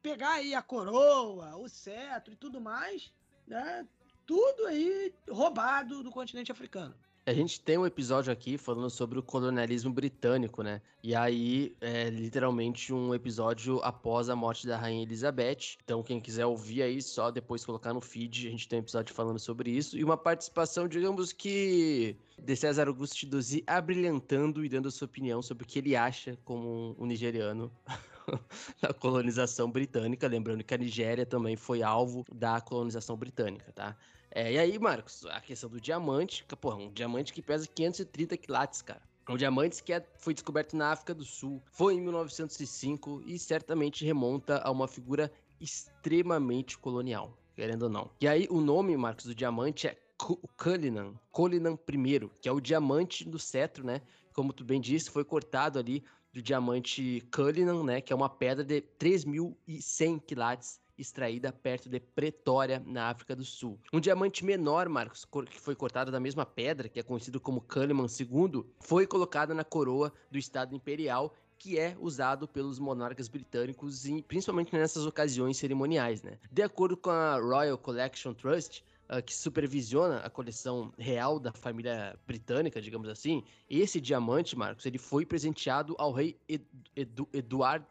pegar aí a coroa, o cetro e tudo mais, né? Tudo aí roubado do continente africano. A gente tem um episódio aqui falando sobre o colonialismo britânico, né? E aí, é literalmente um episódio após a morte da Rainha Elizabeth. Então, quem quiser ouvir aí, só depois colocar no feed, a gente tem um episódio falando sobre isso. E uma participação, digamos que, de César Augusto Chidozi abrilhantando e dando a sua opinião sobre o que ele acha como um nigeriano da colonização britânica. Lembrando que a Nigéria também foi alvo da colonização britânica, tá? É, e aí, Marcos, a questão do diamante, porra, um diamante que pesa 530 quilates, cara. Um diamante que é, foi descoberto na África do Sul, foi em 1905 e certamente remonta a uma figura extremamente colonial, querendo ou não. E aí, o nome, Marcos, do diamante é Cullinan, Cullinan I, que é o diamante do cetro, né? Como tu bem disse, foi cortado ali do diamante Cullinan, né? Que é uma pedra de 3.100 quilates extraída perto de Pretória, na África do Sul. Um diamante menor, Marcos, que foi cortado da mesma pedra, que é conhecido como Kahneman II, foi colocado na coroa do Estado Imperial que é usado pelos monarcas britânicos, principalmente nessas ocasiões cerimoniais, né? De acordo com a Royal Collection Trust, uh, que supervisiona a coleção real da família britânica, digamos assim, esse diamante, Marcos, ele foi presenteado ao rei Ed Ed Eduardo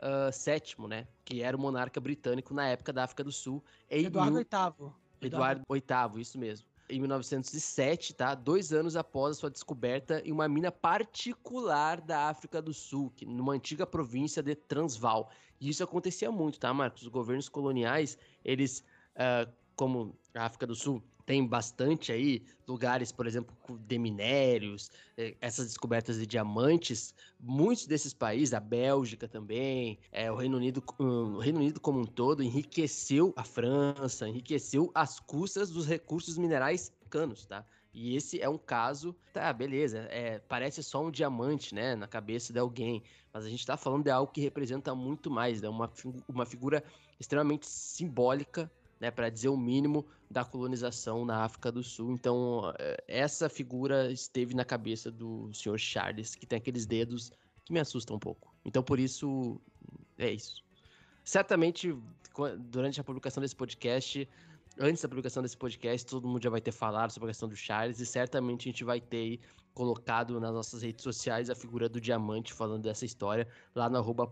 uh, VII, né? Que era o monarca britânico na época da África do Sul. Eduardo mil... VIII. Eduardo VIII, isso mesmo. Em 1907, tá? Dois anos após a sua descoberta em uma mina particular da África do Sul, que, numa antiga província de Transvaal. E isso acontecia muito, tá, Marcos? Os governos coloniais, eles, uh, como a África do Sul tem bastante aí lugares, por exemplo, de minérios, é, essas descobertas de diamantes. Muitos desses países, a Bélgica também, é, o Reino Unido, o Reino Unido como um todo, enriqueceu a França, enriqueceu as custas dos recursos minerais africanos, tá? E esse é um caso, tá, beleza, é, parece só um diamante, né, na cabeça de alguém, mas a gente tá falando de algo que representa muito mais, né, uma, uma figura extremamente simbólica né, para dizer o mínimo da colonização na África do Sul. Então, eh, essa figura esteve na cabeça do senhor Charles, que tem aqueles dedos que me assustam um pouco. Então, por isso, é isso. Certamente, durante a publicação desse podcast, antes da publicação desse podcast, todo mundo já vai ter falado sobre a questão do Charles e certamente a gente vai ter colocado nas nossas redes sociais a figura do Diamante falando dessa história lá no arroba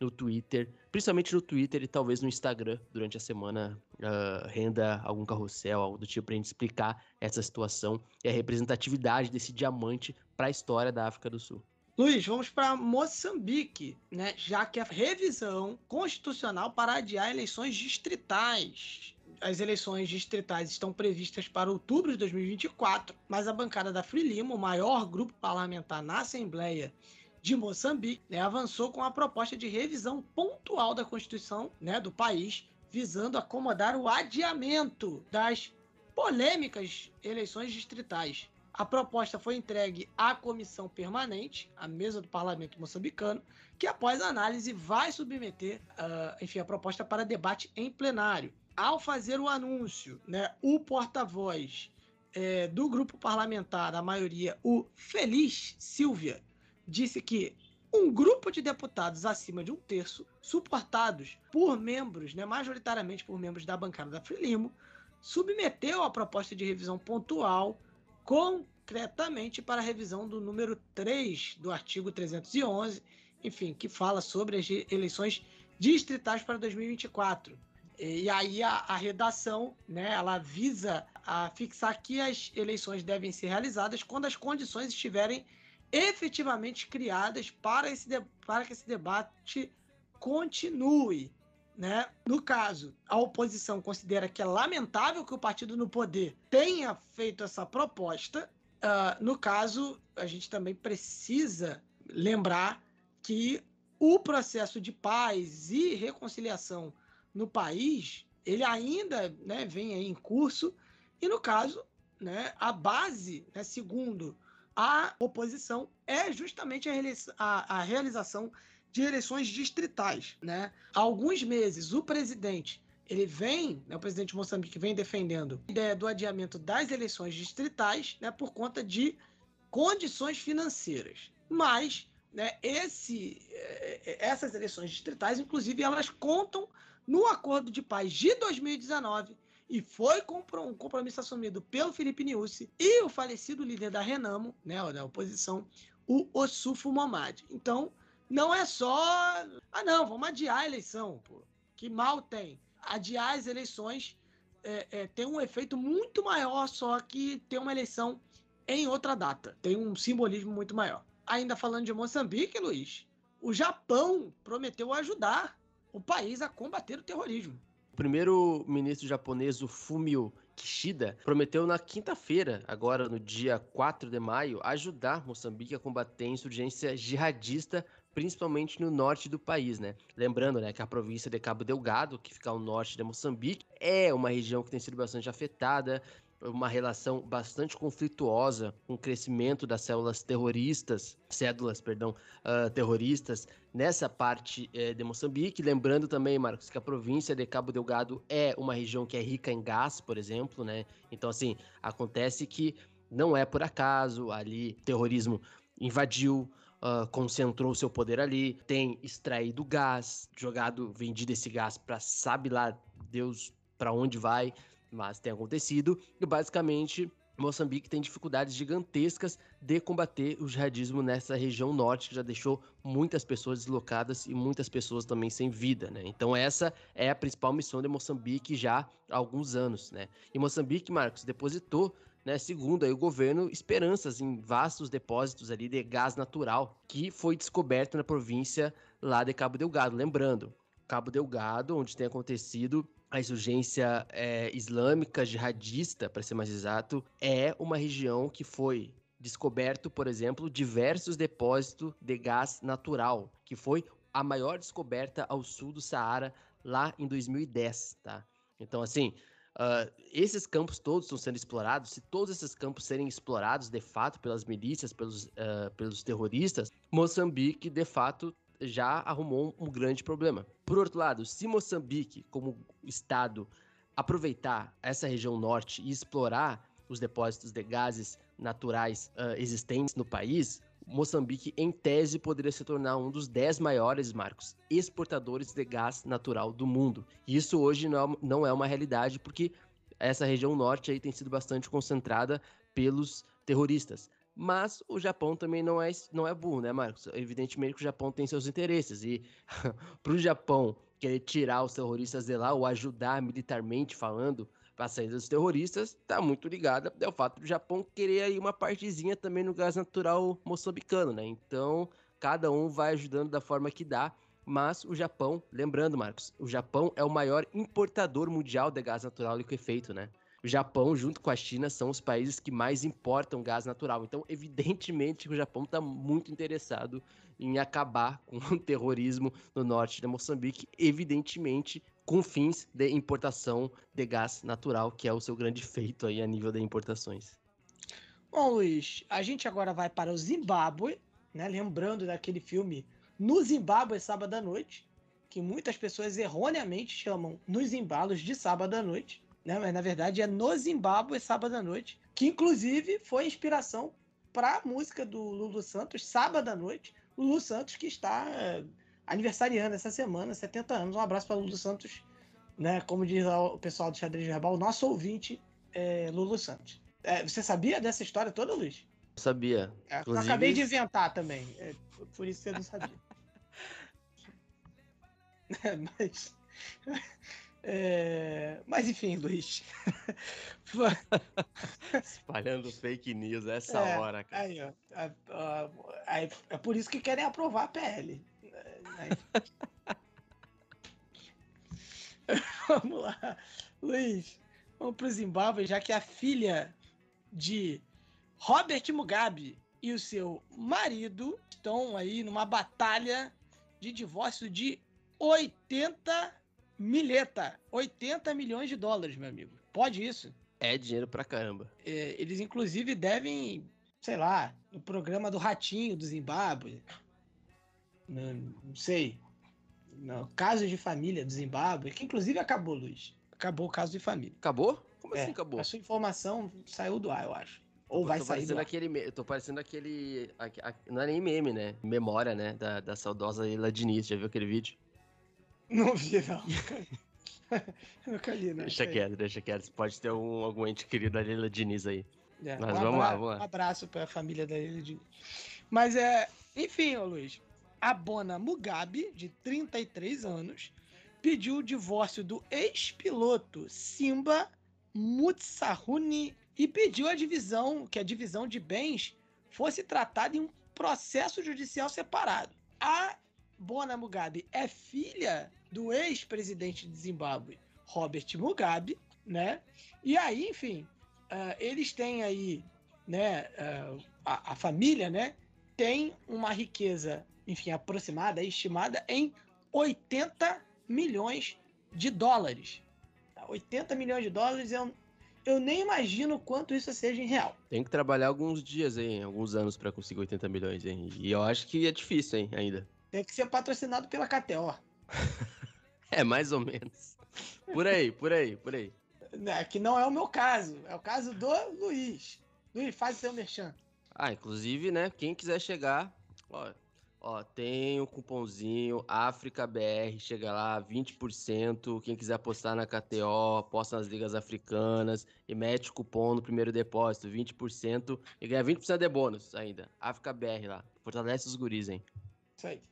no Twitter, principalmente no Twitter e talvez no Instagram durante a semana uh, renda algum carrossel, algo do tipo pra gente explicar essa situação e a representatividade desse diamante para a história da África do Sul. Luiz, vamos para Moçambique, né? Já que a revisão constitucional para adiar eleições distritais. As eleições distritais estão previstas para outubro de 2024, mas a bancada da Frelimo, o maior grupo parlamentar na Assembleia de Moçambique, né, avançou com a proposta de revisão pontual da Constituição né, do país, visando acomodar o adiamento das polêmicas eleições distritais. A proposta foi entregue à comissão permanente, à mesa do parlamento moçambicano, que após análise vai submeter, uh, enfim, a proposta para debate em plenário. Ao fazer o anúncio, né, o porta-voz é, do grupo parlamentar, a maioria, o Feliz Silvia, disse que um grupo de deputados acima de um terço, suportados por membros, né, majoritariamente por membros da bancada da Frelimo, submeteu a proposta de revisão pontual concretamente para a revisão do número 3 do artigo 311, enfim, que fala sobre as eleições distritais para 2024. E aí a, a, redação, né, ela visa a fixar que as eleições devem ser realizadas quando as condições estiverem efetivamente criadas para, esse para que esse debate continue. Né? No caso, a oposição considera que é lamentável que o partido no poder tenha feito essa proposta. Uh, no caso, a gente também precisa lembrar que o processo de paz e reconciliação no país ele ainda né, vem em curso e no caso né, a base, né, segundo a oposição é justamente a, realização de eleições distritais, né? Há alguns meses, o presidente ele vem, né, o presidente de Moçambique vem defendendo a ideia do adiamento das eleições distritais, né, por conta de condições financeiras. Mas, né, esse, eh, essas eleições distritais, inclusive, elas contam no Acordo de Paz de 2019 e foi um compromisso assumido pelo Felipe Niusi e o falecido líder da Renamo, né, da oposição, o Osufo Momad. Então, não é só. Ah, não, vamos adiar a eleição, pô. Que mal tem. Adiar as eleições é, é, tem um efeito muito maior só que ter uma eleição em outra data. Tem um simbolismo muito maior. Ainda falando de Moçambique, Luiz, o Japão prometeu ajudar o país a combater o terrorismo. Primeiro-ministro japonês, o Fumio Kishida prometeu na quinta-feira, agora no dia 4 de maio, ajudar Moçambique a combater a insurgência jihadista principalmente no norte do país, né? Lembrando, né, que a província de Cabo Delgado, que fica ao norte de Moçambique, é uma região que tem sido bastante afetada, uma relação bastante conflituosa com o crescimento das células terroristas, cédulas, perdão, uh, terroristas nessa parte uh, de Moçambique. Lembrando também, Marcos, que a província de Cabo Delgado é uma região que é rica em gás, por exemplo, né? Então, assim, acontece que não é por acaso ali terrorismo invadiu uh, concentrou seu poder ali, tem extraído gás, jogado, vendido esse gás para sabe lá Deus para onde vai, mas tem acontecido. E basicamente Moçambique tem dificuldades gigantescas de combater o jihadismo nessa região norte, que já deixou muitas pessoas deslocadas e muitas pessoas também sem vida, né? Então essa é a principal missão de Moçambique já há alguns anos, né? E Moçambique, Marcos, depositou né, segundo aí o governo, esperanças em vastos depósitos ali de gás natural que foi descoberto na província lá de Cabo Delgado. Lembrando, Cabo Delgado, onde tem acontecido a insurgência é, islâmica jihadista, para ser mais exato, é uma região que foi descoberto, por exemplo, diversos depósitos de gás natural, que foi a maior descoberta ao sul do Saara lá em 2010, tá? Então, assim, Uh, esses campos todos estão sendo explorados. Se todos esses campos serem explorados de fato pelas milícias, pelos, uh, pelos terroristas, Moçambique de fato já arrumou um grande problema. Por outro lado, se Moçambique, como estado, aproveitar essa região norte e explorar os depósitos de gases naturais uh, existentes no país, Moçambique, em tese, poderia se tornar um dos dez maiores, Marcos, exportadores de gás natural do mundo. E isso hoje não é, não é uma realidade, porque essa região norte aí tem sido bastante concentrada pelos terroristas. Mas o Japão também não é, não é burro, né, Marcos? Evidentemente que o Japão tem seus interesses. E para o Japão querer tirar os terroristas de lá ou ajudar militarmente falando para a saída dos terroristas, está muito ligada ao fato do Japão querer aí uma partezinha também no gás natural moçambicano, né? Então, cada um vai ajudando da forma que dá. Mas o Japão, lembrando, Marcos, o Japão é o maior importador mundial de gás natural liquefeito, né? O Japão, junto com a China, são os países que mais importam gás natural. Então, evidentemente, o Japão está muito interessado em acabar com o terrorismo no norte de Moçambique, evidentemente com fins de importação de gás natural, que é o seu grande feito aí a nível de importações. Bom, Luiz, a gente agora vai para o Zimbábue, né? Lembrando daquele filme No Zimbábue Sábado à Noite, que muitas pessoas erroneamente chamam Nos Embalos de Sábado à Noite né? Mas na verdade é no Zimbábue, sábado à noite, que inclusive foi inspiração para a música do Lulu Santos, sábado à noite. Lulu Santos que está é, aniversariando essa semana, 70 anos. Um abraço para Lulu Santos, né? Como diz o pessoal do Xadrez Verbal, nosso ouvinte é Lulu Santos. É, você sabia dessa história toda, Luiz? Sabia. É, Inclusive... Eu acabei de inventar também. É, por isso você não sabia. mas. É... Mas enfim, Luiz. Espalhando fake news essa é, hora, cara. Aí, ó, a, a, a, é por isso que querem aprovar a PL. vamos lá, Luiz. Vamos para o Zimbábue, já que a filha de Robert Mugabe e o seu marido estão aí numa batalha de divórcio de 80 mileta. 80 milhões de dólares, meu amigo. Pode isso? É dinheiro pra caramba. É, eles, inclusive, devem, sei lá, no programa do Ratinho do Zimbábue. Não, não sei. No caso de família do Zimbábue, que inclusive acabou, Luiz. Acabou o caso de família. Acabou? Como é, assim acabou? A sua informação saiu do ar, eu acho. Ou vai sair do ar. Aquele, eu tô parecendo aquele. A, a, não é nem meme, né? Memória, né? Da, da saudosa Leila Diniz. Já viu aquele vídeo? Não vi, não. Nunca li, né? Deixa quieto, deixa quieto. Pode ter algum, algum ente querido da Leila Diniz aí. É, Mas um vamos lá, vamos lá. Um abraço para a família da Leila Diniz. Mas é. Enfim, ô Luiz. A Bona Mugabe, de 33 anos, pediu o divórcio do ex-piloto Simba Mutsahuni e pediu a divisão, que a divisão de bens fosse tratada em um processo judicial separado. A Bona Mugabe é filha do ex-presidente de Zimbábue, Robert Mugabe, né? E aí, enfim, uh, eles têm aí, né? Uh, a, a, família, né? Tem uma riqueza, enfim, aproximada, estimada em 80 milhões de dólares. 80 milhões de dólares eu, eu nem imagino quanto isso seja em real. Tem que trabalhar alguns dias, hein? Alguns anos para conseguir 80 milhões, hein? E eu acho que é difícil, hein, ainda. Tem que ser patrocinado pela KTO. é, mais ou menos. Por aí, por aí, por aí. É, que não é o meu caso. É o caso do Luiz. Luiz, faz o seu merchan. Ah, inclusive, né? Quem quiser chegar, ó, ó tem o um cupomzinho África BR, chega lá, 20%. Quem quiser apostar na KTO, aposta nas ligas africanas e mete o cupom no primeiro depósito, 20%, e ganha 20% de bônus ainda. África BR lá. Fortalece os guris, hein? Isso aí.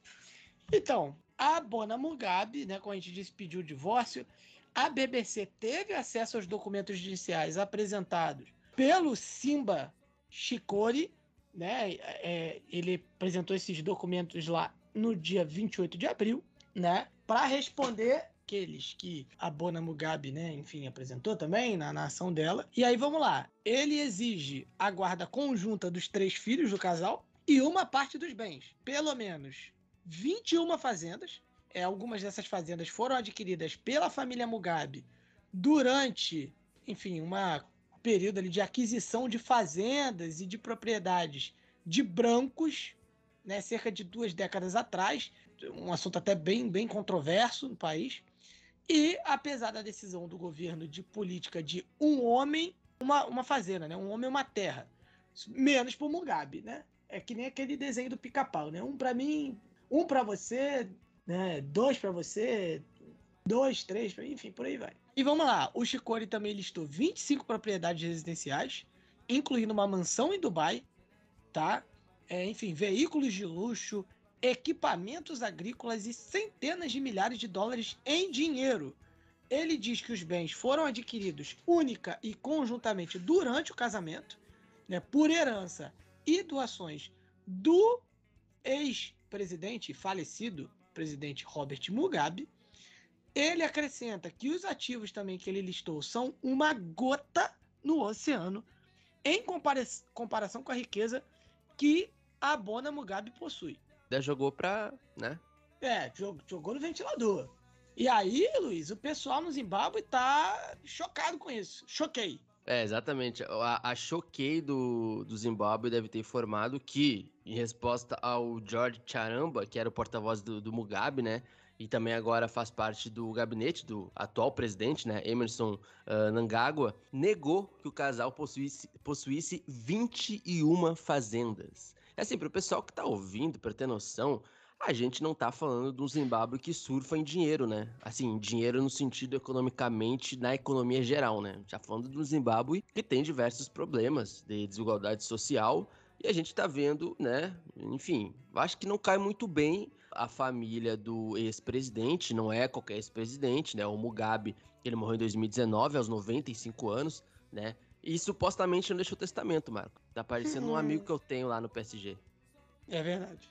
Então, a Bona Mugabe, né, como a gente disse, pediu o divórcio. A BBC teve acesso aos documentos judiciais apresentados pelo Simba Shikori, né? É, ele apresentou esses documentos lá no dia 28 de abril, né? Para responder aqueles que a Bona Mugabe, né, enfim, apresentou também na, na ação dela. E aí vamos lá. Ele exige a guarda conjunta dos três filhos do casal, e uma parte dos bens. Pelo menos 21 fazendas. É, algumas dessas fazendas foram adquiridas pela família Mugabe durante, enfim, um período ali de aquisição de fazendas e de propriedades de brancos, né, cerca de duas décadas atrás. um assunto até bem, bem controverso no país. E apesar da decisão do governo de política de um homem, uma, uma fazenda, né? Um homem, uma terra. Menos para o Mugabe, né? É que nem aquele desenho do pica-pau, né? Um para mim, um para você, né? Dois para você, dois, três, enfim, por aí vai. E vamos lá, o Shikori também listou 25 propriedades residenciais, incluindo uma mansão em Dubai, tá? É, enfim, veículos de luxo, equipamentos agrícolas e centenas de milhares de dólares em dinheiro. Ele diz que os bens foram adquiridos única e conjuntamente durante o casamento, né, por herança e doações do ex-presidente falecido, presidente Robert Mugabe. Ele acrescenta que os ativos também que ele listou são uma gota no oceano em compara comparação com a riqueza que a Bona Mugabe possui. Já jogou pra, né? É, jogou no ventilador. E aí, Luiz, o pessoal no Zimbábue tá chocado com isso. Choquei. É, exatamente. A, a choquei do, do Zimbábue deve ter informado que, em resposta ao George Charamba, que era o porta-voz do, do, Mugabe, né? E também agora faz parte do gabinete do atual presidente, né? Emerson uh, Nangagwa, negou que o casal possuísse, possuísse 21 fazendas. É assim, para o pessoal que tá ouvindo, para ter noção, a gente não tá falando de um Zimbábue que surfa em dinheiro, né? Assim, dinheiro no sentido economicamente, na economia geral, né? Já falando de um Zimbábue que tem diversos problemas de desigualdade social e a gente tá vendo, né? Enfim, acho que não cai muito bem a família do ex-presidente, não é qualquer ex-presidente, né? O Mugabe, ele morreu em 2019, aos 95 anos, né? E supostamente não deixou testamento, Marco. Tá parecendo um amigo que eu tenho lá no PSG. É verdade.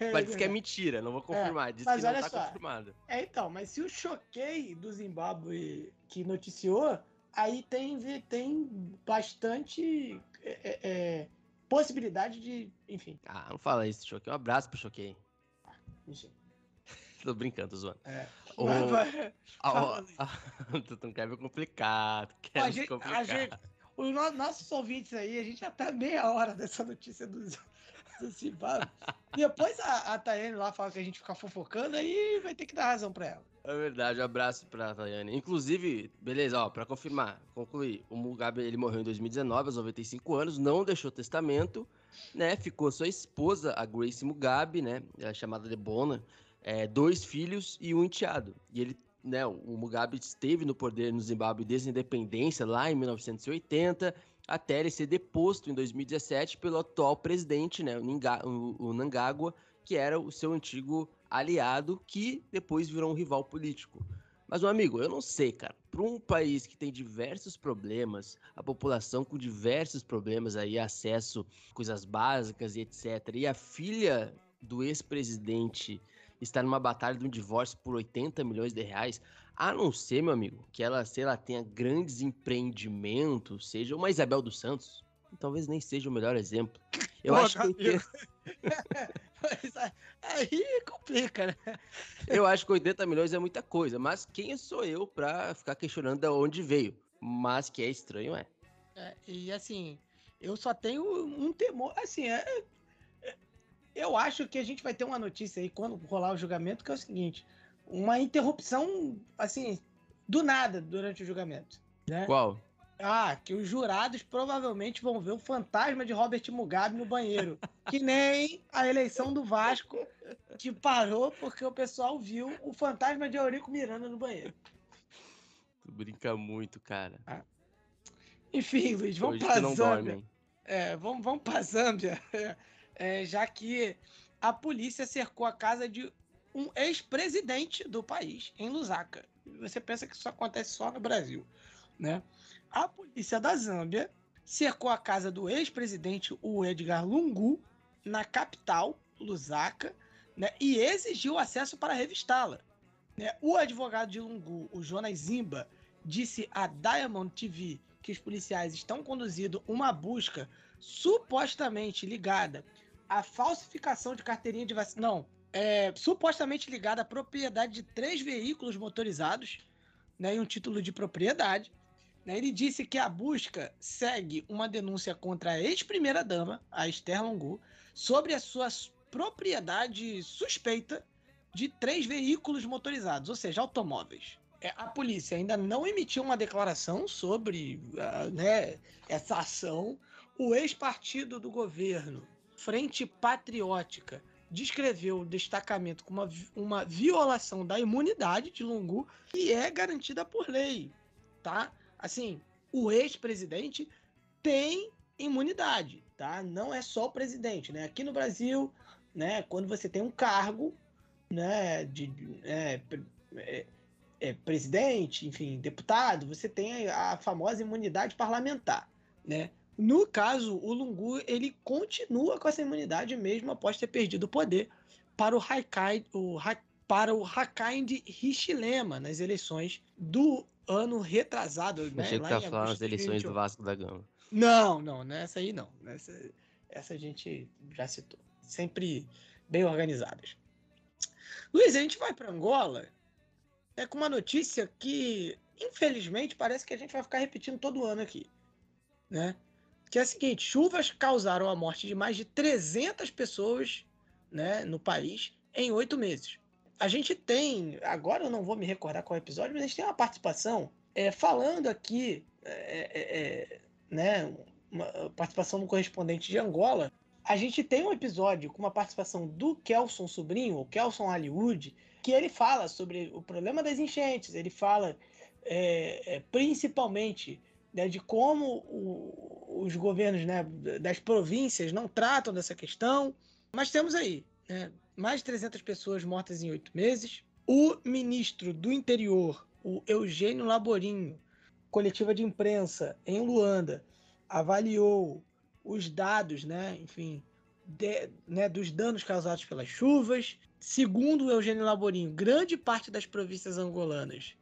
É mas diz que é mentira, não vou é, confirmar. Diz mas que olha não tá só, confirmado. É, então, mas se o choquei do Zimbábue que noticiou, aí tem, tem bastante é, é, é possibilidade de. Enfim. Ah, não fala isso, choquei. Um abraço pro choquei. Enfim. tô brincando, tô zoando. É. O... Mas, mas... Ah, tu não quer ver complicado. Quer a gente, complicado. A gente, os nossos ouvintes aí, a gente já tá meia hora dessa notícia dos assim, Depois a, a Tayane lá fala que a gente fica fofocando, aí vai ter que dar razão pra ela. É verdade, um abraço pra Tayane. Inclusive, beleza, ó, pra confirmar, concluir, o Mugabe ele morreu em 2019, aos 95 anos, não deixou testamento, né? Ficou sua esposa, a Grace Mugabe, né? É chamada de Bona, é, dois filhos e um enteado. E ele, né, o Mugabe esteve no poder no Zimbábue desde a independência, lá em 1980 até ele ser deposto em 2017 pelo atual presidente, né, o, o Nangagwa, que era o seu antigo aliado, que depois virou um rival político. Mas, meu amigo, eu não sei, cara. Para um país que tem diversos problemas, a população com diversos problemas aí, acesso a coisas básicas e etc. E a filha do ex-presidente está numa batalha de um divórcio por 80 milhões de reais. A não ser, meu amigo, que ela, sei lá, tenha grandes empreendimentos, seja uma Isabel dos Santos, talvez nem seja o melhor exemplo. Eu Pô, acho que. 80... aí complica, né? Eu acho que 80 milhões é muita coisa, mas quem sou eu pra ficar questionando de onde veio? Mas que é estranho, é. é e assim, eu só tenho um temor. Assim, é, é, eu acho que a gente vai ter uma notícia aí quando rolar o julgamento, que é o seguinte: uma interrupção, assim, do nada durante o julgamento. Né? Qual? Ah, que os jurados provavelmente vão ver o fantasma de Robert Mugabe no banheiro. que nem a eleição do Vasco, que parou porque o pessoal viu o fantasma de Eurico Miranda no banheiro. Tu brinca muito, cara. Ah. Enfim, Luiz, vamos Hoje pra Zâmbia. É, vamos, vamos pra Zâmbia. É, já que a polícia cercou a casa de um ex-presidente do país, em Lusaka. Você pensa que isso acontece só no Brasil, né? A polícia da Zâmbia cercou a casa do ex-presidente, o Edgar Lungu, na capital, Lusaka, né, e exigiu acesso para revistá-la. Né? O advogado de Lungu, o Jonas Zimba, disse à Diamond TV que os policiais estão conduzindo uma busca supostamente ligada à falsificação de carteirinha de vacina. Não, é, supostamente ligada à propriedade de três veículos motorizados né, e um título de propriedade. Né, ele disse que a busca segue uma denúncia contra a ex-primeira-dama, a Esther Longu, sobre a sua propriedade suspeita de três veículos motorizados, ou seja, automóveis. É, a polícia ainda não emitiu uma declaração sobre uh, né, essa ação. O ex-partido do governo, Frente Patriótica, descreveu o destacamento como uma, uma violação da imunidade de Lungu, que é garantida por lei, tá? Assim, o ex-presidente tem imunidade, tá? Não é só o presidente, né? Aqui no Brasil, né, quando você tem um cargo, né, de é, é, é, presidente, enfim, deputado, você tem a, famosa imunidade parlamentar, né? No caso, o Lungu ele continua com essa imunidade mesmo após ter perdido o poder para o Hakai, o, para o Hakainde Hichilema nas eleições do ano retrasado. Né? Achei que tá falando as eleições do Vasco da Gama. Não, não, nessa aí não. Nessa, essa a gente já citou. Sempre bem organizadas. Luiz, a gente vai para Angola é com uma notícia que, infelizmente, parece que a gente vai ficar repetindo todo ano aqui. Né? Que é a seguinte: chuvas causaram a morte de mais de 300 pessoas né, no país em oito meses. A gente tem, agora eu não vou me recordar qual episódio, mas a gente tem uma participação é, falando aqui, é, é, é né, uma participação do correspondente de Angola. A gente tem um episódio com uma participação do Kelson Sobrinho, o Kelson Hollywood, que ele fala sobre o problema das enchentes, ele fala é, é, principalmente né, de como o, os governos né, das províncias não tratam dessa questão. Mas temos aí né, mais de 300 pessoas mortas em oito meses. O ministro do interior, o Eugênio Laborinho, coletiva de imprensa em Luanda, avaliou os dados, né, enfim, de, né, dos danos causados pelas chuvas. Segundo o Eugênio Laborinho, grande parte das províncias angolanas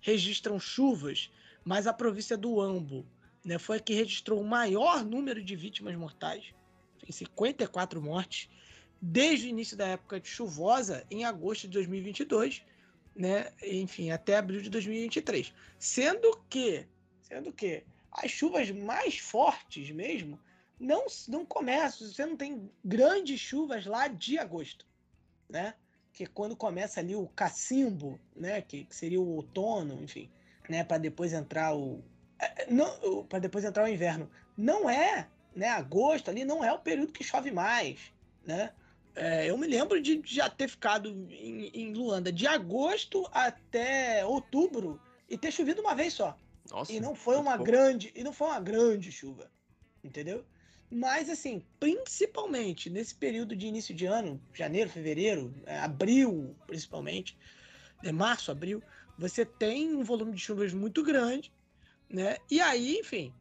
registram chuvas mas a província do Ambo né, foi a que registrou o maior número de vítimas mortais, em 54 mortes, desde o início da época chuvosa, em agosto de 2022, né, enfim, até abril de 2023. Sendo que, sendo que as chuvas mais fortes mesmo não, não começam, você não tem grandes chuvas lá de agosto, né? Que é quando começa ali o cacimbo, né, que, que seria o outono, enfim né, para depois entrar o é, é, não para depois entrar o inverno. Não é, né, agosto ali não é o período que chove mais, né? É, eu me lembro de já ter ficado em, em, Luanda de agosto até outubro e ter chovido uma vez só. Nossa, e não foi uma grande e não foi uma grande chuva, entendeu? Mas assim, principalmente nesse período de início de ano, janeiro, fevereiro, é, abril, principalmente, é março, abril, você tem um volume de chuvas muito grande, né? E aí, enfim,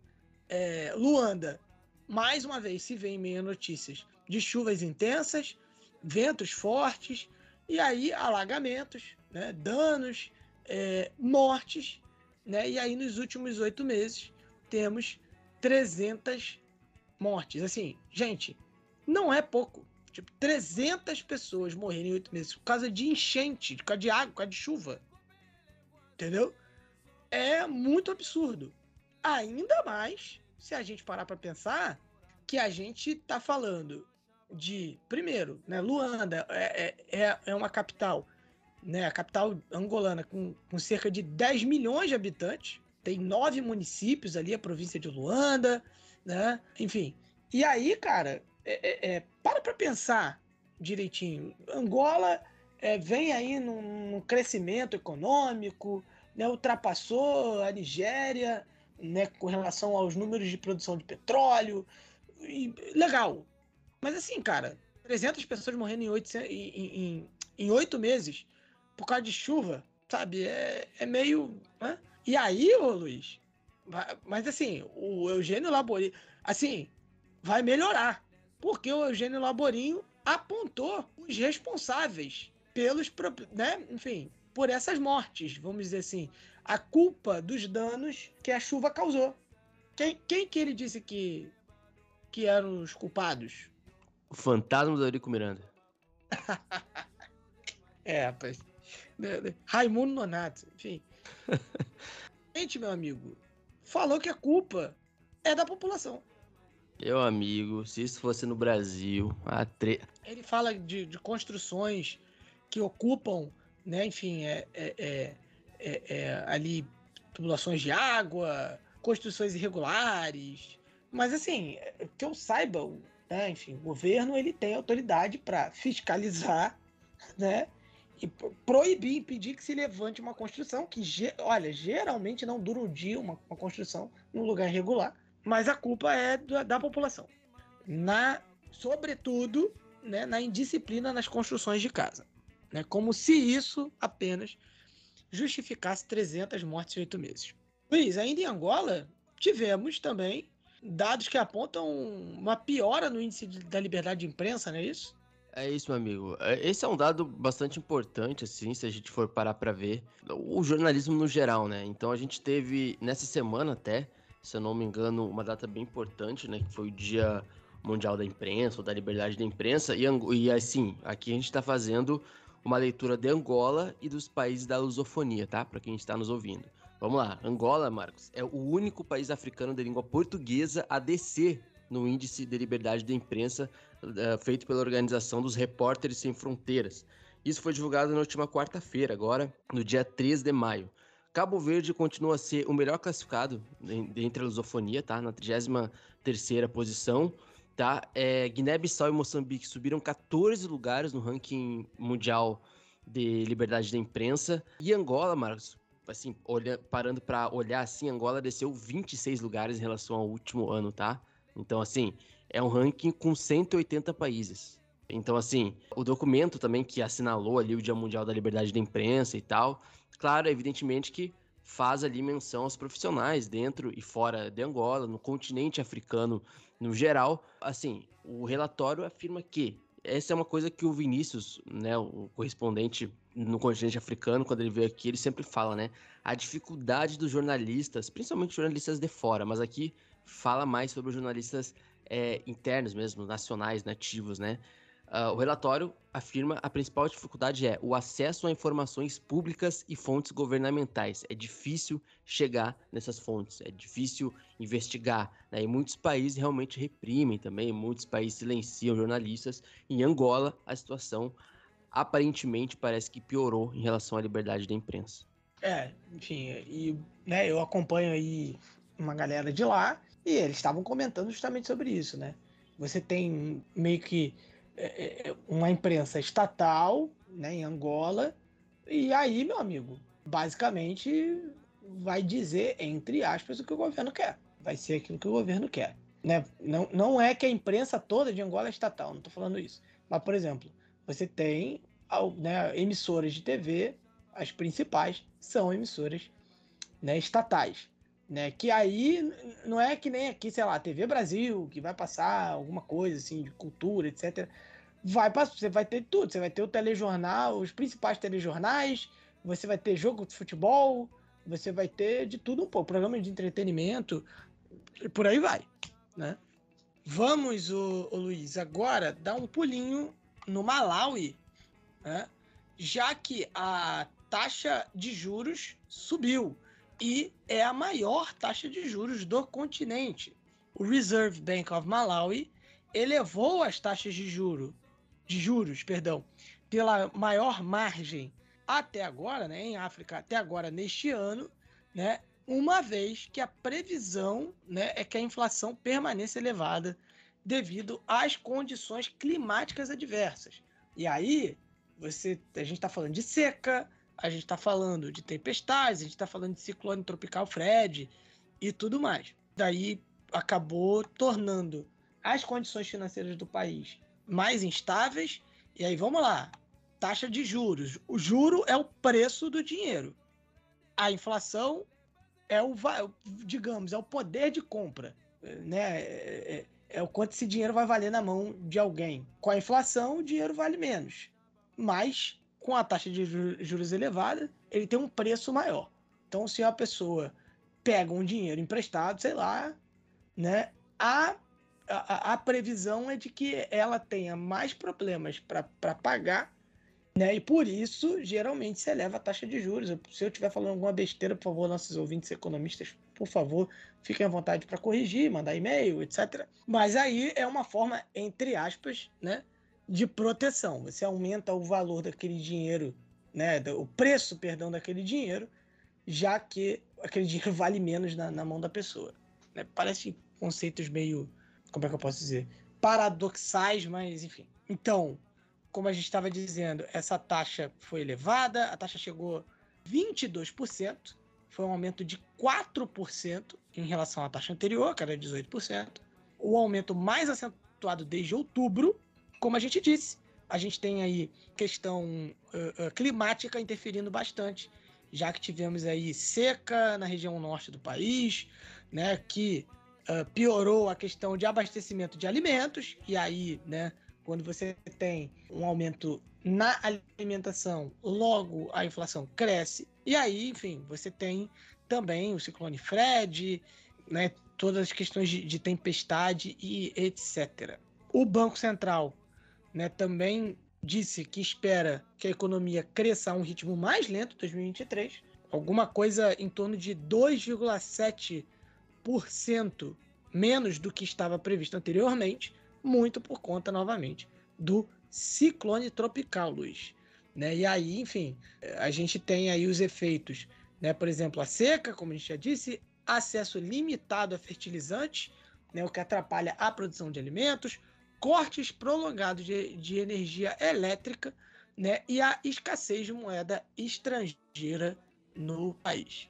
é, Luanda, mais uma vez, se vê em meio a notícias de chuvas intensas, ventos fortes, e aí alagamentos, né? danos, é, mortes, né? E aí nos últimos oito meses temos 300 mortes. Assim, gente, não é pouco. Tipo, 300 pessoas morrerem em oito meses por causa de enchente, por causa de água, por causa de chuva. Entendeu? É muito absurdo. Ainda mais se a gente parar para pensar que a gente tá falando de, primeiro, né, Luanda é, é, é, é uma capital, né, a capital angolana com, com cerca de 10 milhões de habitantes, tem nove municípios ali, a província de Luanda, né, enfim. E aí, cara, é, é, é para para pensar direitinho. Angola é, vem aí num, num crescimento econômico, né, ultrapassou a Nigéria né, com relação aos números de produção de petróleo. E, legal. Mas assim, cara, 300 pessoas morrendo em oito, em, em, em oito meses por causa de chuva, sabe? É, é meio. Né? E aí, ô Luiz, mas assim, o Eugênio Laborinho, assim, vai melhorar. Porque o Eugênio Laborinho apontou os responsáveis pelos, né, enfim, por essas mortes, vamos dizer assim, a culpa dos danos que a chuva causou. Quem, quem que ele disse que, que eram os culpados? O fantasma do Eurico Miranda. é, rapaz. Raimundo Nonato, enfim. Gente, meu amigo, falou que a culpa é da população. Meu amigo, se isso fosse no Brasil, a tre... Ele fala de, de construções que ocupam, né, enfim, é, é, é, é, é ali tubulações de água, construções irregulares. Mas assim, que eu saiba, né, enfim, o governo ele tem autoridade para fiscalizar, né, e proibir, impedir que se levante uma construção que, olha, geralmente não dura um dia uma, uma construção num lugar irregular, mas a culpa é da, da população. Na, sobretudo, né, na indisciplina nas construções de casa. Né, como se isso apenas justificasse 300 mortes em oito meses. Luiz, ainda em Angola, tivemos também dados que apontam uma piora no índice da liberdade de imprensa, não é isso? É isso, meu amigo. É, esse é um dado bastante importante, assim, se a gente for parar para ver o jornalismo no geral, né? Então a gente teve nessa semana até, se eu não me engano, uma data bem importante, né? Que foi o Dia Mundial da Imprensa, ou da Liberdade da Imprensa. E, e assim, aqui a gente está fazendo uma leitura de Angola e dos países da lusofonia, tá? Para quem está nos ouvindo. Vamos lá. Angola, Marcos, é o único país africano de língua portuguesa a descer no índice de liberdade da imprensa uh, feito pela Organização dos Repórteres Sem Fronteiras. Isso foi divulgado na última quarta-feira, agora, no dia 3 de maio. Cabo Verde continua a ser o melhor classificado entre a lusofonia, tá? Na 33ª posição, tá? É, Guiné-Bissau e Moçambique subiram 14 lugares no ranking mundial de liberdade da imprensa. E Angola, Marcos, assim, olha, parando para olhar assim, Angola desceu 26 lugares em relação ao último ano, tá? Então, assim, é um ranking com 180 países. Então, assim, o documento também que assinalou ali o Dia Mundial da Liberdade da Imprensa e tal, claro, evidentemente que faz ali menção aos profissionais dentro e fora de Angola, no continente africano no geral. Assim, o relatório afirma que essa é uma coisa que o Vinícius, né, o correspondente no continente africano, quando ele veio aqui, ele sempre fala, né? A dificuldade dos jornalistas, principalmente jornalistas de fora, mas aqui fala mais sobre jornalistas é, internos mesmo, nacionais, nativos, né? Uh, o relatório afirma a principal dificuldade é o acesso a informações públicas e fontes governamentais. É difícil chegar nessas fontes, é difícil investigar. Né? E muitos países realmente reprimem também, muitos países silenciam jornalistas. Em Angola, a situação aparentemente parece que piorou em relação à liberdade da imprensa. É, enfim, e né, eu acompanho aí uma galera de lá e eles estavam comentando justamente sobre isso, né? Você tem meio que uma imprensa estatal, né, em Angola, e aí, meu amigo, basicamente vai dizer, entre aspas, o que o governo quer. Vai ser aquilo que o governo quer. Né? Não, não é que a imprensa toda de Angola é estatal, não estou falando isso. Mas, por exemplo, você tem né, emissoras de TV, as principais são emissoras né, estatais. Né, que aí não é que nem aqui, sei lá, TV Brasil, que vai passar alguma coisa assim de cultura, etc. Vai passar, você vai ter tudo, você vai ter o telejornal, os principais telejornais, você vai ter jogo de futebol, você vai ter de tudo um pouco, programa de entretenimento, por aí vai, né? Vamos, o Luiz, agora dar um pulinho no Malawi, né? já que a taxa de juros subiu e é a maior taxa de juros do continente. O Reserve Bank of Malawi elevou as taxas de juro, de juros, perdão, pela maior margem até agora, né, em África, até agora neste ano, né, uma vez que a previsão, né, é que a inflação permaneça elevada devido às condições climáticas adversas. E aí, você, a gente está falando de seca, a gente está falando de tempestades, a gente está falando de ciclone tropical Fred e tudo mais. Daí acabou tornando as condições financeiras do país mais instáveis. E aí vamos lá, taxa de juros. O juro é o preço do dinheiro. A inflação é o, digamos, é o poder de compra, né? É, é, é o quanto esse dinheiro vai valer na mão de alguém. Com a inflação, o dinheiro vale menos. Mas com a taxa de juros elevada, ele tem um preço maior. Então, se a pessoa pega um dinheiro emprestado, sei lá, né, a, a, a previsão é de que ela tenha mais problemas para pagar, né, e por isso, geralmente, se eleva a taxa de juros. Se eu estiver falando alguma besteira, por favor, nossos ouvintes economistas, por favor, fiquem à vontade para corrigir, mandar e-mail, etc. Mas aí é uma forma, entre aspas, né, de proteção. Você aumenta o valor daquele dinheiro, né, o preço, perdão, daquele dinheiro, já que aquele dinheiro vale menos na, na mão da pessoa. Né? Parece conceitos meio, como é que eu posso dizer, paradoxais, mas enfim. Então, como a gente estava dizendo, essa taxa foi elevada, a taxa chegou 22%, foi um aumento de 4% em relação à taxa anterior, que era 18%. O aumento mais acentuado desde outubro, como a gente disse, a gente tem aí questão uh, uh, climática interferindo bastante, já que tivemos aí seca na região norte do país, né, que uh, piorou a questão de abastecimento de alimentos, e aí, né, quando você tem um aumento na alimentação, logo a inflação cresce. E aí, enfim, você tem também o ciclone Fred, né, todas as questões de, de tempestade e etc. O Banco Central né, também disse que espera que a economia cresça a um ritmo mais lento em 2023, alguma coisa em torno de 2,7% menos do que estava previsto anteriormente, muito por conta, novamente, do ciclone tropical, Luiz. Né? E aí, enfim, a gente tem aí os efeitos, né? por exemplo, a seca, como a gente já disse, acesso limitado a fertilizantes, né? o que atrapalha a produção de alimentos, cortes prolongados de, de energia elétrica né? e a escassez de moeda estrangeira no país.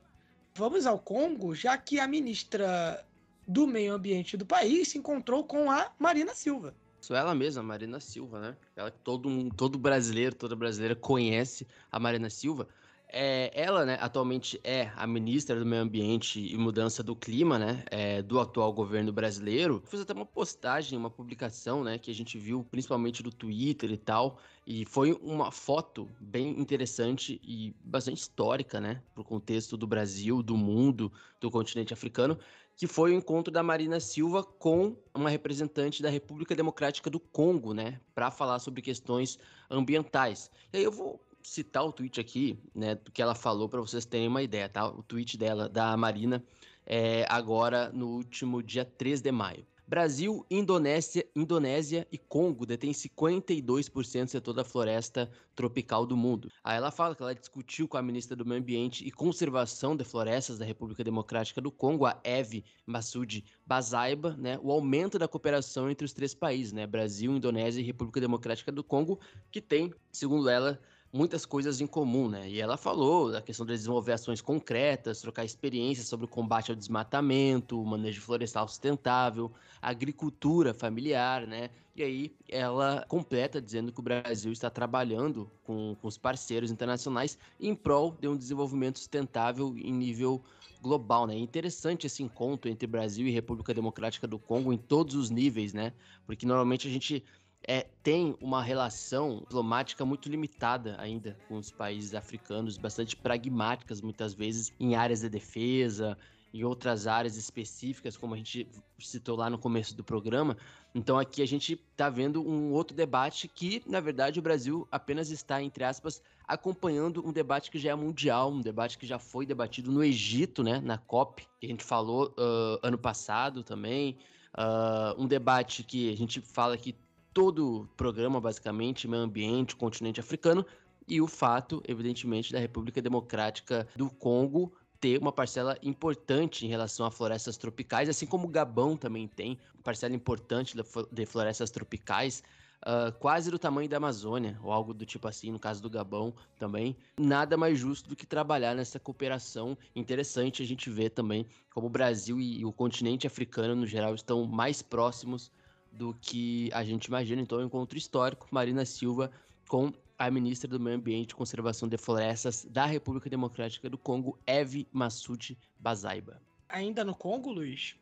Vamos ao Congo, já que a ministra do Meio Ambiente do país se encontrou com a Marina Silva. Isso ela mesma, Marina Silva, né? Ela que todo, todo brasileiro, toda brasileira conhece a Marina Silva. É, ela, né, atualmente é a ministra do Meio Ambiente e Mudança do Clima, né, é, do atual governo brasileiro. Fiz até uma postagem, uma publicação, né, que a gente viu principalmente do Twitter e tal, e foi uma foto bem interessante e bastante histórica, né, pro contexto do Brasil, do mundo, do continente africano, que foi o encontro da Marina Silva com uma representante da República Democrática do Congo, né, para falar sobre questões ambientais. E aí eu vou citar o tweet aqui, né, que ela falou para vocês terem uma ideia, tá? O tweet dela, da Marina, é agora no último dia 3 de maio. Brasil, Indonésia, Indonésia e Congo detêm 52% do setor da floresta tropical do mundo. Aí ela fala que ela discutiu com a ministra do Meio Ambiente e Conservação de Florestas da República Democrática do Congo, a Eve Massoud Bazaiba, né, o aumento da cooperação entre os três países, né, Brasil, Indonésia e República Democrática do Congo, que tem, segundo ela, muitas coisas em comum, né? E ela falou da questão de desenvolver ações concretas, trocar experiências sobre o combate ao desmatamento, o manejo florestal sustentável, agricultura familiar, né? E aí ela completa dizendo que o Brasil está trabalhando com, com os parceiros internacionais em prol de um desenvolvimento sustentável em nível global, né? É interessante esse encontro entre Brasil e República Democrática do Congo em todos os níveis, né? Porque normalmente a gente é, tem uma relação diplomática muito limitada ainda com os países africanos, bastante pragmáticas muitas vezes em áreas de defesa, em outras áreas específicas, como a gente citou lá no começo do programa. Então aqui a gente está vendo um outro debate que, na verdade, o Brasil apenas está, entre aspas, acompanhando um debate que já é mundial, um debate que já foi debatido no Egito, né, na COP, que a gente falou uh, ano passado também. Uh, um debate que a gente fala que todo o programa, basicamente, meio ambiente, continente africano, e o fato, evidentemente, da República Democrática do Congo ter uma parcela importante em relação a florestas tropicais, assim como o Gabão também tem uma parcela importante de florestas tropicais, uh, quase do tamanho da Amazônia, ou algo do tipo assim, no caso do Gabão também. Nada mais justo do que trabalhar nessa cooperação interessante. A gente vê também como o Brasil e o continente africano, no geral, estão mais próximos do que a gente imagina. Então, é um encontro histórico, Marina Silva com a ministra do Meio Ambiente e Conservação de Florestas da República Democrática do Congo, Eve Massoud Bazaiba. Ainda no Congo, Luiz,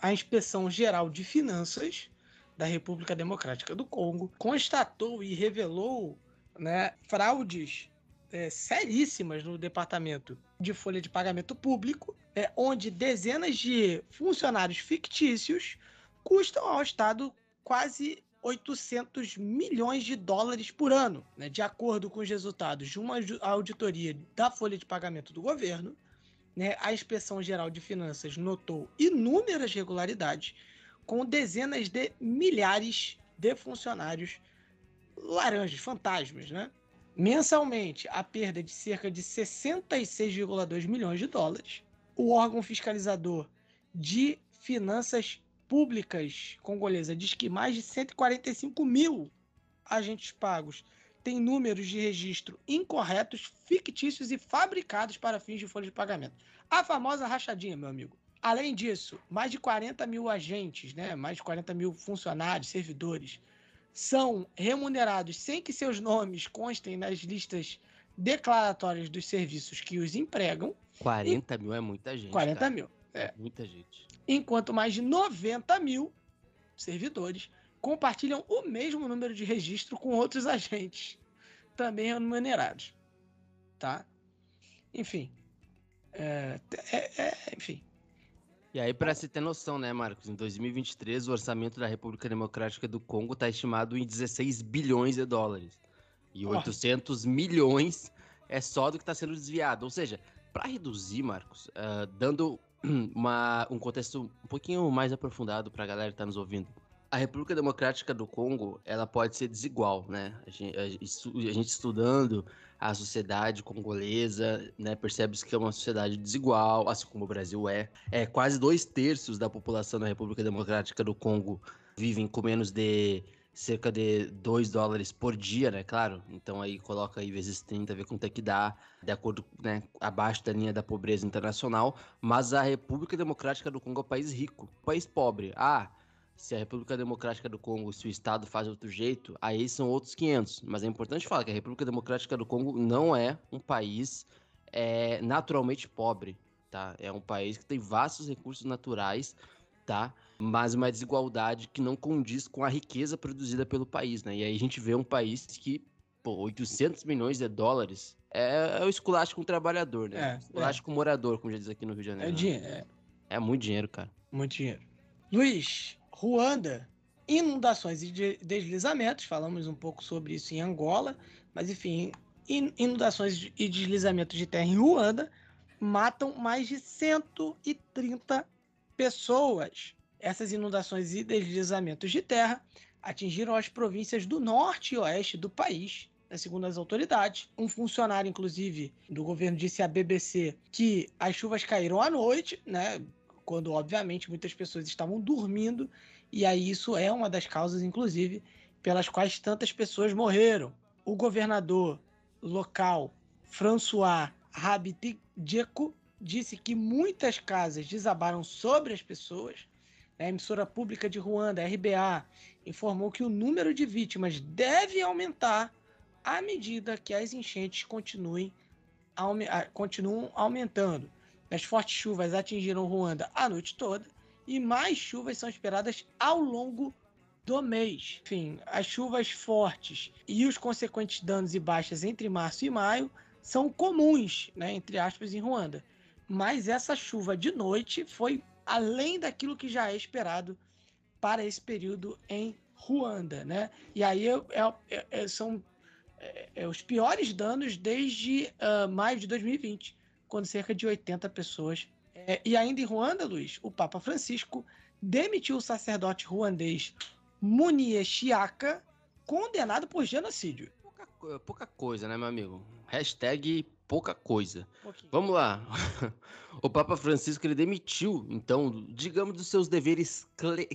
a Inspeção Geral de Finanças da República Democrática do Congo constatou e revelou né, fraudes é, seríssimas no departamento de folha de pagamento público, é, onde dezenas de funcionários fictícios custam ao Estado quase 800 milhões de dólares por ano, né? de acordo com os resultados de uma auditoria da folha de pagamento do governo. né, a Inspeção Geral de Finanças notou inúmeras irregularidades, com dezenas de milhares de funcionários laranjas, fantasmas, né? Mensalmente, a perda de cerca de 66,2 milhões de dólares. O órgão fiscalizador de finanças públicas congolesa diz que mais de 145 mil agentes pagos têm números de registro incorretos, fictícios e fabricados para fins de folha de pagamento. A famosa rachadinha, meu amigo. Além disso, mais de 40 mil agentes, né, mais de 40 mil funcionários, servidores, são remunerados sem que seus nomes constem nas listas declaratórias dos serviços que os empregam. 40 e... mil é muita gente. 40 cara. mil. É. Muita gente. Enquanto mais de 90 mil servidores compartilham o mesmo número de registro com outros agentes, também remunerados. Tá? Enfim. É, é, é, enfim. E aí, para se ter noção, né, Marcos? Em 2023, o orçamento da República Democrática do Congo está estimado em 16 bilhões de dólares. E 800 milhões é só do que está sendo desviado. Ou seja, para reduzir, Marcos, uh, dando uma, um contexto um pouquinho mais aprofundado para a galera que está nos ouvindo. A República Democrática do Congo, ela pode ser desigual, né? A gente, a gente estudando a sociedade congolesa, né, percebe-se que é uma sociedade desigual, assim como o Brasil é. É quase dois terços da população da República Democrática do Congo vivem com menos de cerca de 2 dólares por dia, né? Claro. Então aí coloca aí vezes 30, ver quanto é que dá, de acordo, né, abaixo da linha da pobreza internacional. Mas a República Democrática do Congo é um país rico, um país pobre. Ah, se a República Democrática do Congo, se o Estado faz outro jeito, aí são outros 500. Mas é importante falar que a República Democrática do Congo não é um país é, naturalmente pobre, tá? É um país que tem vastos recursos naturais, tá? Mas uma desigualdade que não condiz com a riqueza produzida pelo país, né? E aí a gente vê um país que, pô, 800 milhões de dólares é, é o esculacho com o trabalhador, né? É, esculacho é. com o morador, como já diz aqui no Rio de Janeiro. É, né? dinheiro, é. é muito dinheiro, cara. Muito dinheiro. Luiz, Ruanda, inundações e deslizamentos, falamos um pouco sobre isso em Angola, mas enfim, inundações e deslizamentos de terra em Ruanda matam mais de 130 pessoas. Essas inundações e deslizamentos de terra atingiram as províncias do norte e oeste do país, segundo as autoridades. Um funcionário, inclusive, do governo disse à BBC que as chuvas caíram à noite, né? quando obviamente muitas pessoas estavam dormindo, e aí isso é uma das causas, inclusive, pelas quais tantas pessoas morreram. O governador local, François Rabidjeko, disse que muitas casas desabaram sobre as pessoas. A emissora pública de Ruanda, RBA, informou que o número de vítimas deve aumentar à medida que as enchentes continuem, continuam aumentando. As fortes chuvas atingiram Ruanda a noite toda e mais chuvas são esperadas ao longo do mês. Enfim, as chuvas fortes e os consequentes danos e baixas entre março e maio são comuns, né, entre aspas, em Ruanda. Mas essa chuva de noite foi além daquilo que já é esperado para esse período em Ruanda, né? E aí é, é, é, são é, é, os piores danos desde uh, maio de 2020 quando cerca de 80 pessoas. E ainda em Ruanda, Luiz, o Papa Francisco demitiu o sacerdote ruandês Munier Chiaka, condenado por genocídio. Pouca, pouca, coisa, né, meu amigo? Hashtag pouca coisa. Vamos lá. o Papa Francisco ele demitiu, então, digamos, dos seus deveres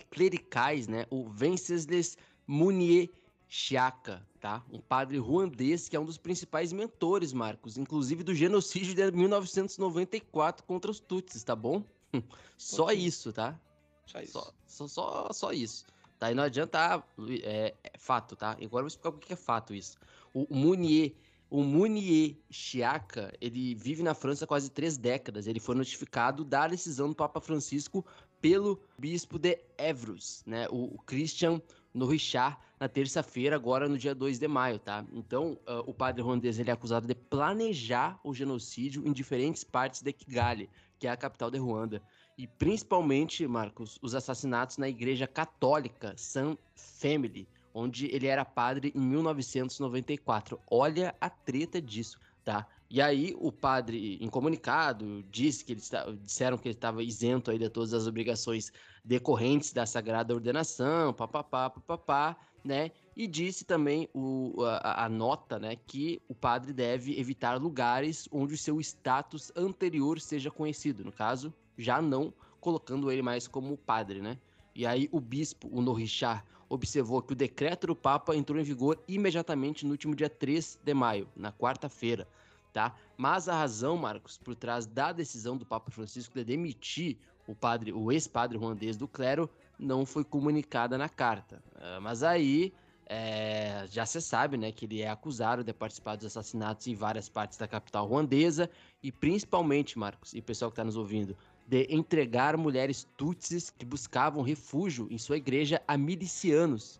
clericais, né? O Venceslas Munier Chiaka, tá? Um padre ruandês que é um dos principais mentores, Marcos, inclusive do genocídio de 1994 contra os Tutsis, tá bom? Só isso, tá? Só isso. Só, só, só, só isso. Tá? E não adianta. É, é, fato, tá? Agora eu vou explicar o que é fato isso. O, o Munier. O Munier Chiaka, ele vive na França há quase três décadas. Ele foi notificado da decisão do Papa Francisco pelo bispo de Evreux, né? O, Christian no Richard na terça-feira, agora no dia 2 de maio, tá? Então, uh, o padre ruandês ele é acusado de planejar o genocídio em diferentes partes de Kigali, que é a capital de Ruanda. E principalmente, Marcos, os assassinatos na igreja católica San Family, onde ele era padre em 1994. Olha a treta disso, tá? E aí o padre, em comunicado, disse que eles disseram que ele estava isento aí de todas as obrigações decorrentes da sagrada ordenação, papapá, papapá, né? E disse também o, a, a, nota, né, que o padre deve evitar lugares onde o seu status anterior seja conhecido. No caso, já não colocando ele mais como padre, né? E aí o bispo, o Norrichar, observou que o decreto do Papa entrou em vigor imediatamente no último dia 3 de maio, na quarta-feira tá? Mas a razão, Marcos, por trás da decisão do Papa Francisco de demitir o padre, o ex-padre ruandês do clero, não foi comunicada na carta. Uh, mas aí é, já se sabe, né, que ele é acusado de participar dos assassinatos em várias partes da capital ruandesa e principalmente, Marcos, e pessoal que está nos ouvindo, de entregar mulheres tutsis que buscavam refúgio em sua igreja a milicianos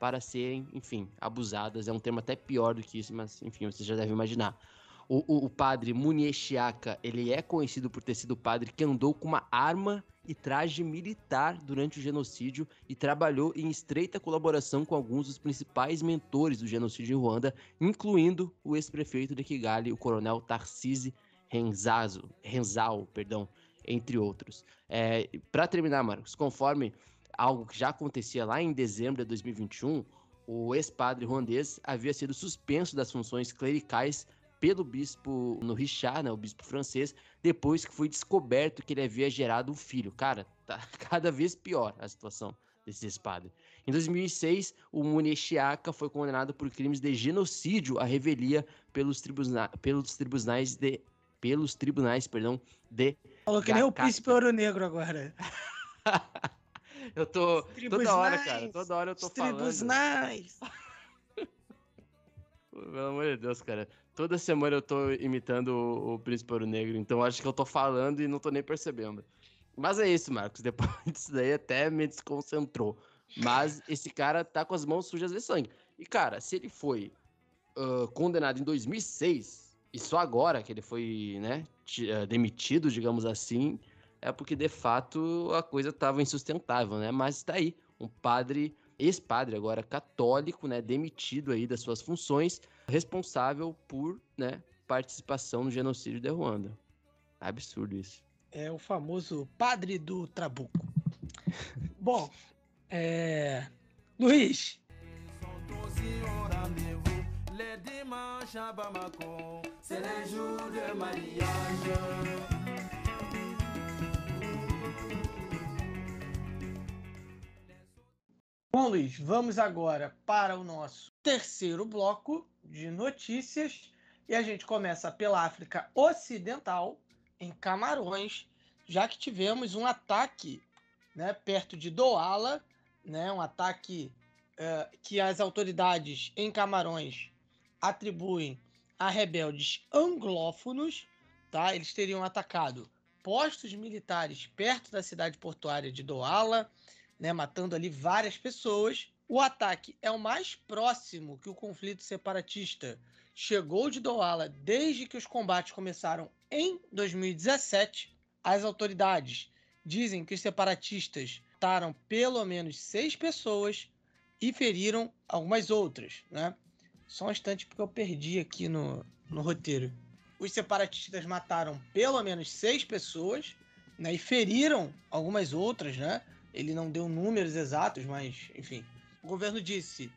para serem, enfim, abusadas. É um termo até pior do que isso, mas enfim, você já deve imaginar. O, o, o padre Munieshiaka, ele é conhecido por ter sido o padre que andou com uma arma e traje militar durante o genocídio e trabalhou em estreita colaboração com alguns dos principais mentores do genocídio em Ruanda, incluindo o ex-prefeito de Kigali, o coronel Tarcísio Renzazo, Renzal, perdão, entre outros. É, Para terminar, Marcos, conforme algo que já acontecia lá em dezembro de 2021, o ex-padre ruandês havia sido suspenso das funções clericais pelo bispo no Richard, né, o bispo francês, depois que foi descoberto que ele havia gerado um filho. Cara, tá cada vez pior a situação desse ex-padre. Em 2006, o Munechiaka foi condenado por crimes de genocídio à revelia pelos, pelos tribunais de pelos tribunais, perdão, de Falou que nem o príncipe ouro negro agora. eu tô toda hora, cara, toda hora eu tô falando. Tribunais. Pelo amor de Deus, cara. Toda semana eu tô imitando o, o Príncipe Ouro Negro, então acho que eu tô falando e não tô nem percebendo. Mas é isso, Marcos. Depois disso daí até me desconcentrou. Mas esse cara tá com as mãos sujas de sangue. E, cara, se ele foi uh, condenado em 2006, e só agora que ele foi, né, demitido, digamos assim, é porque de fato a coisa tava insustentável, né? Mas tá aí, um padre, ex-padre agora católico, né, demitido aí das suas funções responsável por né, participação no genocídio de Ruanda. Absurdo isso. É o famoso padre do Trabuco. Bom, é... Luiz. Bom, Luiz, vamos agora para o nosso terceiro bloco, de notícias. E a gente começa pela África Ocidental, em Camarões, já que tivemos um ataque né, perto de Douala, né, um ataque uh, que as autoridades em Camarões atribuem a rebeldes anglófonos. Tá? Eles teriam atacado postos militares perto da cidade portuária de Douala, né, matando ali várias pessoas. O ataque é o mais próximo que o conflito separatista chegou de Douala desde que os combates começaram em 2017. As autoridades dizem que os separatistas mataram pelo menos seis pessoas e feriram algumas outras, né? Só um instante porque eu perdi aqui no, no roteiro. Os separatistas mataram pelo menos seis pessoas né, e feriram algumas outras, né? Ele não deu números exatos, mas enfim, o governo disse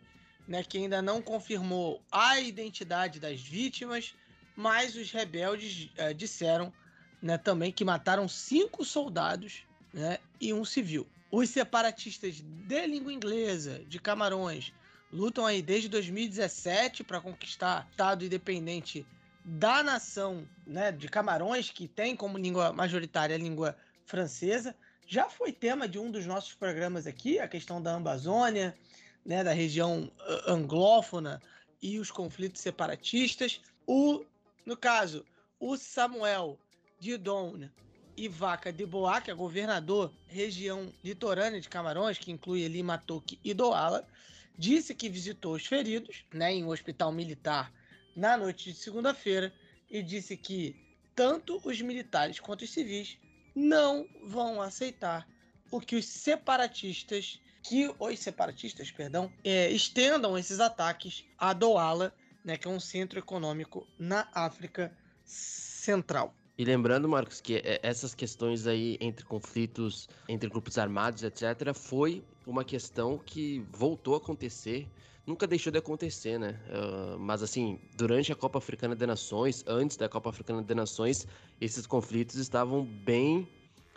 né, que ainda não confirmou a identidade das vítimas, mas os rebeldes é, disseram né, também que mataram cinco soldados né, e um civil. Os separatistas de língua inglesa de Camarões lutam aí desde 2017 para conquistar Estado independente da nação né, de Camarões, que tem como língua majoritária a língua francesa. Já foi tema de um dos nossos programas aqui, a questão da Amazônia, né, da região ah, anglófona e os conflitos separatistas. O, no caso, o Samuel Didon e Vaca de Boa, que é governador região litorânea de Camarões, que inclui ali Matoque e Doala, disse que visitou os feridos né, em um hospital militar na noite de segunda-feira e disse que tanto os militares quanto os civis não vão aceitar o que os separatistas que os separatistas, perdão, é, estendam esses ataques a Douala, né, que é um centro econômico na África central. E lembrando, Marcos, que é, essas questões aí entre conflitos entre grupos armados, etc., foi uma questão que voltou a acontecer, nunca deixou de acontecer, né? Uh, mas assim, durante a Copa Africana de Nações, antes da Copa Africana de Nações, esses conflitos estavam bem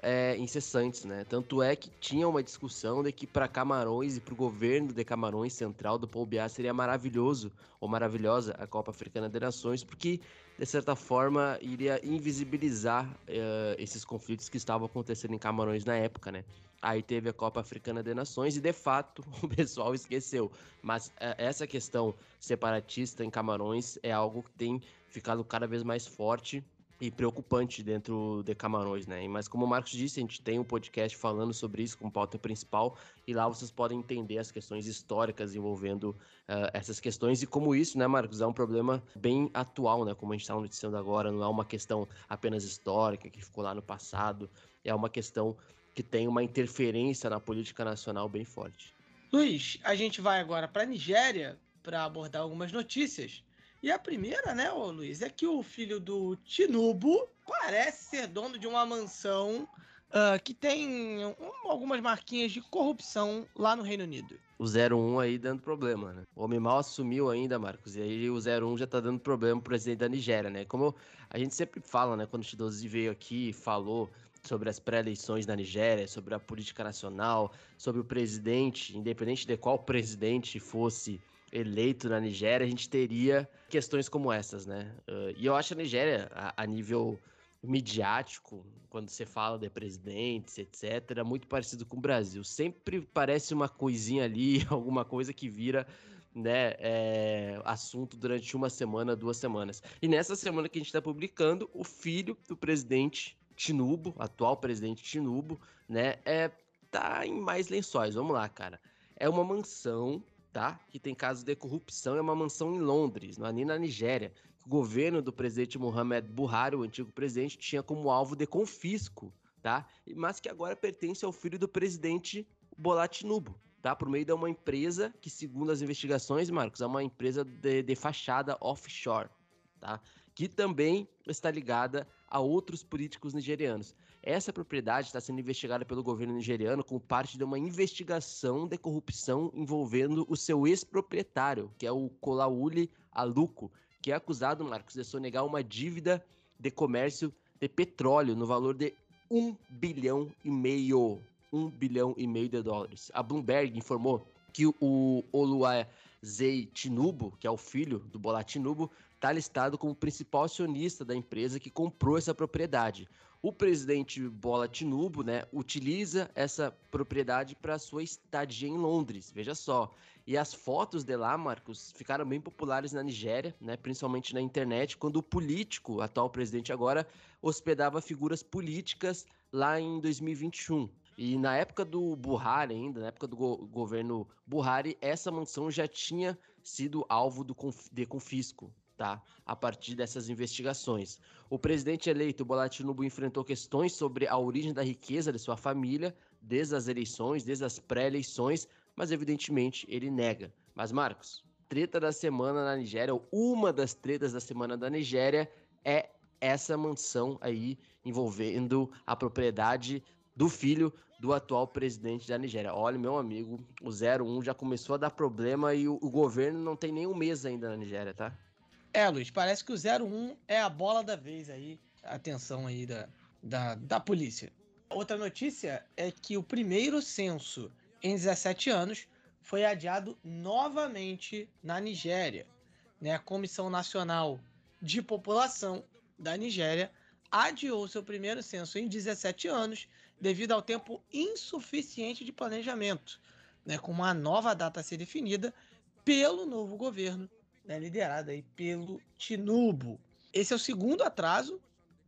é, incessantes, né? Tanto é que tinha uma discussão de que para Camarões e para o governo de Camarões Central do Paul Biá seria maravilhoso ou maravilhosa a Copa Africana de Nações, porque de certa forma iria invisibilizar uh, esses conflitos que estavam acontecendo em Camarões na época, né? Aí teve a Copa Africana de Nações e de fato o pessoal esqueceu. Mas uh, essa questão separatista em Camarões é algo que tem ficado cada vez mais forte e preocupante dentro de Camarões, né? Mas como o Marcos disse, a gente tem um podcast falando sobre isso como pauta principal e lá vocês podem entender as questões históricas envolvendo uh, essas questões e como isso, né, Marcos, é um problema bem atual, né? Como a gente está noticiando agora, não é uma questão apenas histórica que ficou lá no passado, é uma questão que tem uma interferência na política nacional bem forte. Luiz, a gente vai agora para a Nigéria para abordar algumas notícias. E a primeira, né, ô Luiz, é que o filho do Tinubu parece ser dono de uma mansão uh, que tem um, algumas marquinhas de corrupção lá no Reino Unido. O 01 aí dando problema, né? O homem mal assumiu ainda, Marcos. E aí o 01 já tá dando problema pro presidente da Nigéria, né? Como a gente sempre fala, né? Quando o Chidozi veio aqui e falou sobre as pré-eleições na Nigéria, sobre a política nacional, sobre o presidente, independente de qual presidente fosse eleito na Nigéria, a gente teria questões como essas, né? Uh, e eu acho a Nigéria, a, a, nível midiático, quando você fala de presidentes, etc., muito parecido com o Brasil. Sempre parece uma coisinha ali, alguma coisa que vira né, é, assunto durante uma semana, duas semanas. E nessa semana que a gente está publicando, o filho do presidente Tinubu, atual presidente Tinubu, né, é, tá em mais lençóis. Vamos lá, cara. É uma mansão tá? Que tem casos de corrupção, é uma mansão em Londres, não é na Nigéria. O governo do presidente Mohamed Buhari, o antigo presidente, tinha como alvo de confisco, tá? Mas que agora pertence ao filho do presidente Bola Tinubu, tá? Por meio de uma empresa que, segundo as investigações, Marcos, é uma empresa de, de fachada offshore, tá? Que também está ligada a outros políticos nigerianos. Essa propriedade está sendo investigada pelo governo nigeriano como parte de uma investigação de corrupção envolvendo o seu ex-proprietário, que é o Kolauli Aluko, que é acusado, Marcos, de sonegar uma dívida de comércio de petróleo no valor de um bilhão e meio. Um bilhão e meio de dólares. A Bloomberg informou que o Oluwazei Tinubu, que é o filho do Bola Tinubu, está listado como principal acionista da empresa que comprou essa propriedade. O presidente Bola Tinubu, né, utiliza essa propriedade para sua estadia em Londres. Veja só. E as fotos de lá, Marcos, ficaram bem populares na Nigéria, né, principalmente na internet, quando o político, atual presidente agora, hospedava figuras políticas lá em 2021. E na época do Buhari ainda, na época do go governo Buhari, essa mansão já tinha sido alvo do conf de confisco tá? A partir dessas investigações. O presidente eleito Bola Tinubu enfrentou questões sobre a origem da riqueza de sua família, desde as eleições, desde as pré-eleições, mas evidentemente ele nega. Mas Marcos, treta da semana na Nigéria, ou uma das tretas da semana da Nigéria é essa mansão aí envolvendo a propriedade do filho do atual presidente da Nigéria. Olha, meu amigo, o 01 já começou a dar problema e o, o governo não tem nem um mês ainda na Nigéria, tá? É, Luiz, parece que o 01 é a bola da vez aí. Atenção aí da, da, da polícia. Outra notícia é que o primeiro censo em 17 anos foi adiado novamente na Nigéria. Né? A Comissão Nacional de População da Nigéria adiou seu primeiro censo em 17 anos devido ao tempo insuficiente de planejamento, né? com uma nova data a ser definida pelo novo governo né, liderada aí pelo Tinubu. Esse é o segundo atraso,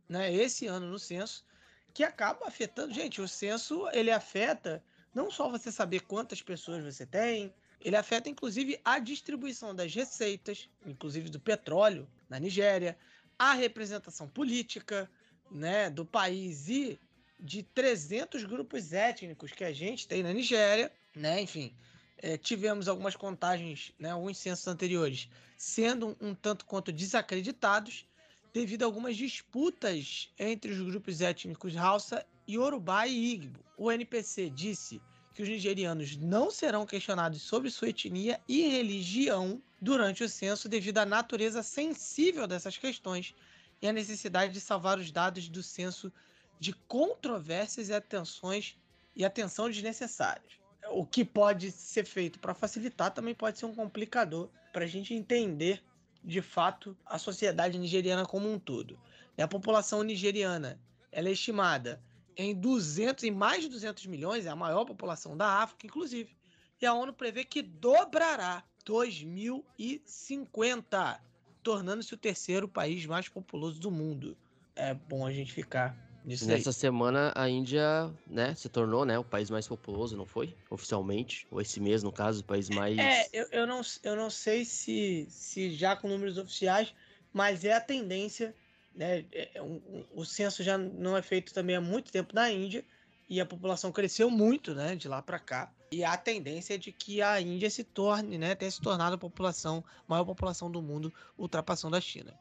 né, esse ano no censo, que acaba afetando. Gente, o censo ele afeta não só você saber quantas pessoas você tem, ele afeta inclusive a distribuição das receitas, inclusive do petróleo na Nigéria, a representação política, né, do país e de 300 grupos étnicos que a gente tem na Nigéria, né, enfim, é, tivemos algumas contagens, né, alguns censos anteriores, sendo um, tanto quanto desacreditados. devido a algumas disputas entre os grupos étnicos Hausa, Yorubá e Igbo. O NPC disse que os nigerianos não serão questionados sobre sua etnia e religião durante o censo devido à natureza sensível dessas questões e à necessidade de salvar os dados do censo de controvérsias e atenções e atenção desnecessárias. O que pode ser feito para facilitar também pode ser um complicador para a gente entender de fato a sociedade nigeriana como um todo. A população nigeriana ela é estimada em 200 em mais de 200 milhões, é a maior população da África, inclusive. E a ONU prevê que dobrará 2050, tornando-se o terceiro país mais populoso do mundo. É bom a gente ficar Nessa semana a Índia, né, se tornou, né, o país mais populoso, não foi? Oficialmente, ou esse mês, no caso, o país mais É, eu, eu não eu não sei se se já com números oficiais, mas é a tendência, né, é, é um, o censo já não é feito também há muito tempo na Índia e a população cresceu muito, né, de lá para cá. E a tendência é de que a Índia se torne, né, tenha se tornado a população, maior população do mundo, ultrapassando a China.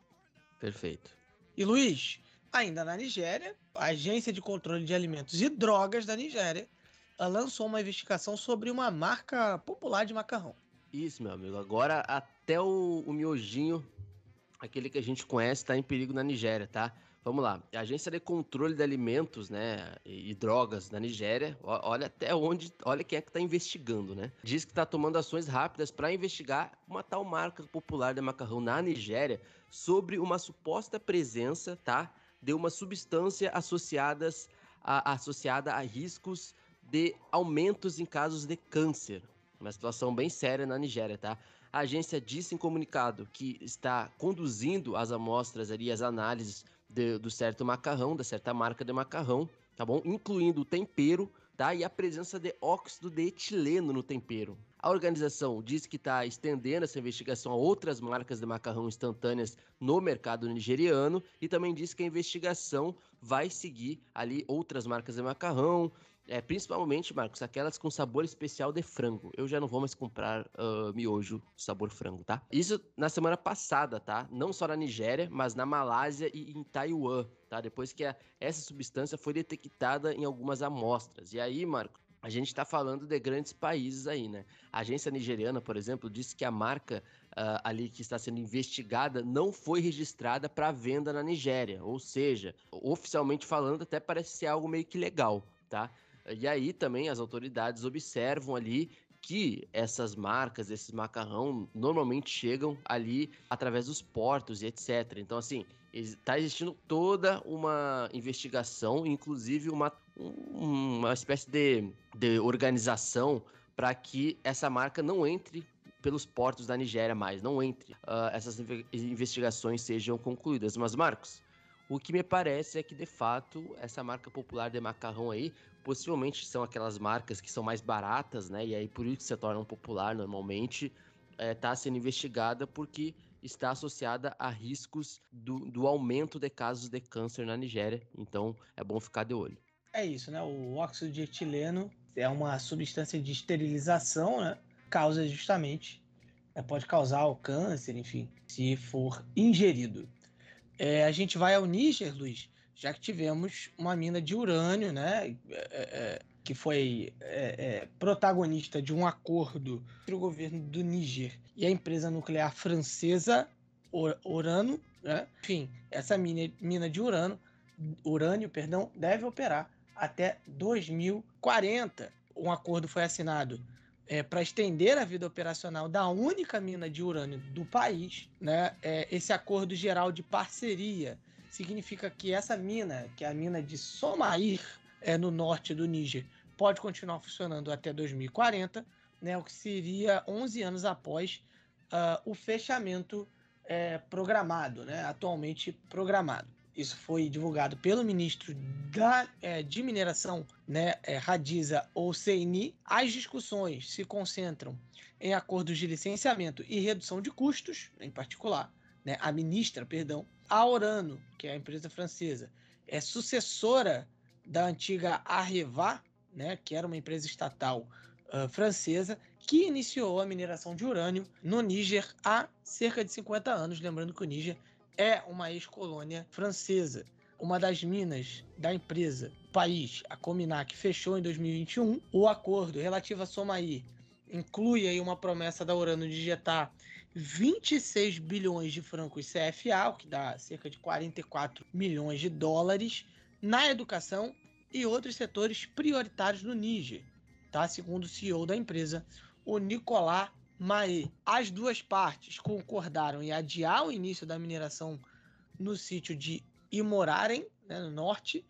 Perfeito. E Luiz, ainda na Nigéria, a Agência de Controle de Alimentos e Drogas da Nigéria lançou uma investigação sobre uma marca popular de macarrão. Isso, meu amigo. Agora até o, o miojinho, aquele que a gente conhece, está em perigo na Nigéria, tá? Vamos lá. A Agência de Controle de Alimentos, né, e, e Drogas da Nigéria, olha até onde, olha quem é que está investigando, né? Diz que está tomando ações rápidas para investigar uma tal marca popular de macarrão na Nigéria sobre uma suposta presença, tá, de uma substância associadas a, associada a riscos de aumentos em casos de câncer. Uma situação bem séria na Nigéria, tá? A agência disse em comunicado que está conduzindo as amostras ali, as análises de, do certo macarrão, da certa marca de macarrão, tá bom? Incluindo o tempero, tá? E a presença de óxido de etileno no tempero. A organização diz que está estendendo essa investigação a outras marcas de macarrão instantâneas no mercado nigeriano e também diz que a investigação vai seguir ali outras marcas de macarrão, é, principalmente, Marcos, aquelas com sabor especial de frango. Eu já não vou mais comprar uh, miojo sabor frango, tá? Isso na semana passada, tá? Não só na Nigéria, mas na Malásia e em Taiwan, tá? Depois que a, essa substância foi detectada em algumas amostras. E aí, Marcos, a gente está falando de grandes países aí, né? A agência nigeriana, por exemplo, disse que a marca uh, ali que está sendo investigada não foi registrada para venda na Nigéria. Ou seja, oficialmente falando, até parece ser algo meio que legal, tá? E aí também as autoridades observam ali que essas marcas, esses macarrão, normalmente chegam ali através dos portos e etc. Então, assim, está existindo toda uma investigação, inclusive uma, uma espécie de, de organização para que essa marca não entre pelos portos da Nigéria mais, não entre. Uh, essas investigações sejam concluídas. Mas, Marcos, o que me parece é que, de fato, essa marca popular de macarrão aí, possivelmente são aquelas marcas que são mais baratas, né? E aí por isso que se tornam popular normalmente, está é, sendo investigada porque está associada a riscos do, do aumento de casos de câncer na Nigéria. Então é bom ficar de olho. É isso, né? O óxido de etileno é uma substância de esterilização, né? Causa justamente, é, pode causar o câncer, enfim, se for ingerido. É, a gente vai ao Níger, Luiz, já que tivemos uma mina de urânio, né, é, é, que foi é, é, protagonista de um acordo entre o governo do Níger e a empresa nuclear francesa Urano, né? Enfim, essa mina, mina de urânio, urânio, perdão, deve operar até 2040. Um acordo foi assinado é, para estender a vida operacional da única mina de urânio do país, né? É, esse acordo geral de parceria significa que essa mina, que é a mina de Somair, é, no norte do Níger, pode continuar funcionando até 2040, né, o que seria 11 anos após uh, o fechamento é, programado, né, atualmente programado. Isso foi divulgado pelo ministro da, é, de Mineração, né, é, Radiza Oseini. As discussões se concentram em acordos de licenciamento e redução de custos, em particular. Né, a ministra, perdão, a Orano, que é a empresa francesa, é sucessora da antiga Areva, né, que era uma empresa estatal uh, francesa, que iniciou a mineração de urânio no Níger há cerca de 50 anos. Lembrando que o Níger é uma ex-colônia francesa. Uma das minas da empresa país, a Cominac, fechou em 2021. O acordo relativo a Somaí inclui aí uma promessa da Urano de injetar 26 bilhões de francos CFA, o que dá cerca de 44 milhões de dólares, na educação e outros setores prioritários no Níger, tá? segundo o CEO da empresa, o Nicolas Mae. As duas partes concordaram em adiar o início da mineração no sítio de Imorarem, né, no norte,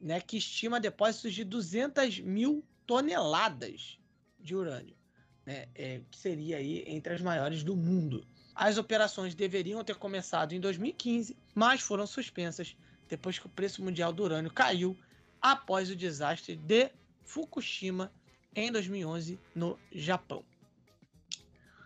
né, que estima depósitos de 200 mil toneladas de urânio, né, é, que seria aí entre as maiores do mundo. As operações deveriam ter começado em 2015, mas foram suspensas depois que o preço mundial do urânio caiu após o desastre de Fukushima em 2011 no Japão.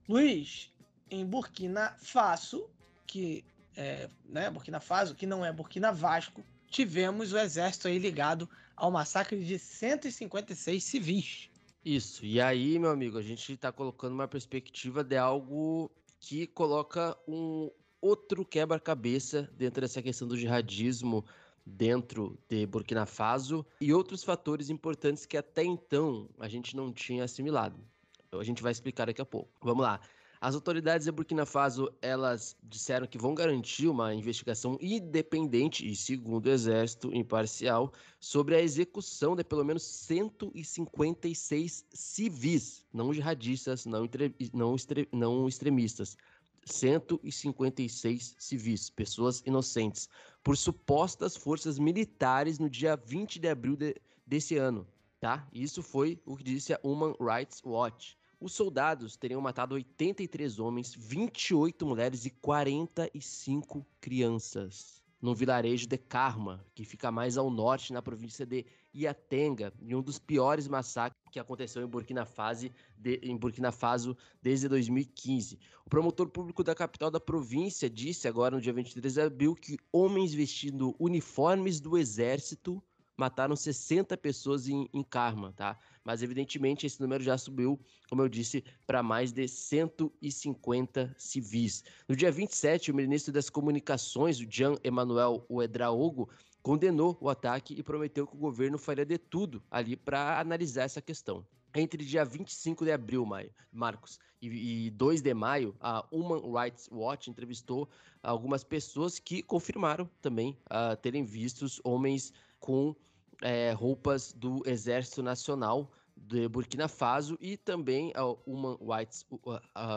Luiz, em Burkina Faso, que é né, Burkina Faso, que não é Burkina Vasco, tivemos o exército aí ligado ao massacre de 156 civis. Isso, e aí, meu amigo, a gente está colocando uma perspectiva de algo que coloca um outro quebra-cabeça dentro dessa questão do jihadismo dentro de Burkina Faso e outros fatores importantes que até então a gente não tinha assimilado. Então a gente vai explicar daqui a pouco. Vamos lá. As autoridades de Burkina Faso, elas disseram que vão garantir uma investigação independente e, segundo o exército, imparcial, sobre a execução de pelo menos 156 civis, não jihadistas, não, não, não extremistas, 156 civis, pessoas inocentes, por supostas forças militares no dia 20 de abril de, desse ano, tá? Isso foi o que disse a Human Rights Watch. Os soldados teriam matado 83 homens, 28 mulheres e 45 crianças no vilarejo de Karma, que fica mais ao norte na província de Iatenga, em um dos piores massacres que aconteceu em Burkina Faso, de, em Burkina Faso desde 2015. O promotor público da capital da província disse agora no dia 23 de abril que homens vestindo uniformes do exército mataram 60 pessoas em, em Karma, tá? Mas evidentemente esse número já subiu, como eu disse, para mais de 150 civis. No dia 27, o ministro das Comunicações, o Jean Emmanuel Ouedraogo, condenou o ataque e prometeu que o governo faria de tudo ali para analisar essa questão. Entre dia 25 de abril, Maio, Marcos, e, e 2 de maio, a Human Rights Watch entrevistou algumas pessoas que confirmaram também uh, terem vistos homens com é, roupas do Exército Nacional de Burkina Faso e também a Human Rights,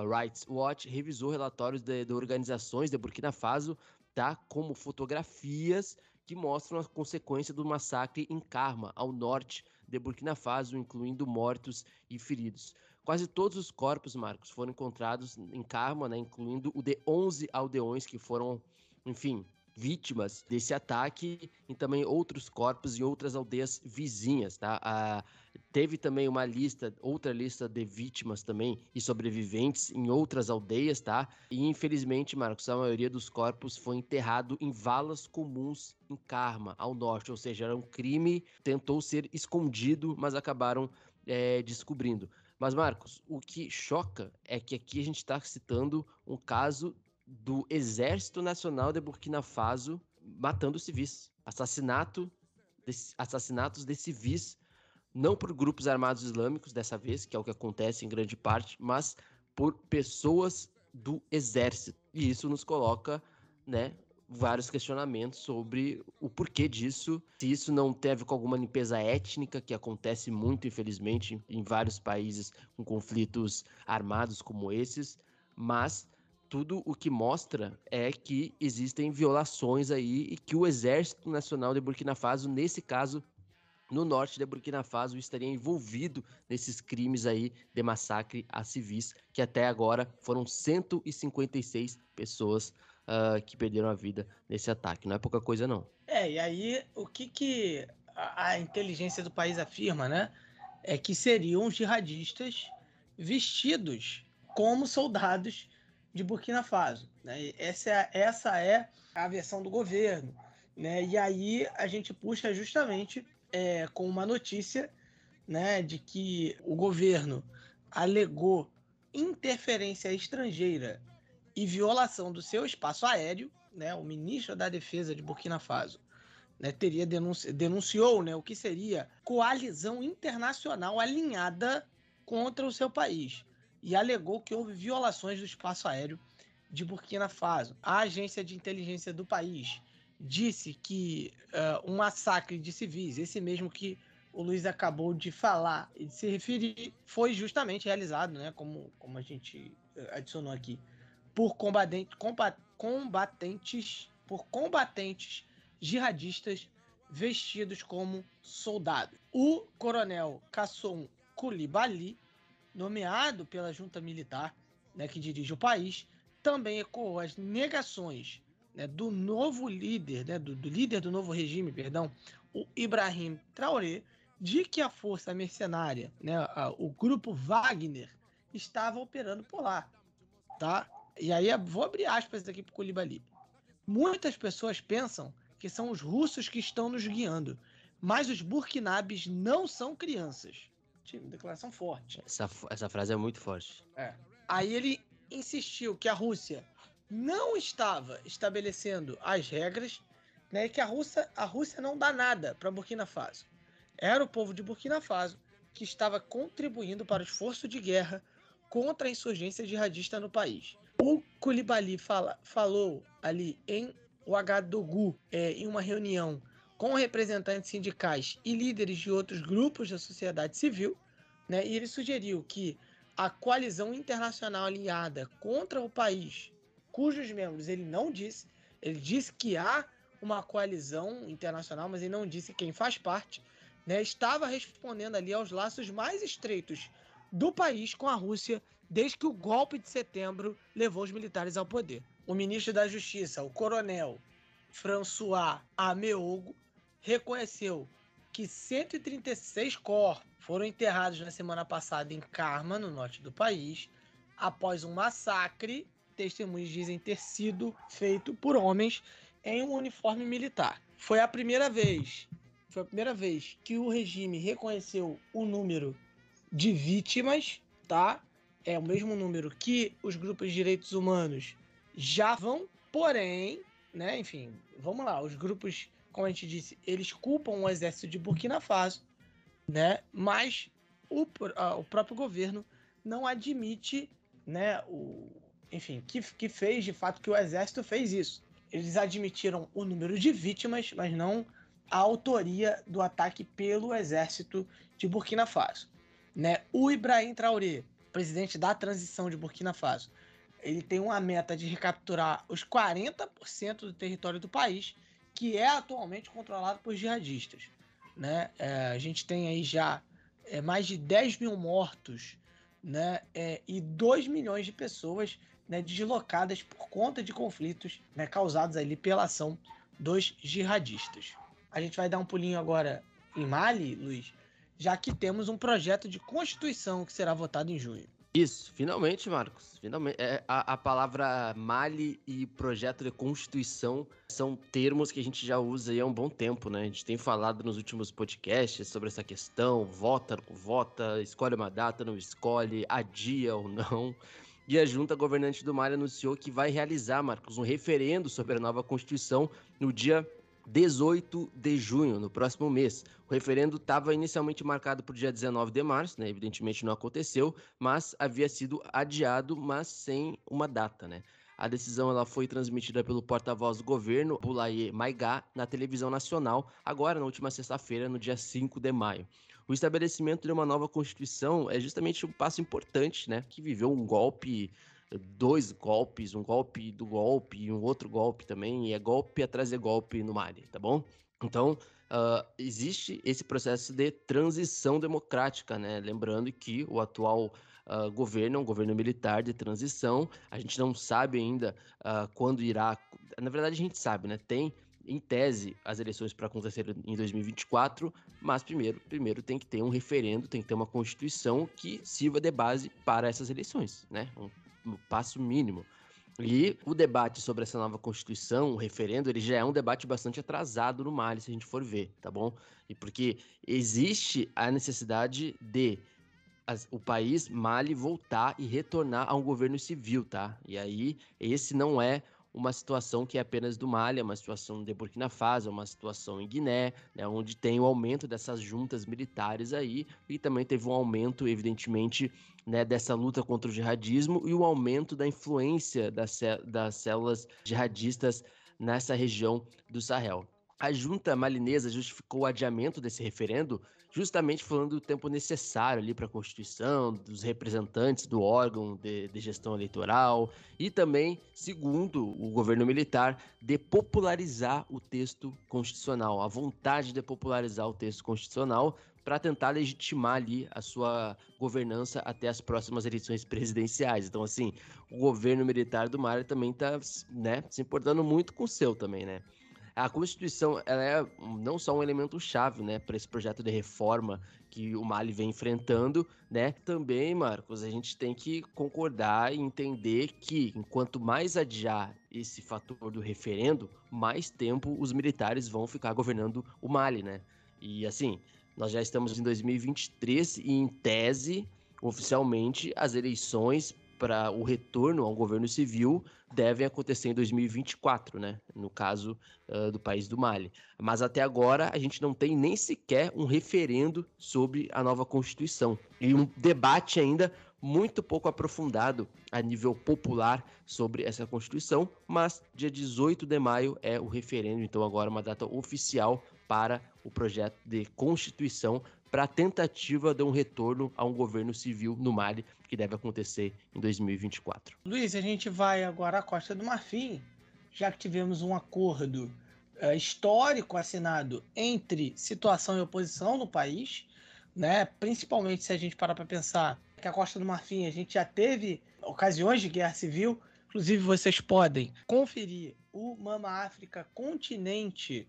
Rights Watch revisou relatórios de, de, organizações de Burkina Faso, tá, como fotografias que mostram a consequência do massacre em Karma, ao norte de Burkina Faso, incluindo mortos e feridos. Quase todos os corpos, Marcos, foram encontrados em Karma, né, incluindo o de 11 aldeões que foram, enfim, vítimas desse ataque e também outros corpos em outras aldeias vizinhas, tá? Teve também uma lista, outra lista de vítimas também e sobreviventes em outras aldeias, tá? E infelizmente, Marcos, a maioria dos corpos foi enterrado em valas comuns em Karma, ao norte, ou seja, era um crime, tentou ser escondido, mas acabaram é, descobrindo. Mas, Marcos, o que choca é que aqui a gente está citando um caso do Exército Nacional de Burkina Faso matando civis. Assassinato de, assassinatos de civis, não por grupos armados islâmicos dessa vez, que é o que acontece em grande parte, mas por pessoas do exército. E isso nos coloca, né, vários questionamentos sobre o porquê disso, se isso não teve com alguma limpeza étnica, que acontece muito, infelizmente, em vários países com conflitos armados como esses, mas tudo o que mostra é que existem violações aí e que o Exército Nacional de Burkina Faso, nesse caso, no norte de Burkina Faso, estaria envolvido nesses crimes aí de massacre a civis, que até agora foram 156 pessoas uh, que perderam a vida nesse ataque. Não é pouca coisa, não. É, e aí o que, que a, a inteligência do país afirma, né? É que seriam jihadistas vestidos como soldados de Burkina Faso. Né? Essa, é, essa é a versão do governo. Né? E aí a gente puxa justamente é, com uma notícia né, de que o governo alegou interferência estrangeira e violação do seu espaço aéreo, né, o ministro da Defesa de Burkina Faso né, teria denunci denunciou né, o que seria coalizão internacional alinhada contra o seu país e alegou que houve violações do espaço aéreo de Burkina Faso. A agência de inteligência do país disse que uh, um massacre de civis, esse mesmo que o Luiz acabou de falar e de se referir, foi justamente realizado, né, como, como a gente adicionou aqui, por combatente, combatentes, por combatentes jihadistas vestidos como soldados. O coronel Kasson Koulibaly, nomeado pela junta militar né, que dirige o país, também ecoou as negações né, do novo líder, né, do, do, líder do novo regime, perdão, o Ibrahim Traoré, de que a força mercenária, né, a, o grupo Wagner, estava operando por lá, tá? E aí vou abrir aspas aqui para o Koulibaly. Muitas pessoas pensam que são os russos que estão nos guiando. Mas os burkinabes não são crianças. Declaração forte. Essa, essa frase é muito forte. É. Aí ele insistiu que a Rússia não estava estabelecendo as regras, né, e que a Rússia, a Rússia não dá nada para Burkina Faso. Era o povo de Burkina Faso que estava contribuindo para o esforço de guerra contra a insurgência jihadista no país. O Koulibaly fala, falou ali em o Agadogu é, em uma reunião com representantes sindicais e líderes de outros grupos da sociedade civil, né, e ele sugeriu que a coalizão internacional alinhada contra o país, cujos membros ele não disse, ele disse que há uma coalizão internacional, mas ele não disse quem faz parte, né, estava respondendo ali aos laços mais estreitos do país com a Rússia desde que o golpe de setembro levou os militares ao poder. O ministro da Justiça, o coronel François Ameogo, reconheceu que 136 corpos foram enterrados na semana passada em Karma, no norte do país, após um massacre. Testemunhos dizem ter sido feito por homens em um uniforme militar. Foi a primeira vez, foi a primeira vez que o regime reconheceu o número de vítimas, tá? É o mesmo número que os grupos de direitos humanos já vão, porém, né, enfim, vamos lá, os grupos, como a gente disse, eles culpam o exército de Burkina Faso, né, mas o, o próprio governo não admite, né, o, enfim, que, que fez de fato que o exército fez isso. Eles admitiram o número de vítimas, mas não a autoria do ataque pelo exército de Burkina Faso. Né? O Ibrahim Traoré, presidente da transição de Burkina Faso, ele tem uma meta de recapturar os 40% do território do país, que é atualmente controlado por jihadistas. Né? É, a gente tem aí já é, mais de 10 mil mortos né? É, e 2 milhões de pessoas né, deslocadas por conta de conflitos né, causados ali pela ação dos jihadistas. A gente vai dar um pulinho agora em Mali, Luiz, já que temos um projeto de constituição que será votado em junho. Isso, finalmente, Marcos. Finalmente. É, a, a, palavra Mali e projeto de constituição são termos que a gente já usa há um bom tempo, né? A gente tem falado nos últimos podcasts sobre essa questão: vota, não vota, escolhe uma data, não escolhe, adia ou não. E a junta governante do Mali anunciou que vai realizar, Marcos, um referendo sobre a nova constituição no dia 18 de junho, no próximo mês. O referendo estava inicialmente marcado para o dia 19 de março, né? Evidentemente não aconteceu, mas havia sido adiado, mas sem uma data, né? A decisão ela foi transmitida pelo porta-voz do governo, Bulaye Maigá, na televisão nacional, agora na última sexta-feira, no dia 5 de maio. O estabelecimento de uma nova constituição é justamente um passo importante, né? Que viveu um golpe dois golpes, um golpe do golpe e um outro golpe também, e é golpe atrás de golpe no Mali, tá bom? Então, uh, existe esse processo de transição democrática, né? Lembrando que o atual uh, governo é um governo militar de transição, a gente não sabe ainda uh, quando irá. Na verdade, a gente sabe, né? Tem em tese, as eleições para acontecer em 2024, mas primeiro, primeiro tem que ter um referendo, tem que ter uma constituição que sirva de base para essas eleições, né? Um passo mínimo. E o debate sobre essa nova Constituição, o referendo, ele já é um debate bastante atrasado no Mali, se a gente for ver, tá bom? E porque existe a necessidade de as, o país Mali voltar e retornar a um governo civil, tá? E aí, esse não é uma situação que é apenas do Mali, é uma situação de Burkina Faso, é uma situação em Guiné, né, onde tem o aumento dessas juntas militares aí, e também teve um aumento, evidentemente, né, dessa luta contra o jihadismo e o aumento da influência das, das células jihadistas nessa região do Sahel. A junta malinesa justificou o adiamento desse referendo justamente falando do tempo necessário ali para a Constituição, dos representantes do órgão de, de, gestão eleitoral e também, segundo o governo militar, de popularizar o texto constitucional, a vontade de popularizar o texto constitucional para tentar legitimar ali a sua governança até as próximas eleições presidenciais. Então, assim, o governo militar do Mali também está né, se importando muito com o seu também, né? A Constituição ela é não só um elemento chave, né, para esse projeto de reforma que o Mali vem enfrentando, né? Também, Marcos, a gente tem que concordar e entender que enquanto mais adiar esse fator do referendo, mais tempo os militares vão ficar governando o Mali, né? E assim, nós já estamos em 2023 e em tese, oficialmente, as eleições para o retorno ao governo civil devem acontecer em 2024, né? No caso uh, do país do Mali. Mas até agora a gente não tem nem sequer um referendo sobre a nova Constituição e um debate ainda muito pouco aprofundado a nível popular sobre essa Constituição, mas dia 18 de maio é o referendo, então agora uma data oficial para o projeto de Constituição para a tentativa de um retorno a um governo civil no Mali, que deve acontecer em 2024. Luiz, a gente vai agora à Costa do Marfim, já que tivemos um acordo uh, histórico assinado entre situação e oposição no país, né? principalmente se a gente parar para pensar que a Costa do Marfim a gente já teve ocasiões de guerra civil, inclusive vocês podem conferir o Mama África Continente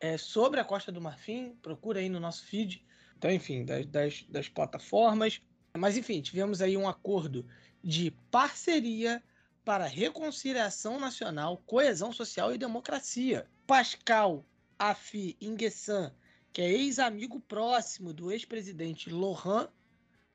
é, sobre a Costa do Marfim, procura aí no nosso feed, então, enfim, das, das, das plataformas. Mas, enfim, tivemos aí um acordo de parceria para reconciliação nacional, coesão social e democracia. Pascal Afi Inguessan, que é ex-amigo próximo do ex-presidente Lohan,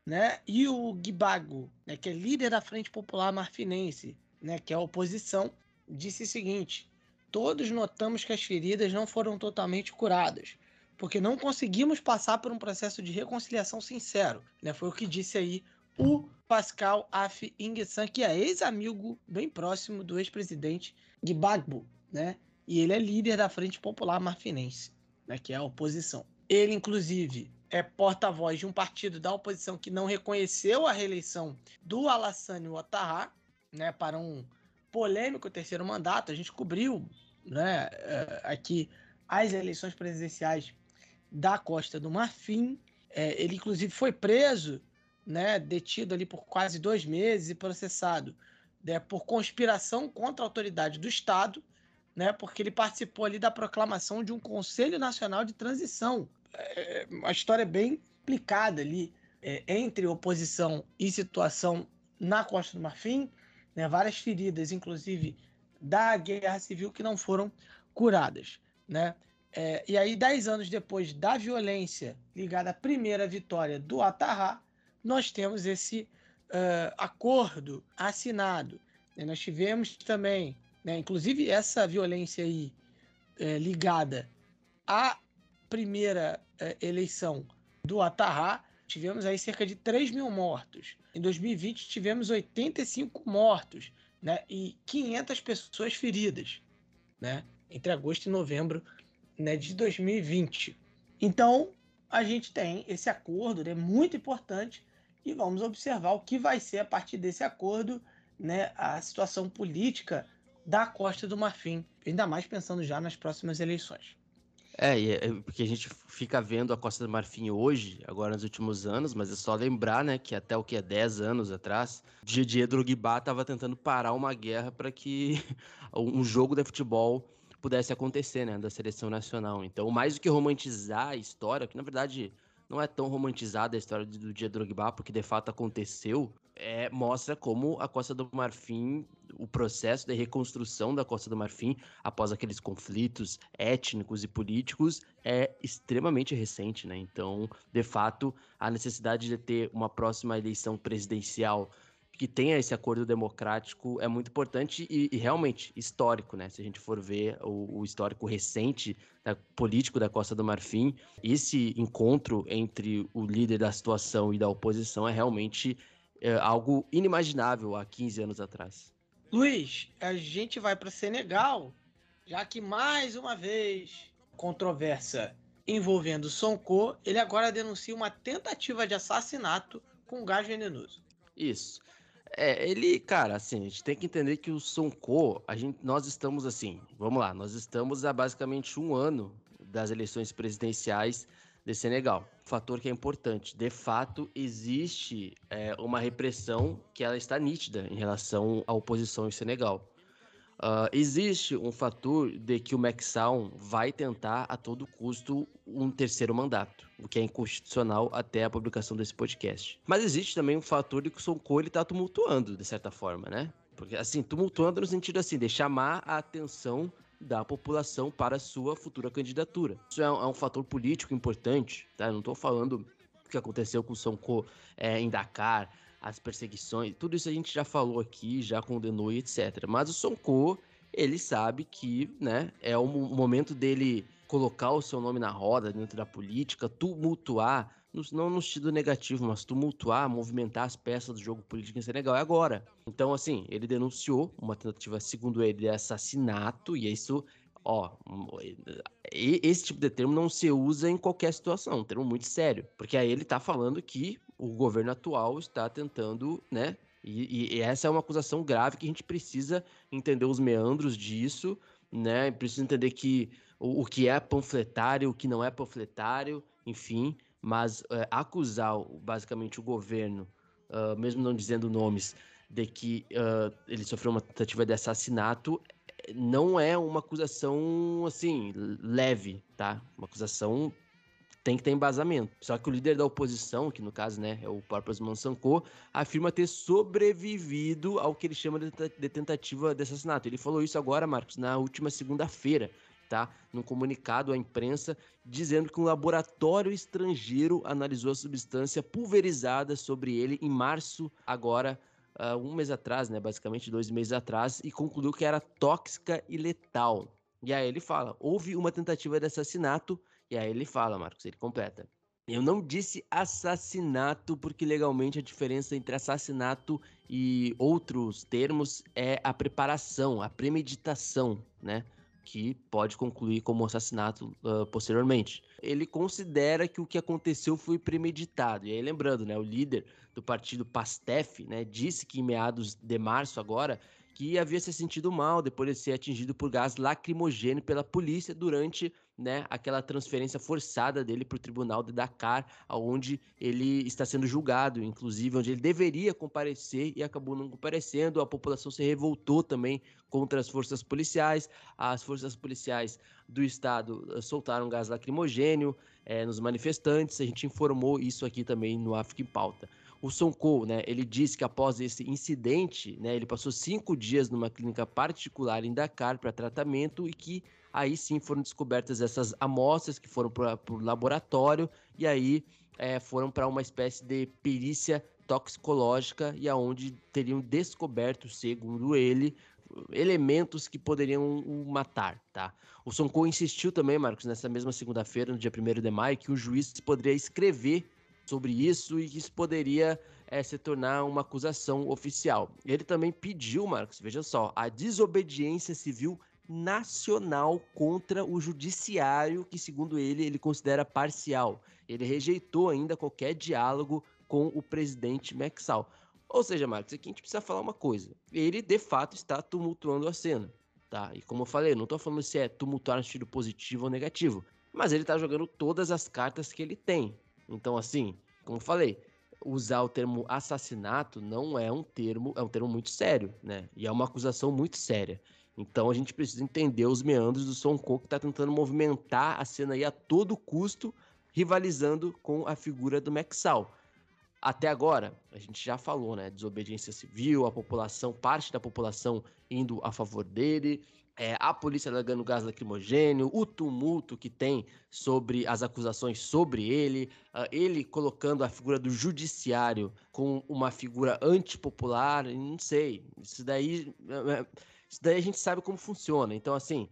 né, e o Guibago, né, que é líder da Frente Popular Marfinense, né, que é a oposição, disse o seguinte: todos notamos que as feridas não foram totalmente curadas porque não conseguimos passar por um processo de reconciliação sincero. Né? Foi o que disse aí o Pascal Af Ingesan, que é ex-amigo bem próximo do ex-presidente Gbagbo, né? E ele é líder da Frente Popular Marfinense, né? que é a oposição. Ele, inclusive, é porta-voz de um partido da oposição que não reconheceu a reeleição do Alassane Ouattara, né, para um polêmico terceiro mandato. A gente cobriu, né, eh, aqui as eleições presidenciais da Costa do Marfim. É, ele, inclusive, foi preso, né, detido ali por quase dois meses e processado né, por conspiração contra a autoridade do Estado, né, porque ele participou ali da proclamação de um Conselho Nacional de Transição. É, uma história bem complicada ali é, entre oposição e situação na Costa do Marfim, né, várias feridas, inclusive da guerra civil, que não foram curadas. Né? É, e aí, dez anos depois da violência ligada à primeira vitória do Atarrá, nós temos esse uh, acordo assinado. Né? Nós tivemos também, né, inclusive essa violência aí é, ligada à primeira eleição do Atarrá, tivemos aí cerca de 3 mil mortos. Em 2020 tivemos 85 mortos né, e 500 pessoas feridas né, entre agosto e novembro né, de 2020. Então, a gente tem esse acordo, né, muito importante, e vamos observar o que vai ser a partir desse acordo, né, a situação política da Costa do Marfim, ainda mais pensando já nas próximas eleições. É, é, porque a gente fica vendo a Costa do Marfim hoje, agora nos últimos anos, mas é só lembrar, né, que até o que é 10 anos atrás, Didier Drogba estava tentando parar uma guerra para que um jogo de futebol pudesse acontecer, né, da seleção nacional. Então, mais do que romantizar a história, que na verdade não é tão romantizada a história do dia Drogba, porque de fato aconteceu, é, mostra como a Costa do Marfim, o processo de reconstrução da Costa do Marfim após aqueles conflitos étnicos e políticos é extremamente recente, né? Então, de fato, a necessidade de ter uma próxima eleição presidencial que tenha esse acordo democrático é muito importante e, e realmente histórico, né? Se a gente for ver o, o histórico recente da, político da Costa do Marfim, esse encontro entre o líder da situação e da oposição é realmente é, algo inimaginável há 15 anos atrás. Luiz, a gente vai para Senegal, já que mais uma vez controvérsia envolvendo Sonko, ele agora denuncia uma tentativa de assassinato com gás venenoso. Isso. É, ele, cara, assim, a gente tem que entender que o Sonko, a gente, nós estamos assim, vamos lá, nós estamos há basicamente um ano das eleições presidenciais de Senegal. Fator que é importante. De fato, existe é, uma repressão que ela está nítida em relação à oposição em Senegal. Uh, existe um fator de que o Maxal vai tentar a todo custo um terceiro mandato, o que é inconstitucional até a publicação desse podcast. Mas existe também um fator de que o Sonko está tumultuando, de certa forma, né? Porque, assim, tumultuando no sentido assim, de chamar a atenção da população para sua futura candidatura. Isso é um, é um fator político importante, tá? Eu não estou falando o que aconteceu com o Sonko é, em Dakar, as perseguições, tudo isso a gente já falou aqui, já condenou e etc. Mas o Sonko, ele sabe que, né, é o momento dele colocar o seu nome na roda dentro da política, tumultuar, não no sentido negativo, mas tumultuar, movimentar as peças do jogo político em Senegal é agora. Então, assim, ele denunciou uma tentativa, segundo ele, de assassinato, e isso ó, esse tipo de termo não se usa em qualquer situação, um termo muito sério, porque aí ele tá falando que o governo atual está tentando, né? E, e, essa é uma acusação grave que a gente precisa entender os meandros disso, né? Precisa entender que o, o que é panfletário, o que não é panfletário, enfim. Mas é, acusar basicamente o governo, uh, mesmo não dizendo nomes, de que uh, ele sofreu uma tentativa de assassinato, não é uma acusação assim leve, tá? Uma acusação tem que ter embasamento. Só que o líder da oposição, que no caso né, é o próprio Osman Sanko, afirma ter sobrevivido ao que ele chama de tentativa de assassinato. Ele falou isso agora, Marcos, na última segunda-feira, tá? Num comunicado à imprensa, dizendo que um laboratório estrangeiro analisou a substância pulverizada sobre ele em março, agora, uh, um mês atrás, né? Basicamente dois meses atrás, e concluiu que era tóxica e letal. E aí ele fala: houve uma tentativa de assassinato e aí ele fala, Marcos, ele completa. Eu não disse assassinato porque legalmente a diferença entre assassinato e outros termos é a preparação, a premeditação, né? Que pode concluir como assassinato uh, posteriormente. Ele considera que o que aconteceu foi premeditado. E aí, lembrando, né? O líder do partido Pastef, né? Disse que em meados de março agora que havia se sentido mal depois de ser atingido por gás lacrimogêneo pela polícia durante né, aquela transferência forçada dele para o tribunal de Dakar, onde ele está sendo julgado, inclusive onde ele deveria comparecer e acabou não comparecendo. A população se revoltou também contra as forças policiais. As forças policiais do estado eh, soltaram gás lacrimogênio é, nos manifestantes. A gente informou isso aqui também no África em Pauta. O Sonko, né, ele disse que após esse incidente, né, ele passou cinco dias numa clínica particular em Dakar para tratamento e que aí sim foram descobertas essas amostras que foram para o laboratório e aí é, foram para uma espécie de perícia toxicológica e aonde teriam descoberto, segundo ele, elementos que poderiam o matar, tá? O Sonko insistiu também, Marcos, nessa mesma segunda-feira, no dia 1 de maio, que o juiz poderia escrever sobre isso e que isso poderia é, se tornar uma acusação oficial. Ele também pediu, Marcos, veja só, a desobediência civil nacional contra o judiciário, que segundo ele ele considera parcial. Ele rejeitou ainda qualquer diálogo com o presidente Maxal. Ou seja, Marcos, aqui a gente precisa falar uma coisa. Ele de fato está tumultuando a cena, tá? E como eu falei, não estou falando se é tumultuar no sentido positivo ou negativo, mas ele está jogando todas as cartas que ele tem. Então, assim, como falei, usar o termo assassinato não é um termo, é um termo muito sério, né? E é uma acusação muito séria. Então a gente precisa entender os meandros do Son Ko que está tentando movimentar a cena aí a todo custo, rivalizando com a figura do Maxal. Até agora, a gente já falou, né? Desobediência civil, a população, parte da população indo a favor dele, é, a polícia largando gás lacrimogênio, o tumulto que tem sobre as acusações sobre ele, uh, ele colocando a figura do judiciário com uma figura antipopular, não sei, isso daí, é, é, isso daí a gente sabe como funciona. Então, assim,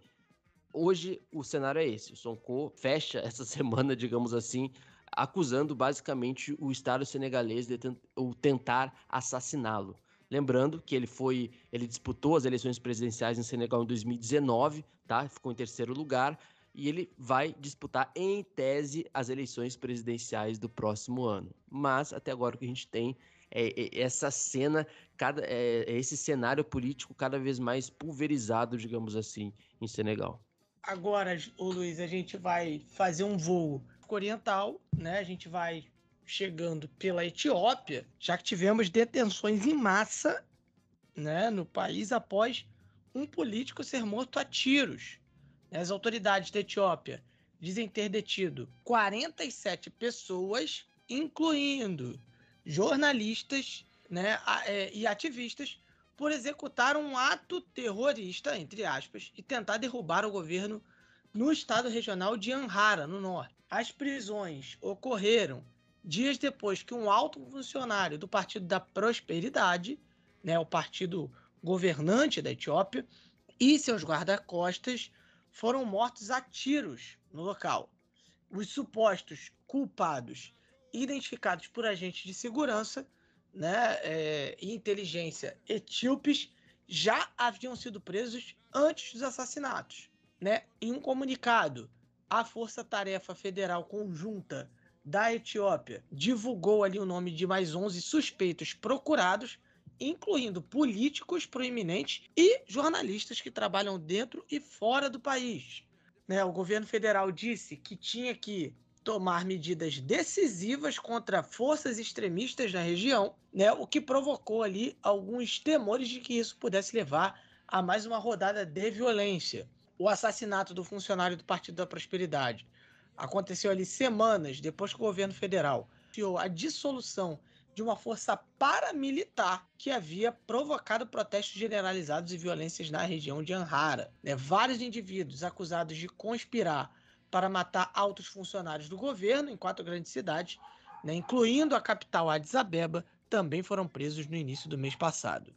hoje o cenário é esse, o Sonko fecha essa semana, digamos assim, acusando basicamente o Estado senegalês de tentar assassiná-lo. Lembrando que ele foi, ele disputou as eleições presidenciais em Senegal em 2019, tá? Ficou em terceiro lugar e ele vai disputar em tese as eleições presidenciais do próximo ano. Mas até agora o que a gente tem é, é essa cena, cada, é, é esse cenário político cada vez mais pulverizado, digamos assim, em Senegal. Agora, o Luiz, a gente vai fazer um voo oriental, né? A gente vai chegando pela Etiópia, já que tivemos detenções em massa né, no país após um político ser morto a tiros. As autoridades da Etiópia dizem ter detido 47 pessoas, incluindo jornalistas né, é, e ativistas, por executar um ato terrorista, entre aspas, e tentar derrubar o governo no estado regional de Anhara, no norte. As prisões ocorreram dias depois que um alto funcionário do Partido da Prosperidade, né, o partido governante da Etiópia, e seus guarda-costas foram mortos a tiros no local. Os supostos culpados, identificados por agentes de segurança né, é, e inteligência etíopes, já haviam sido presos antes dos assassinatos. Né? Em um comunicado, a Força Tarefa Federal Conjunta da Etiópia divulgou ali o nome de mais 11 suspeitos procurados, incluindo políticos proeminentes e jornalistas que trabalham dentro e fora do país. Né, o governo federal disse que tinha que tomar medidas decisivas contra forças extremistas na região, né, o que provocou ali alguns temores de que isso pudesse levar a mais uma rodada de violência. O assassinato do funcionário do Partido da Prosperidade aconteceu ali semanas depois que o governo federal anunciou a dissolução de uma força paramilitar que havia provocado protestos generalizados e violências na região de Anhara. Né? Vários indivíduos acusados de conspirar para matar altos funcionários do governo em quatro grandes cidades, né? incluindo a capital Addis Abeba, também foram presos no início do mês passado.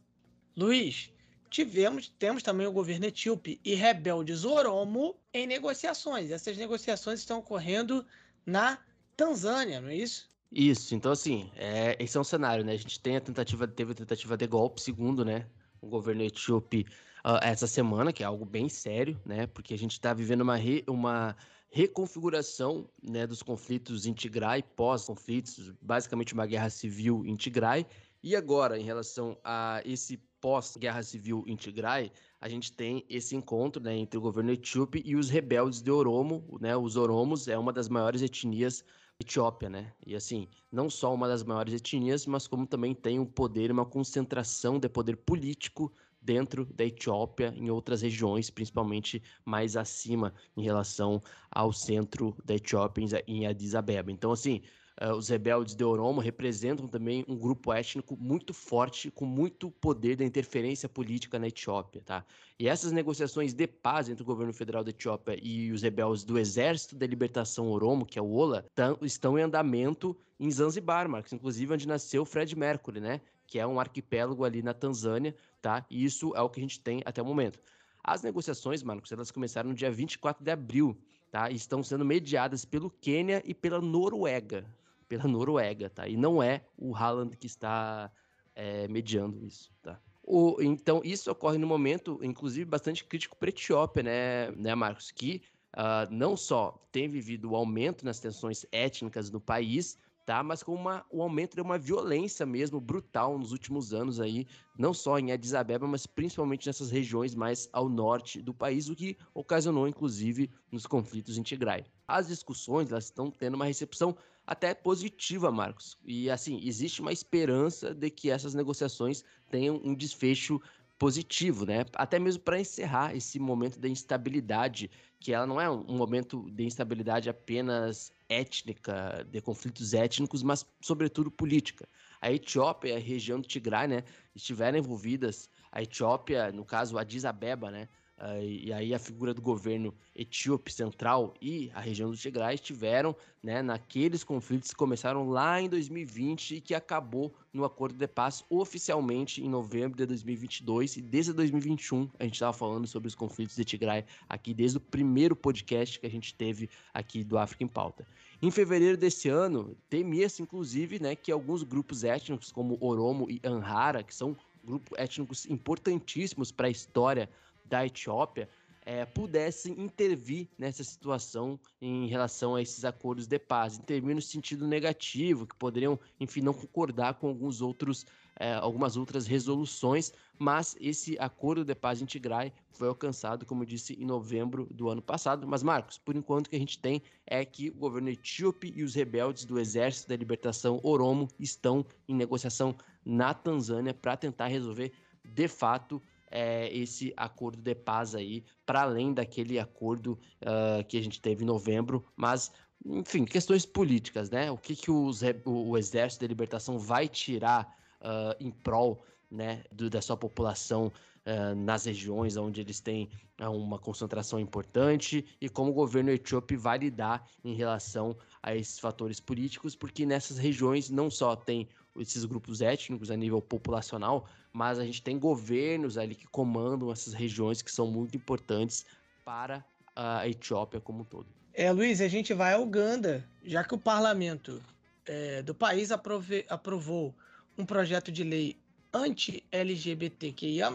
Luiz, tivemos, temos também o governo etíope e rebeldes Oromo em negociações. Essas negociações estão ocorrendo na Tanzânia, não é isso? Isso, então assim, é, esse é um cenário, né? A gente tem a tentativa, teve a tentativa de golpe, segundo, né? O governo etíope uh, essa semana, que é algo bem sério, né? Porque a gente está vivendo uma, re, uma reconfiguração né, dos conflitos em Tigray, pós-conflitos, basicamente uma guerra civil em Tigray. E agora, em relação a esse pós-guerra civil em Tigray, a gente tem esse encontro né, entre o governo etíope e os rebeldes de Oromo. Né? Os Oromos é uma das maiores etnias Etiópia, né? E assim, não só uma das maiores etnias, mas como também tem um poder, uma concentração de poder político dentro da Etiópia, em outras regiões, principalmente mais acima em relação ao centro da Etiópia, em Addis Abeba. Então, assim, Uh, os rebeldes de Oromo representam também um grupo étnico muito forte, com muito poder da interferência política na Etiópia, tá? E essas negociações de paz entre o governo federal da Etiópia e os rebeldes do Exército da Libertação Oromo, que é o OLA, estão em andamento em Zanzibar, Marcos, inclusive onde nasceu Fred Mercury, né? Que é um arquipélago ali na Tanzânia, tá? E isso é o que a gente tem até o momento. As negociações, Marcos, elas começaram no dia 24 de abril, tá? E estão sendo mediadas pelo Quênia e pela Noruega, pela Noruega, tá? E não é o Haaland que está é, mediando isso, tá? O, então, isso ocorre no momento, inclusive, bastante crítico para a Etiópia, né, né, Marcos? Que uh, não só tem vivido o aumento nas tensões étnicas no país, tá? Mas com uma, o aumento de uma violência mesmo brutal nos últimos anos aí, não só em Addis Abeba, mas principalmente nessas regiões mais ao norte do país, o que ocasionou, inclusive, nos conflitos em Tigray. As discussões, elas estão tendo uma recepção até positiva, Marcos. E assim, existe uma esperança de que essas negociações tenham um desfecho positivo, né? Até mesmo para encerrar esse momento da instabilidade, que ela não é um momento de instabilidade apenas étnica, de conflitos étnicos, mas sobretudo política. A Etiópia e a região do Tigray, né, estiveram envolvidas. A Etiópia, no caso, Addis Abeba, né, Uh, e aí a figura do governo etíope central e a região do Tigray estiveram né, naqueles conflitos que começaram lá em 2020 e que acabou no acordo de paz oficialmente em novembro de 2022 e desde 2021 a gente estava falando sobre os conflitos de Tigray aqui desde o primeiro podcast que a gente teve aqui do África em Pauta. Em fevereiro desse ano, temia-se inclusive né, que alguns grupos étnicos como Oromo e Amhara, que são grupos étnicos importantíssimos para a história da Etiópia é, pudessem intervir nessa situação em relação a esses acordos de paz, intervir no sentido negativo, que poderiam, enfim, não concordar com alguns outros, é, algumas outras resoluções, mas esse acordo de paz em Tigray foi alcançado, como eu disse, em novembro do ano passado. Mas, Marcos, por enquanto o que a gente tem é que o governo etíope e os rebeldes do Exército da Libertação Oromo estão em negociação na Tanzânia para tentar resolver de fato é, esse acordo de paz aí, para além daquele acordo uh, que a gente teve em novembro, mas enfim, questões políticas, né? O que, que os, o, Exército de Libertação vai tirar uh, em prol né, do, da sua população uh, nas regiões onde eles têm uh, uma concentração importante e como o governo etíope vai lidar em relação a esses fatores políticos, porque nessas regiões não só tem esses grupos étnicos a nível populacional, mas a gente tem governos ali que comandam essas regiões que são muito importantes para a Etiópia como um todo. É, Luiz, a gente vai a Uganda, já que o parlamento é, do país aprove, aprovou um projeto de lei anti-LGBTQIA,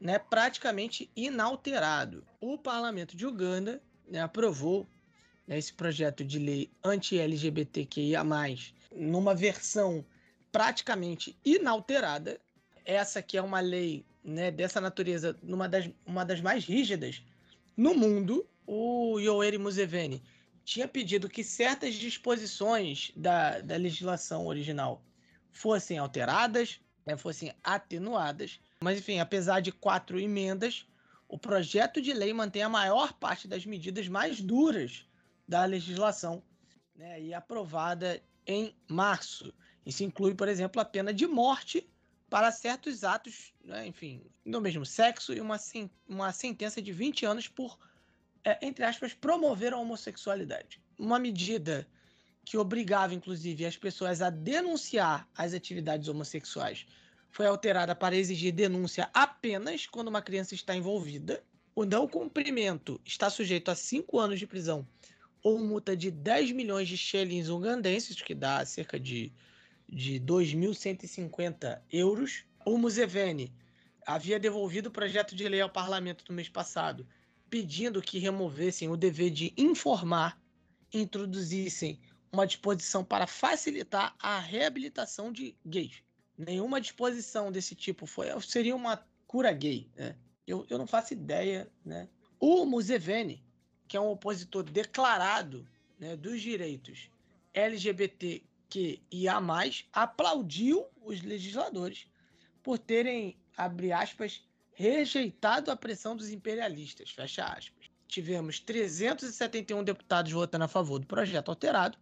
né, praticamente inalterado. O parlamento de Uganda né, aprovou né, esse projeto de lei anti-LGBTQIA, numa versão praticamente inalterada. Essa aqui é uma lei né, dessa natureza, numa das, uma das mais rígidas no mundo. O Yoweri Museveni tinha pedido que certas disposições da, da legislação original fossem alteradas, né, fossem atenuadas. Mas, enfim, apesar de quatro emendas, o projeto de lei mantém a maior parte das medidas mais duras da legislação né, e aprovada em março. Isso inclui, por exemplo, a pena de morte para certos atos, né, enfim, do mesmo sexo e uma, uma sentença de 20 anos por, é, entre aspas, promover a homossexualidade. Uma medida que obrigava, inclusive, as pessoas a denunciar as atividades homossexuais foi alterada para exigir denúncia apenas quando uma criança está envolvida. O não cumprimento está sujeito a cinco anos de prisão ou multa de 10 milhões de shillings ugandenses, que dá cerca de de 2.150 euros. O Museveni havia devolvido o projeto de lei ao parlamento no mês passado, pedindo que removessem o dever de informar e introduzissem uma disposição para facilitar a reabilitação de gays. Nenhuma disposição desse tipo foi, seria uma cura gay. Né? Eu, eu não faço ideia. Né? O Museveni, que é um opositor declarado né, dos direitos LGBT que IA+, aplaudiu os legisladores por terem, abre aspas, rejeitado a pressão dos imperialistas, fecha aspas. Tivemos 371 deputados votando a favor do projeto alterado,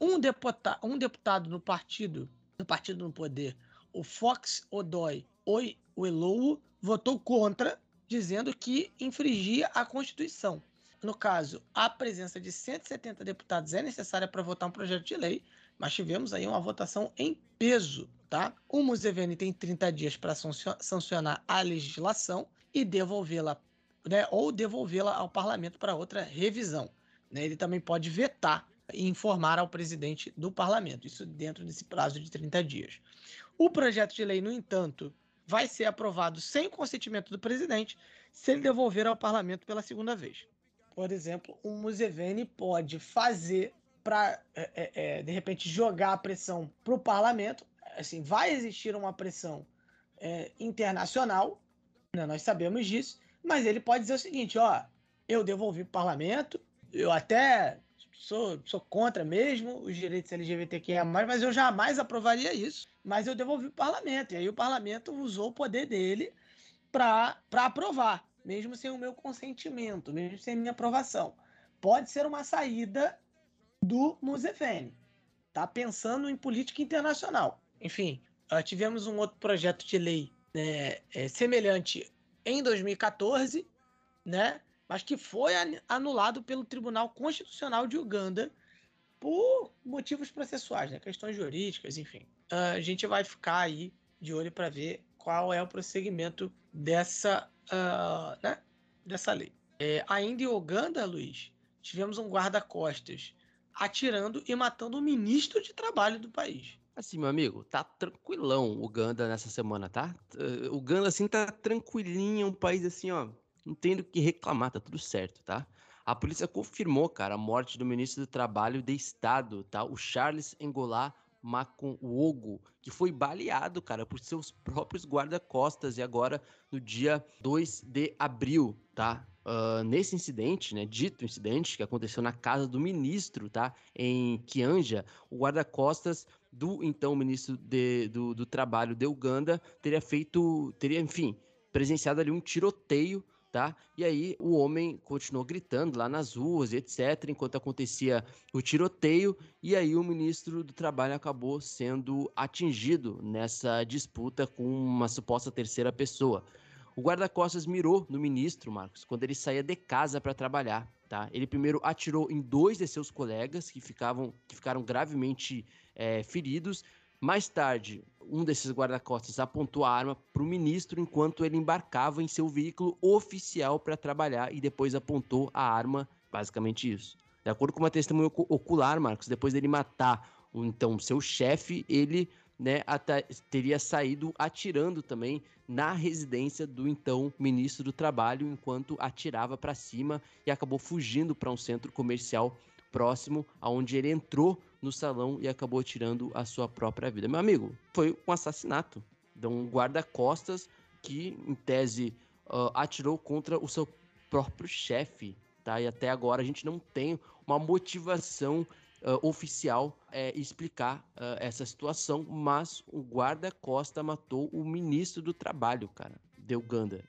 um, deputa um deputado no partido, no partido no poder, o Fox Odoi Oielou, votou contra, dizendo que infringia a Constituição. No caso, a presença de 170 deputados é necessária para votar um projeto de lei, mas tivemos aí uma votação em peso, tá? O Museveni tem 30 dias para sancionar a legislação e devolvê-la, né, ou devolvê-la ao parlamento para outra revisão. Né? Ele também pode vetar e informar ao presidente do parlamento, isso dentro desse prazo de 30 dias. O projeto de lei, no entanto, vai ser aprovado sem consentimento do presidente se ele devolver ao parlamento pela segunda vez. Por exemplo, o Museveni pode fazer para, é, é, é, de repente, jogar a pressão para o parlamento. Assim, vai existir uma pressão é, internacional, né, nós sabemos disso, mas ele pode dizer o seguinte: ó, eu devolvi para o parlamento, eu até sou, sou contra mesmo os direitos LGBTQIA, mas eu jamais aprovaria isso, mas eu devolvi para o parlamento. E aí o parlamento usou o poder dele para aprovar, mesmo sem o meu consentimento, mesmo sem a minha aprovação. Pode ser uma saída do Museveni. Tá pensando em política internacional. Enfim, tivemos um outro projeto de lei né, é, semelhante em 2014, né? Mas que foi anulado pelo Tribunal Constitucional de Uganda por motivos processuais, né? Questões jurídicas, enfim. Uh, a gente vai ficar aí de olho para ver qual é o prosseguimento dessa, uh, né? dessa lei. É, ainda em Uganda, Luiz, tivemos um guarda-costas atirando e matando o ministro de trabalho do país. Assim, meu amigo, tá tranquilão o Uganda nessa semana, tá? O Uganda, assim, tá tranquilinho, um país assim, ó, não tem do que reclamar, tá tudo certo, tá? A polícia confirmou, cara, a morte do ministro do Trabalho de Estado, tá? O Charles Engolá Maconwogo, que foi baleado, cara, por seus próprios guarda-costas e agora no dia 2 de abril, tá? Uh, nesse incidente, né, dito incidente que aconteceu na casa do ministro, tá, em Kianja, o guarda-costas do então ministro de, do, do Trabalho de Uganda teria feito, teria, enfim, presenciado ali um tiroteio tá? E aí o homem continuou gritando lá nas ruas etc, enquanto acontecia o tiroteio, e aí o ministro do Trabalho acabou sendo atingido nessa disputa com uma suposta terceira pessoa. O guarda-costas mirou no ministro, Marcos, quando ele saía de casa para trabalhar, tá? Ele primeiro atirou em dois de seus colegas que ficavam que ficaram gravemente é, feridos. Mais tarde, um desses guarda-costas apontou a arma para o ministro enquanto ele embarcava em seu veículo oficial para trabalhar e depois apontou a arma, basicamente isso. De acordo com uma testemunha ocular, Marcos, depois dele matar o então seu chefe, ele né, teria saído atirando também na residência do então ministro do Trabalho, enquanto atirava para cima e acabou fugindo para um centro comercial próximo, aonde ele entrou no salão e acabou tirando a sua própria vida. Meu amigo, foi um assassinato de um guarda-costas que, em tese, uh, atirou contra o seu próprio chefe, tá? E até agora a gente não tem uma motivação uh, oficial é, explicar uh, essa situação, mas o guarda-costa matou o ministro do trabalho, cara, de Uganda.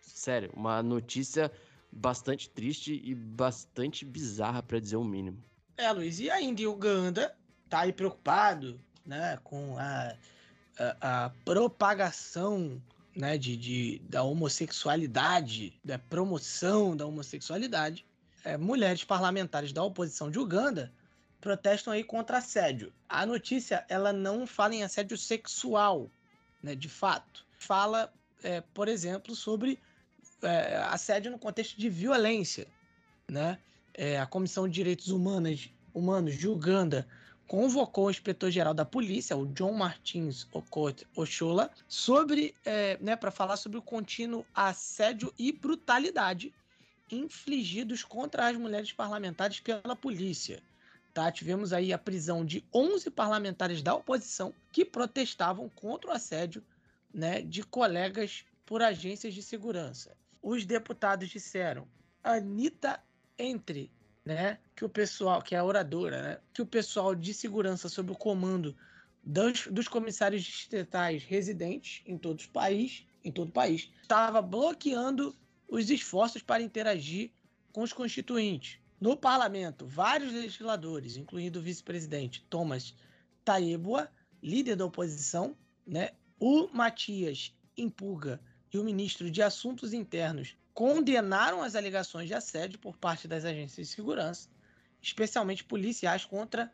Sério, uma notícia bastante triste e bastante bizarra, para dizer o mínimo. É, Luiz, e ainda em Uganda, tá aí preocupado né, com a, a, a propagação né, de, de, da homossexualidade, da promoção da homossexualidade. É, mulheres parlamentares da oposição de Uganda protestam aí contra assédio. A notícia ela não fala em assédio sexual, né, de fato. Fala, é, por exemplo, sobre é, assédio no contexto de violência, né? é, a Comissão de Direitos Humanos, Humanos de Uganda convocou o inspetor-geral da polícia, o John Martins Okot Oshola, sobre, é, né, para falar sobre o contínuo assédio e brutalidade infligidos contra as mulheres parlamentares pela polícia. Tá? Tivemos aí a prisão de 11 parlamentares da oposição que protestavam contra o assédio né, de colegas por agências de segurança. Os deputados disseram: Anitta entre né, que o pessoal, que é a oradora, né, que o pessoal de segurança sob o comando dos, dos comissários distritais residentes em todo o país, em todo o país, estava bloqueando os esforços para interagir com os constituintes. No parlamento, vários legisladores, incluindo o vice-presidente Thomas Taebua, líder da oposição, né, o Matias Impulga e o ministro de Assuntos Internos condenaram as alegações de assédio por parte das agências de segurança, especialmente policiais contra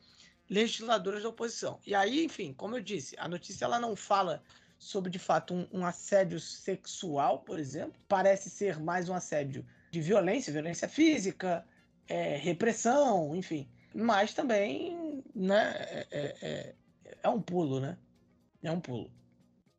legisladores da oposição. E aí, enfim, como eu disse, a notícia ela não fala sobre de fato um, um assédio sexual, por exemplo, parece ser mais um assédio de violência, violência física, é, repressão, enfim, mas também, né, é, é, é, é um pulo, né? É um pulo.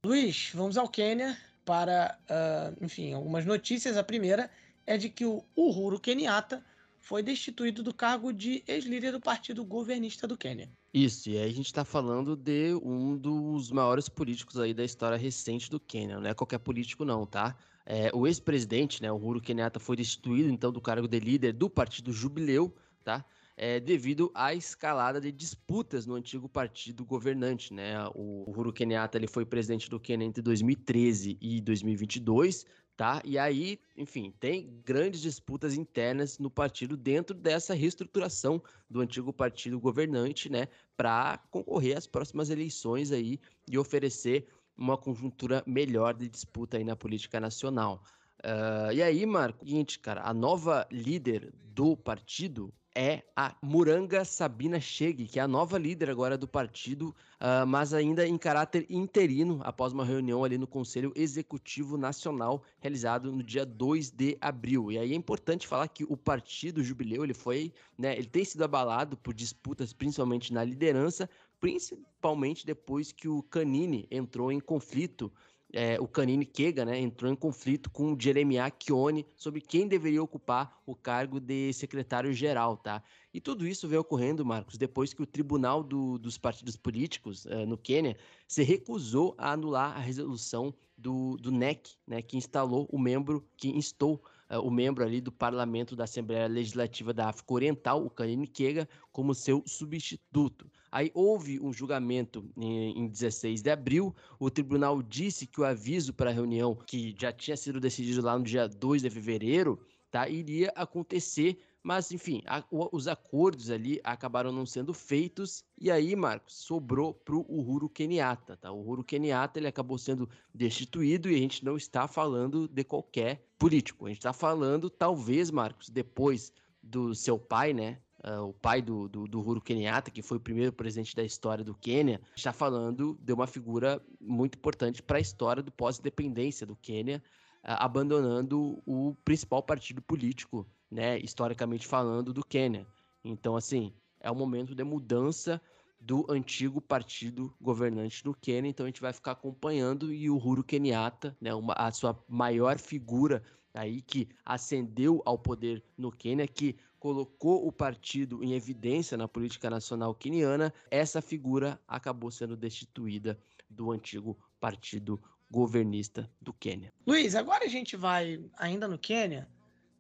Luiz, vamos ao Quênia para, uh, enfim, algumas notícias. A primeira é de que o Uhuru Kenyatta foi destituído do cargo de ex-líder do partido governista do Quênia. Isso, e aí a gente está falando de um dos maiores políticos aí da história recente do Quênia. Não é qualquer político não, tá? É, o ex-presidente, né, Uhuru Kenyatta, foi destituído então do cargo de líder do partido Jubileu, tá? é, devido à escalada de disputas no antigo partido governante. Né? O Uhuru Kenyatta ele foi presidente do Quênia entre 2013 e 2022, tá? E aí, enfim, tem grandes disputas internas no partido dentro dessa reestruturação do antigo partido governante, né, para concorrer às próximas eleições aí e oferecer uma conjuntura melhor de disputa aí na política nacional. Uh, e aí, Marco, seguinte, cara, a nova líder do partido é a Muranga Sabina Chegue, que é a nova líder agora do partido, uh, mas ainda em caráter interino, após uma reunião ali no Conselho Executivo Nacional, realizado no dia 2 de abril. E aí é importante falar que o partido Jubileu, ele foi, né, ele tem sido abalado por disputas, principalmente na liderança, principalmente depois que o Canini entrou em conflito é, o Canini Kega, né, entrou em conflito com o Jeremiah Chione sobre quem deveria ocupar o cargo de secretário-geral, tá? E tudo isso veio ocorrendo, Marcos, depois que o Tribunal do, dos Partidos Políticos uh, no Quênia se recusou a anular a resolução do, do NEC, né, que instalou o membro, que instou uh, o membro ali do Parlamento da Assembleia Legislativa da África Oriental, o Canini Kega, como seu substituto. Aí houve um julgamento em, em 16 de abril. O tribunal disse que o aviso para a reunião, que já tinha sido decidido lá no dia 2 de fevereiro, tá, iria acontecer mas, enfim, a, os acordos ali acabaram não sendo feitos. E aí, Marcos, sobrou para o Uhuru Kenyatta. Tá? O Uhuru Kenyatta ele acabou sendo destituído e a gente não está falando de qualquer político. A gente está falando, talvez, Marcos, depois do seu pai, né? Uh, o pai do, do, do Uhuru Kenyatta, que foi o primeiro presidente da história do Quênia, está falando de uma figura muito importante para a história do pós-independência do Quênia, uh, abandonando o principal partido político né, historicamente falando, do Quênia. Então, assim, é um momento de mudança do antigo partido governante do Quênia, então a gente vai ficar acompanhando e o Uhuru Kenyatta, né, uma, a sua maior figura aí que ascendeu ao poder no Quênia, que colocou o partido em evidência na política nacional queniana, essa figura acabou sendo destituída do antigo partido governista do Quênia. Luiz, agora a gente vai ainda no Quênia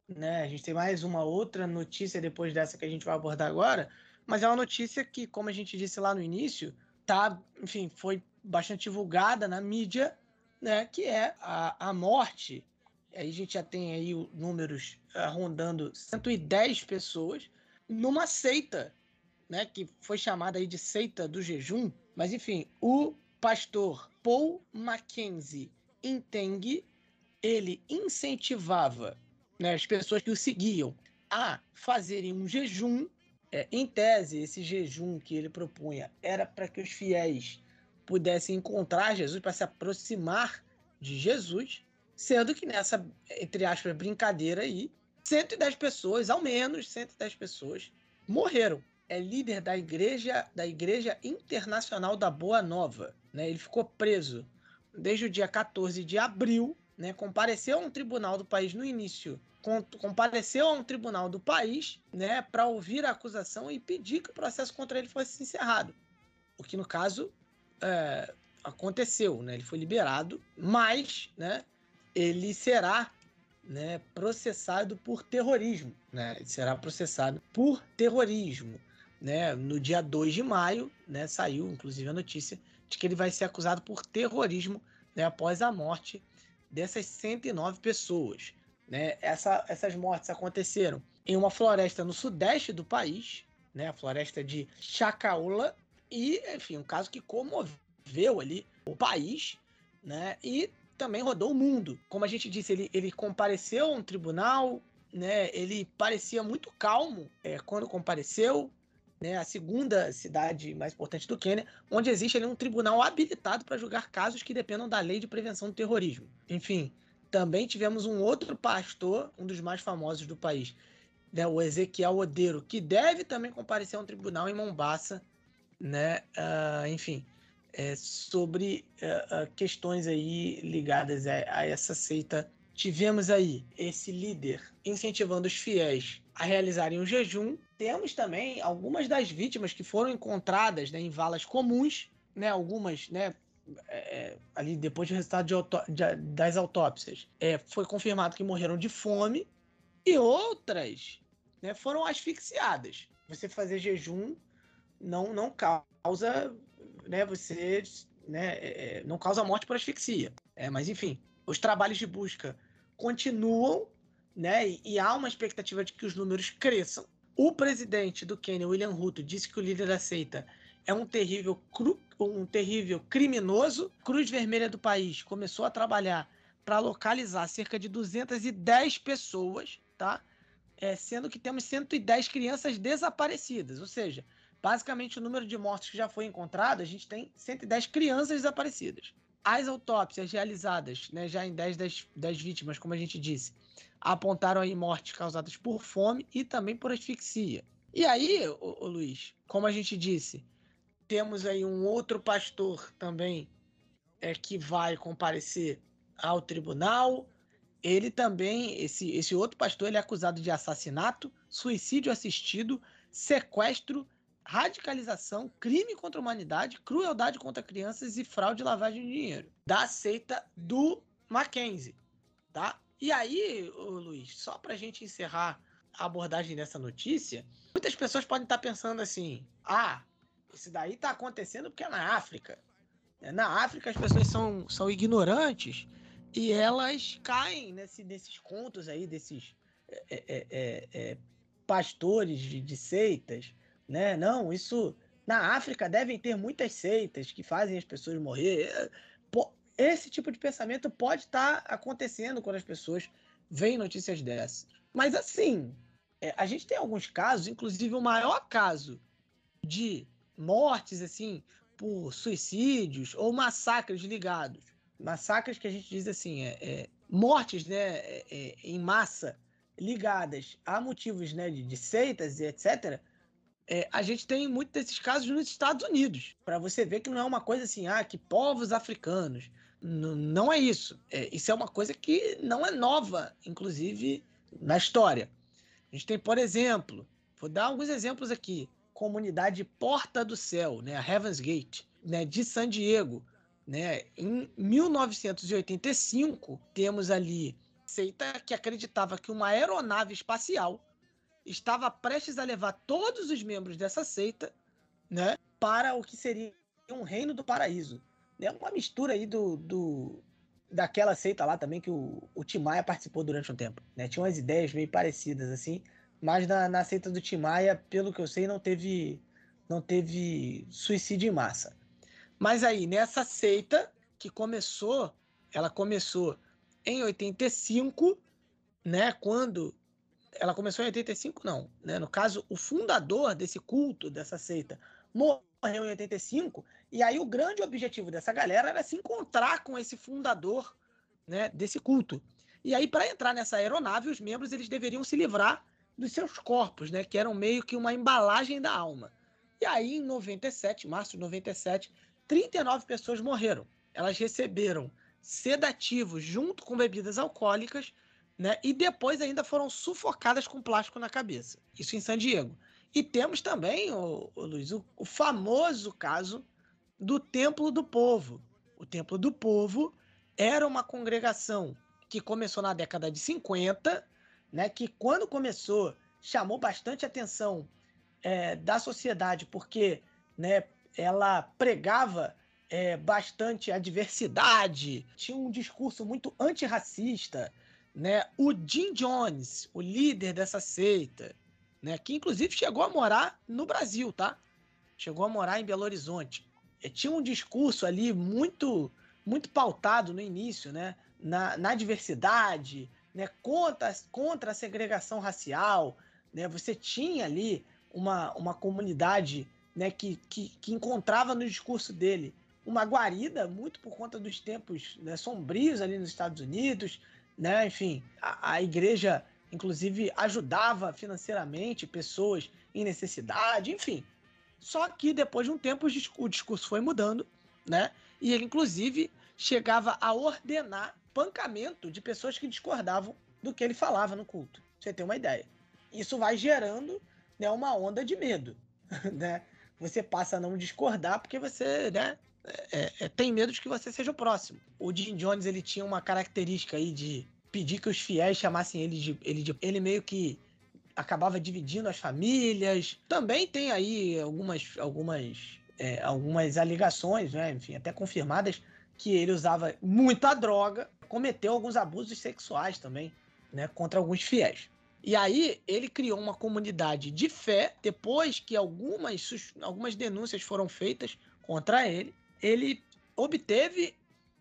né? A gente tem mais uma outra notícia depois dessa que a gente vai abordar agora, mas é uma notícia que, como a gente disse lá no início, tá, enfim, foi bastante divulgada na mídia, né? Que é a, a morte. Aí a gente já tem aí números uh, rondando 110 pessoas numa seita, né? Que foi chamada aí de seita do jejum. Mas enfim, o pastor Paul Mackenzie Enteng, ele incentivava né, as pessoas que o seguiam a fazerem um jejum. É, em tese, esse jejum que ele propunha era para que os fiéis pudessem encontrar Jesus, para se aproximar de Jesus, sendo que nessa, entre aspas, brincadeira aí, 110 pessoas, ao menos 110 pessoas, morreram. É líder da igreja, da Igreja Internacional da Boa Nova. Né? Ele ficou preso desde o dia 14 de abril né, compareceu a um tribunal do país no início, compareceu a um tribunal do país, né, para ouvir a acusação e pedir que o processo contra ele fosse encerrado. O que no caso é, aconteceu, né? Ele foi liberado, mas, né, ele será né, processado por terrorismo, né? Ele será processado por terrorismo, né? No dia 2 de maio, né, saiu inclusive a notícia de que ele vai ser acusado por terrorismo, né, após a morte dessas 109 pessoas. Né? Essa, essas mortes aconteceram em uma floresta no sudeste do país, né? a floresta de Chacaula, e, enfim, um caso que comoveu ali o país, né? E também rodou o mundo. Como a gente disse, ele, ele compareceu a um tribunal, né? Ele parecia muito calmo é, quando compareceu, né, a segunda cidade mais importante do Quênia, onde existe ali um tribunal habilitado para julgar casos que dependam da lei de prevenção do terrorismo. Enfim, também tivemos um outro pastor, um dos mais famosos do país, né, o Ezequiel Odeiro, que deve também comparecer a um tribunal em Mombasa, né, uh, enfim, é, sobre uh, questões aí ligadas a, a essa seita. Tivemos aí esse líder incentivando os fiéis a realizarem um jejum. Temos também algumas das vítimas que foram encontradas né, em valas comuns, né, algumas né, é, é ali depois do resultado de autó de, das autópsias, é, foi confirmado que morreram de fome e outras né, foram asfixiadas. você fazer jejum não, não causa, né, você, né, é, é, não causa morte por asfixia. É, mas enfim, os trabalhos de busca continuam, né, e, e há uma expectativa de que os números cresçam. O presidente do Quênia, William Ruto, disse que o líder da seita é um terrível, cru, um terrível criminoso. Cruz Vermelha do país começou a trabalhar para localizar cerca de 210 pessoas, tá? É, sendo que temos 110 crianças desaparecidas, ou seja, basicamente o número de mortos que já foi encontrado, a gente tem 110 crianças desaparecidas. As autópsias realizadas, né, já em 10 das, das vítimas, como a gente disse, apontaram aí mortes causadas por fome e também por asfixia. E aí, Luiz, como a gente disse, temos aí um outro pastor também é, que vai comparecer ao tribunal. Ele também, esse, esse outro pastor, ele é acusado de assassinato, suicídio assistido, sequestro, radicalização, crime contra a humanidade, crueldade contra crianças e fraude e lavagem de dinheiro. Da seita do Mackenzie, tá? E aí, Luiz, só para a gente encerrar a abordagem dessa notícia, muitas pessoas podem estar pensando assim: ah, isso daí está acontecendo porque é na África. Na África as pessoas são, são ignorantes e elas caem nesse, nesses contos aí, desses é, é, é, é, pastores de, de, seitas, né? Não, isso na África devem ter muitas seitas que fazem as pessoas morrer. Esse tipo de pensamento pode estar tá acontecendo quando as pessoas veem notícias dessas. Mas assim, é, a gente tem alguns casos, inclusive o maior caso de mortes assim por suicídios ou massacres ligados massacres que a gente diz assim, é, é mortes né, é, é, em massa ligadas a motivos né, de, de seitas e etc., é, a gente tem muitos desses casos nos Estados Unidos. Para você ver que não é uma coisa assim, ah, que povos africanos. Não é isso. É, isso é uma coisa que não é nova, inclusive, na história. A gente tem, por exemplo, vou dar alguns exemplos aqui. Comunidade Porta do Céu, né, a Heaven's Gate, né, de San Diego, né? Em 1985, temos ali seita que acreditava que uma aeronave espacial estava prestes a levar todos os membros dessa seita né, para o que seria um reino do paraíso. É uma mistura aí do, do daquela seita lá também que o, o Timaya participou durante um tempo. Né? Tinha umas ideias meio parecidas assim, mas na, na seita do Timaya, pelo que eu sei, não teve não teve suicídio em massa. Mas aí, nessa seita que começou, ela começou em 85, né? Quando ela começou em 85, não, né? No caso, o fundador desse culto, dessa seita, morreu em 85, e aí o grande objetivo dessa galera era se encontrar com esse fundador, né, desse culto. E aí para entrar nessa aeronave, os membros eles deveriam se livrar dos seus corpos, né, que eram meio que uma embalagem da alma. E aí em 97, março de 97, 39 pessoas morreram. Elas receberam sedativos junto com bebidas alcoólicas, né? E depois ainda foram sufocadas com plástico na cabeça. Isso em San Diego. E temos também, o, o Luiz, o, o famoso caso do Templo do Povo. O Templo do Povo era uma congregação que começou na década de 50, né? Que quando começou chamou bastante atenção é, da sociedade, porque né, ela pregava é, bastante a diversidade, tinha um discurso muito antirracista. Né? O Jim Jones, o líder dessa seita, né? que inclusive chegou a morar no Brasil, tá? Chegou a morar em Belo Horizonte. Tinha um discurso ali muito muito pautado no início, né? Na, na diversidade, né? Contra, contra a segregação racial, né? Você tinha ali uma, uma comunidade né, que, que, que encontrava no discurso dele uma guarida, muito por conta dos tempos né, sombrios ali nos Estados Unidos, né? Enfim, a, a, igreja, inclusive, ajudava financeiramente pessoas em necessidade, enfim. Só que depois de um tempo o discurso foi mudando, né? E ele, inclusive, chegava a ordenar pancamento de pessoas que discordavam do que ele falava no culto. Você ter uma ideia. Isso vai gerando né, uma onda de medo, né? você passa a não discordar porque você, né, é, é, tem medo de que você seja o próximo. O Jim Jones ele tinha uma característica aí de pedir que os fiéis chamassem ele de ele, de, ele meio que acabava dividindo as famílias. Também tem aí algumas, algumas, é, algumas alegações, né? enfim, até confirmadas, que ele usava muita droga, cometeu alguns abusos sexuais também, né, contra alguns fiéis. E aí ele criou uma comunidade de fé, depois que algumas, algumas denúncias foram feitas contra ele, ele obteve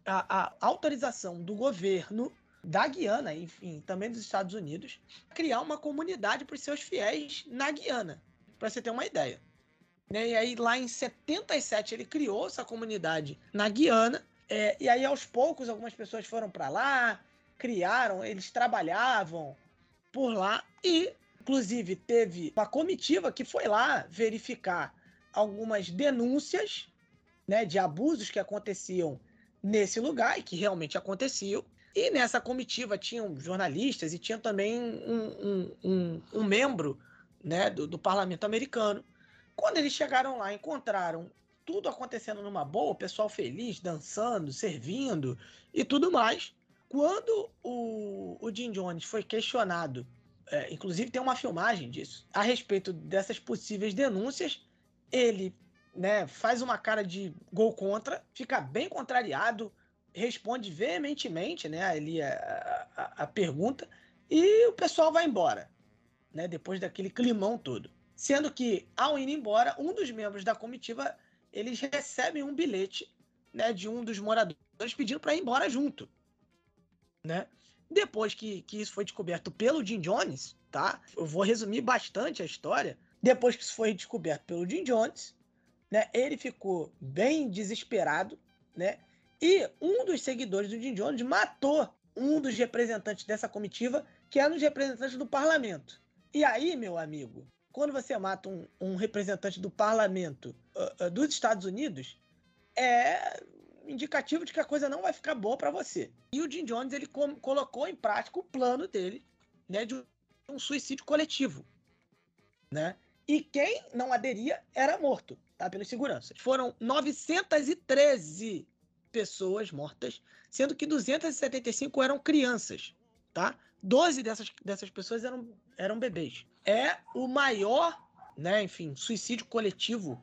a, a autorização do governo da Guiana, enfim, também dos Estados Unidos, criar uma comunidade para os seus fiéis na Guiana, para você ter uma ideia. Né? E aí, lá em 77, ele criou essa comunidade na Guiana, é, e aí, aos poucos, algumas pessoas foram para lá, criaram, eles trabalhavam por lá, e, inclusive, teve uma comitiva que foi lá verificar algumas denúncias né, de abusos que aconteciam nesse lugar e que realmente aconteciam. E nessa comitiva tinham jornalistas e tinha também um, um, um, um membro né, do, do, parlamento americano. Quando eles chegaram lá, encontraram tudo acontecendo numa boa, o pessoal feliz, dançando, servindo e tudo mais. Quando o, o Jim Jones foi questionado, é, inclusive tem uma filmagem disso, a respeito dessas possíveis denúncias, ele né, faz uma cara de gol contra, fica bem contrariado, responde veementemente né, ali a, a, a pergunta e o pessoal vai embora, né, depois daquele climão todo. Sendo que, ao ir embora, um dos membros da comitiva eles recebem um bilhete né, de um dos moradores pedindo para ir embora junto. Né? Depois que, que isso foi descoberto pelo Jim Jones, tá? Eu vou resumir bastante a história. Depois que isso foi descoberto pelo Jim Jones, né, ele ficou bem desesperado, né? E um dos seguidores do Jim Jones matou um dos representantes dessa comitiva, que era um dos representantes do parlamento. E aí, meu amigo, quando você mata um, um representante do parlamento uh, uh, dos Estados Unidos, é indicativo de que a coisa não vai ficar boa para você. E o Jim Jones ele colocou em prática o plano dele, né, de um suicídio coletivo, né? E quem não aderia era morto, tá? Pelos seguranças. Foram 913 pessoas mortas, sendo que 275 eram crianças, tá? 12 dessas, dessas pessoas eram, eram bebês. É o maior, né, enfim, suicídio coletivo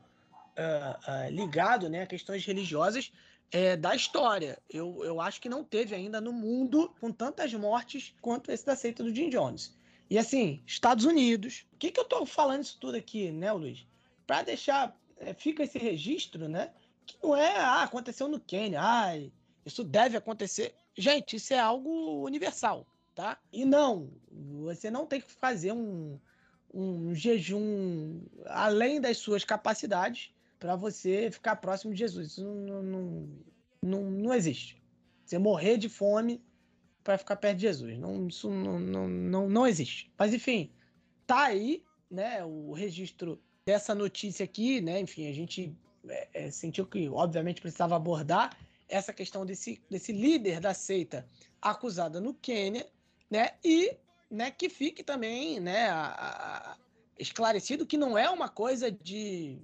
uh, uh, ligado né, a questões religiosas é, da história. Eu, eu acho que não teve ainda no mundo com tantas mortes quanto esse da seita do Jim Jones. E assim, Estados Unidos. O que, que eu tô falando isso tudo aqui, né, Luiz? Para deixar. É, fica esse registro, né? Que não é, ah, aconteceu no Quênia, ah, isso deve acontecer. Gente, isso é algo universal, tá? E não, você não tem que fazer um, um jejum além das suas capacidades para você ficar próximo de Jesus. Isso não, não, não, não existe. Você morrer de fome para ficar perto de Jesus. Não, isso não, não, não, não existe. Mas, enfim, tá aí né, o registro dessa notícia aqui, né? Enfim, a gente é, é, sentiu que, obviamente, precisava abordar essa questão desse, desse líder da seita acusada no Quênia, né? E né, que fique também né, a, a, esclarecido que não é uma coisa de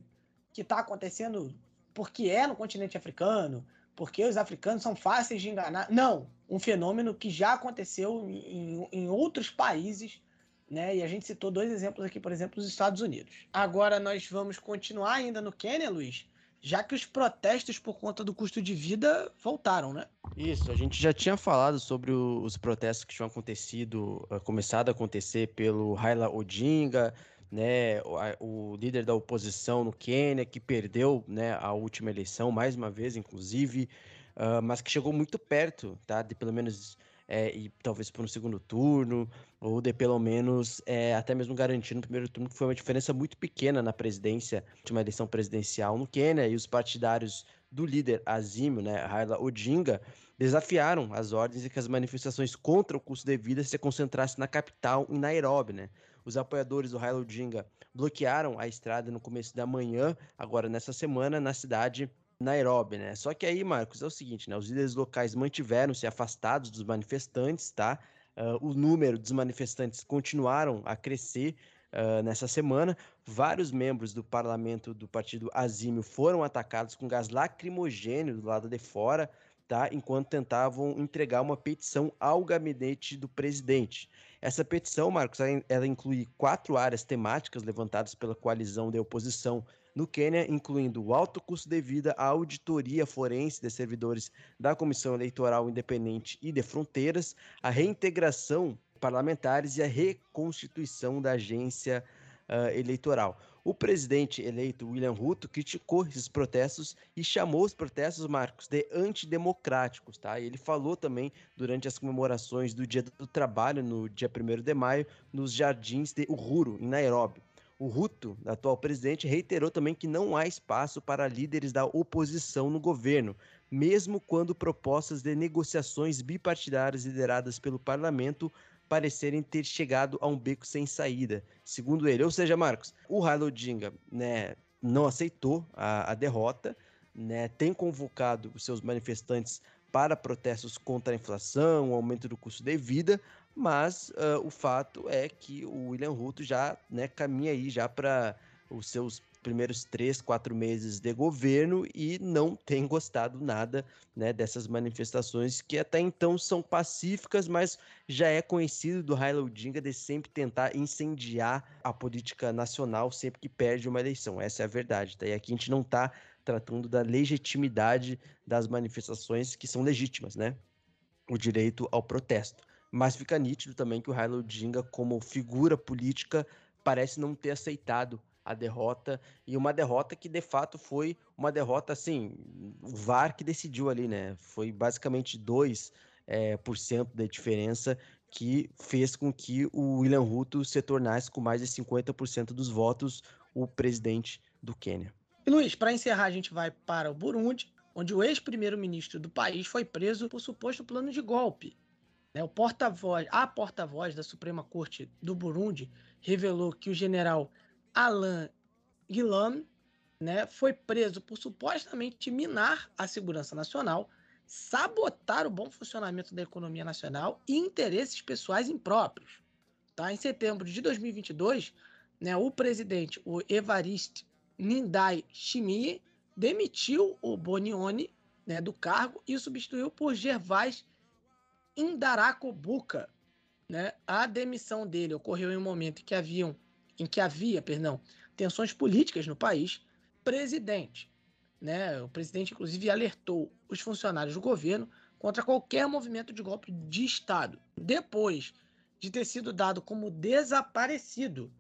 que está acontecendo porque é no continente africano, porque os africanos são fáceis de enganar. Não, um fenômeno que já aconteceu em, em outros países, né? E a gente citou dois exemplos aqui, por exemplo, os Estados Unidos. Agora nós vamos continuar ainda no Quênia, Luiz, já que os protestos por conta do custo de vida voltaram, né? Isso, a gente já tinha falado sobre os protestos que tinham acontecido, uh, começado a acontecer pelo Raila Odinga, né, o, líder da oposição no Quênia, que perdeu né, a última eleição, mais uma vez, inclusive, uh, mas que chegou muito perto, tá, de pelo menos, é, e talvez por um segundo turno, ou de pelo menos é, até mesmo garantir no primeiro turno, que foi uma diferença muito pequena na presidência, de uma eleição presidencial no Quênia, e os partidários do líder Azimio, né, Raila Odinga, desafiaram as ordens e que as manifestações contra o custo de vida se concentrassem na capital, em Nairobi, né? Os apoiadores do Raila Odinga bloquearam a estrada no começo da manhã, agora nessa semana, na cidade Nairobi, né? Só que aí, Marcos, é o seguinte, né? Os líderes locais mantiveram-se afastados dos manifestantes, tá? Uh, o número dos manifestantes continuaram a crescer uh, nessa semana. Vários membros do parlamento do partido Azimio foram atacados com gás lacrimogêneo do lado de fora tá? Enquanto tentavam entregar uma petição ao gabinete do presidente. Essa petição, Marcos, ela inclui quatro áreas temáticas levantadas pela coalizão de oposição no Quênia, incluindo o alto custo de vida, a auditoria forense de servidores da Comissão Eleitoral Independente e de Fronteiras, a reintegração parlamentares e a reconstituição da agência uh, eleitoral. O presidente eleito, William Ruto, criticou esses protestos e chamou os protestos, Marcos, de antidemocráticos, tá? ele falou também durante as comemorações do Dia do Trabalho, no dia 1 de maio, nos jardins de Uhuru, em Nairobi. O Ruto, atual presidente, reiterou também que não há espaço para líderes da oposição no governo, mesmo quando propostas de negociações bipartidárias lideradas pelo parlamento parecerem ter chegado a um beco sem saída, segundo ele. Ou seja, Marcos, o Raila Odinga né, não aceitou a, a derrota, né, tem convocado os seus manifestantes para protestos contra a inflação, o aumento do custo de vida, mas uh, o fato é que o William Ruto já né, caminha aí já para os seus primeiros três, quatro meses de governo e não tem gostado nada né, dessas manifestações que até então são pacíficas, mas já é conhecido do Raila Odinga de sempre tentar incendiar a política nacional sempre que perde uma eleição. Essa é a verdade. Tá? E aqui a gente não está tratando da legitimidade das manifestações que são legítimas, né? O direito ao protesto. Mas fica nítido também que o Raila Odinga, como figura política, parece não ter aceitado a derrota e uma derrota que de fato foi uma derrota assim, o VAR que decidiu ali, né? Foi basicamente 2% é, por cento da diferença que fez com que o William Ruto se tornasse com mais de 50% dos votos o presidente do Quênia. E Luiz, para encerrar, a gente vai para o Burundi, onde o ex-primeiro-ministro do país foi preso por suposto plano de golpe. Né? O porta-voz, a porta-voz da Suprema Corte do Burundi revelou que o general Alain Guillaume né, foi preso por supostamente minar a segurança nacional, sabotar o bom funcionamento da economia nacional e interesses pessoais impróprios. Tá? Em setembro de 2022, né, o presidente, o Evariste Nindai Chimie, demitiu o Bonioni né, do cargo e o substituiu por Gervais Indaracobuca. Né? A demissão dele ocorreu em um momento em que haviam em que havia, perdão, tensões políticas no país, presidente, né, o presidente inclusive alertou os funcionários do governo contra qualquer movimento de golpe de Estado, depois de ter sido dado como desaparecido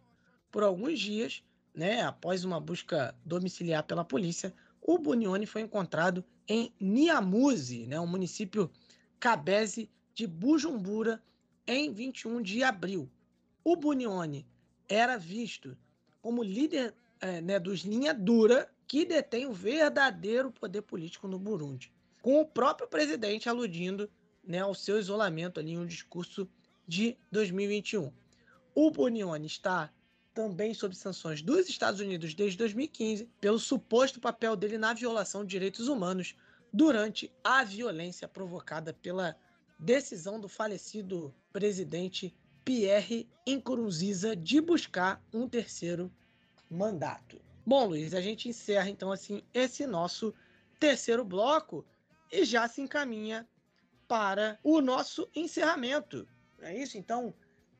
por alguns dias, né, após uma busca domiciliar pela polícia, o Bunioni foi encontrado em Niamuzi, né, um município cabeze de Bujumbura, em 21 de abril. O Bunioni era visto como líder é, né, dos linha dura que detém o verdadeiro poder político no Burundi, com o próprio presidente aludindo né, ao seu isolamento ali em um discurso de 2021. O Bunioni está também sob sanções dos Estados Unidos desde 2015 pelo suposto papel dele na violação de direitos humanos durante a violência provocada pela decisão do falecido presidente Pierre Nkurunziza de buscar um terceiro mandato. Bom, Luiz, a gente encerra então assim esse nosso terceiro bloco e já se encaminha para o nosso encerramento. É isso? Então,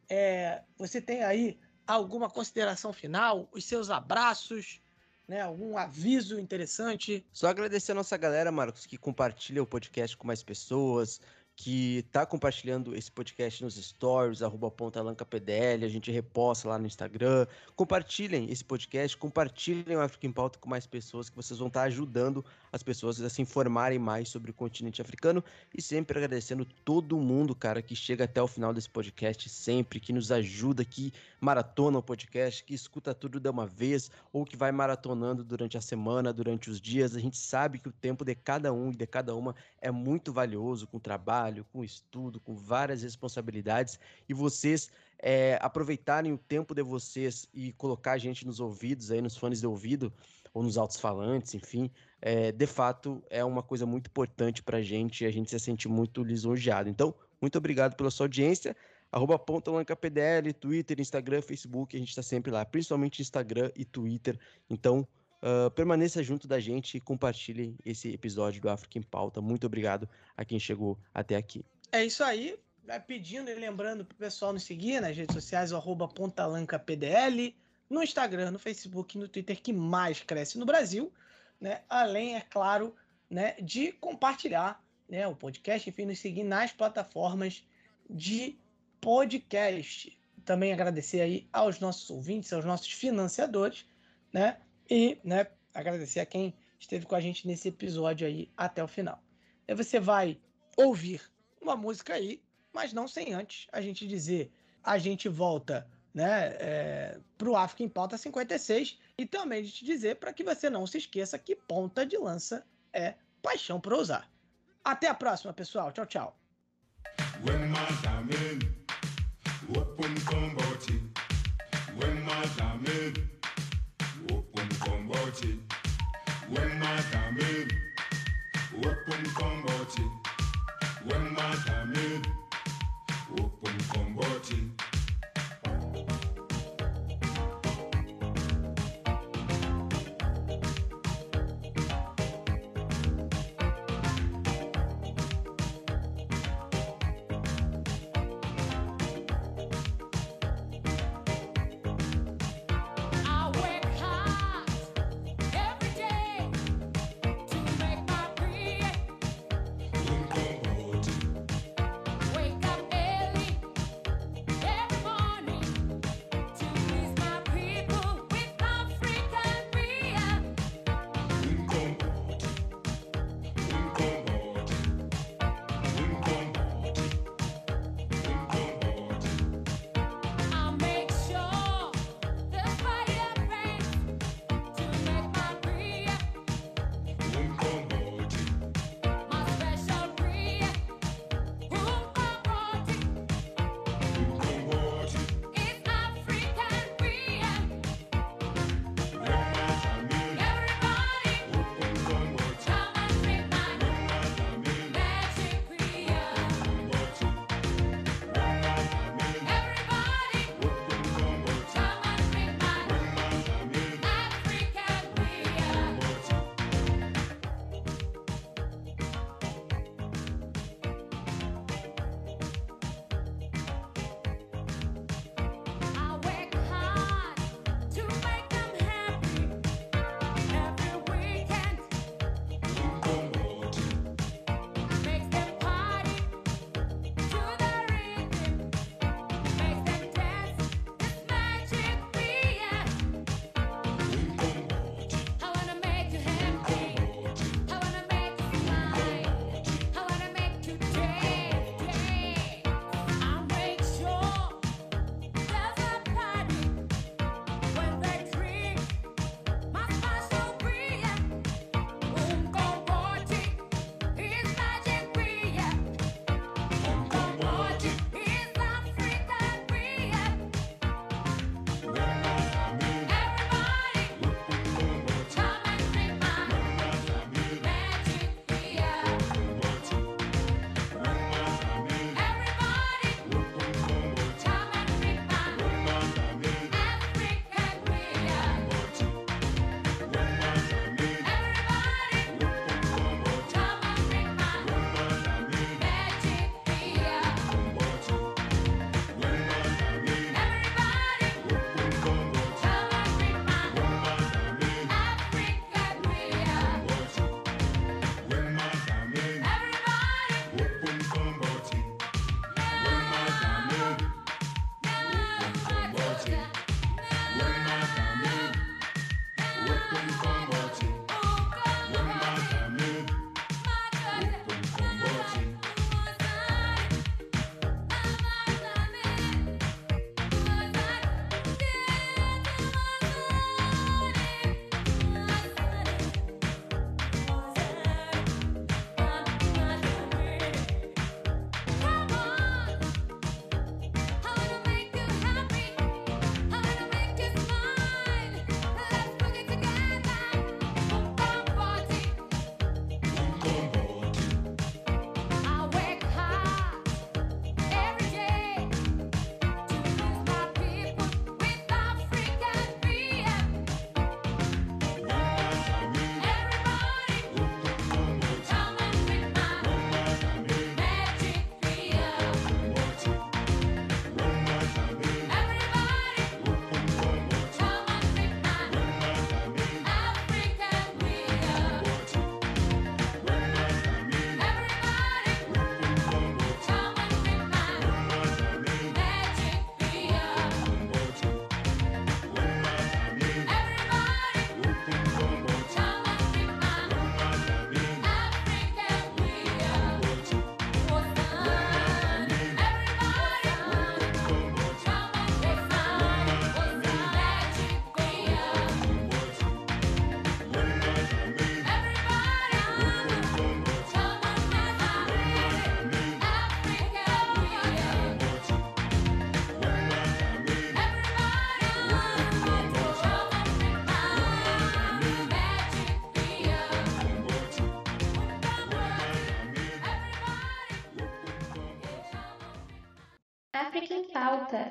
é, você tem aí alguma consideração final, os seus abraços, né, algum aviso interessante? Só agradecer a nossa galera, Marcos, que compartilha o podcast com mais pessoas, que tá compartilhando esse podcast nos stories, arroba PDL, a gente reposta lá no Instagram. Compartilhem esse podcast, compartilhem o Africa em Pauta com mais pessoas, que vocês vão estar tá ajudando as pessoas a se informarem mais sobre o continente africano. E sempre agradecendo todo mundo, cara, que chega até o final desse podcast, sempre, que nos ajuda, que maratona o podcast, que escuta tudo de uma vez, ou que vai maratonando durante a semana, durante os dias. A gente sabe que o tempo de cada um e de cada uma é muito valioso com trabalho trabalho, com estudo, com várias responsabilidades, e vocês é, aproveitarem o tempo de vocês e colocar a gente nos ouvidos, aí nos fones de ouvido, ou nos altos-falantes, enfim, é, de fato é uma coisa muito importante para a gente e a gente se sente muito lisonjeado. Então, muito obrigado pela sua audiência. Arroba PDL, Twitter, Instagram, Facebook, a gente está sempre lá, principalmente Instagram e Twitter. Então, Uh, permaneça junto da gente e compartilhe esse episódio do África em Pauta. Muito obrigado a quem chegou até aqui. É isso aí. Vai pedindo e lembrando pro pessoal nos seguir nas redes sociais, arroba pontalancapdl, no Instagram, no Facebook e no Twitter que mais cresce no Brasil, né? Além, é claro, né, de compartilhar né, o podcast, enfim, nos seguir nas plataformas de podcast. Também agradecer aí aos nossos ouvintes, aos nossos financiadores, né? E, né, agradecer a quem esteve com a gente nesse episódio aí até o final. Aí você vai ouvir uma música aí, mas não sem antes a gente dizer, a gente volta né, é, para o África em Pauta 56 e também de te dizer para que você não se esqueça que ponta de lança é paixão por usar. Até a próxima, pessoal. Tchau, tchau. open combo When matter made, open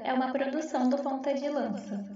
é uma produção do Ponta de Lança.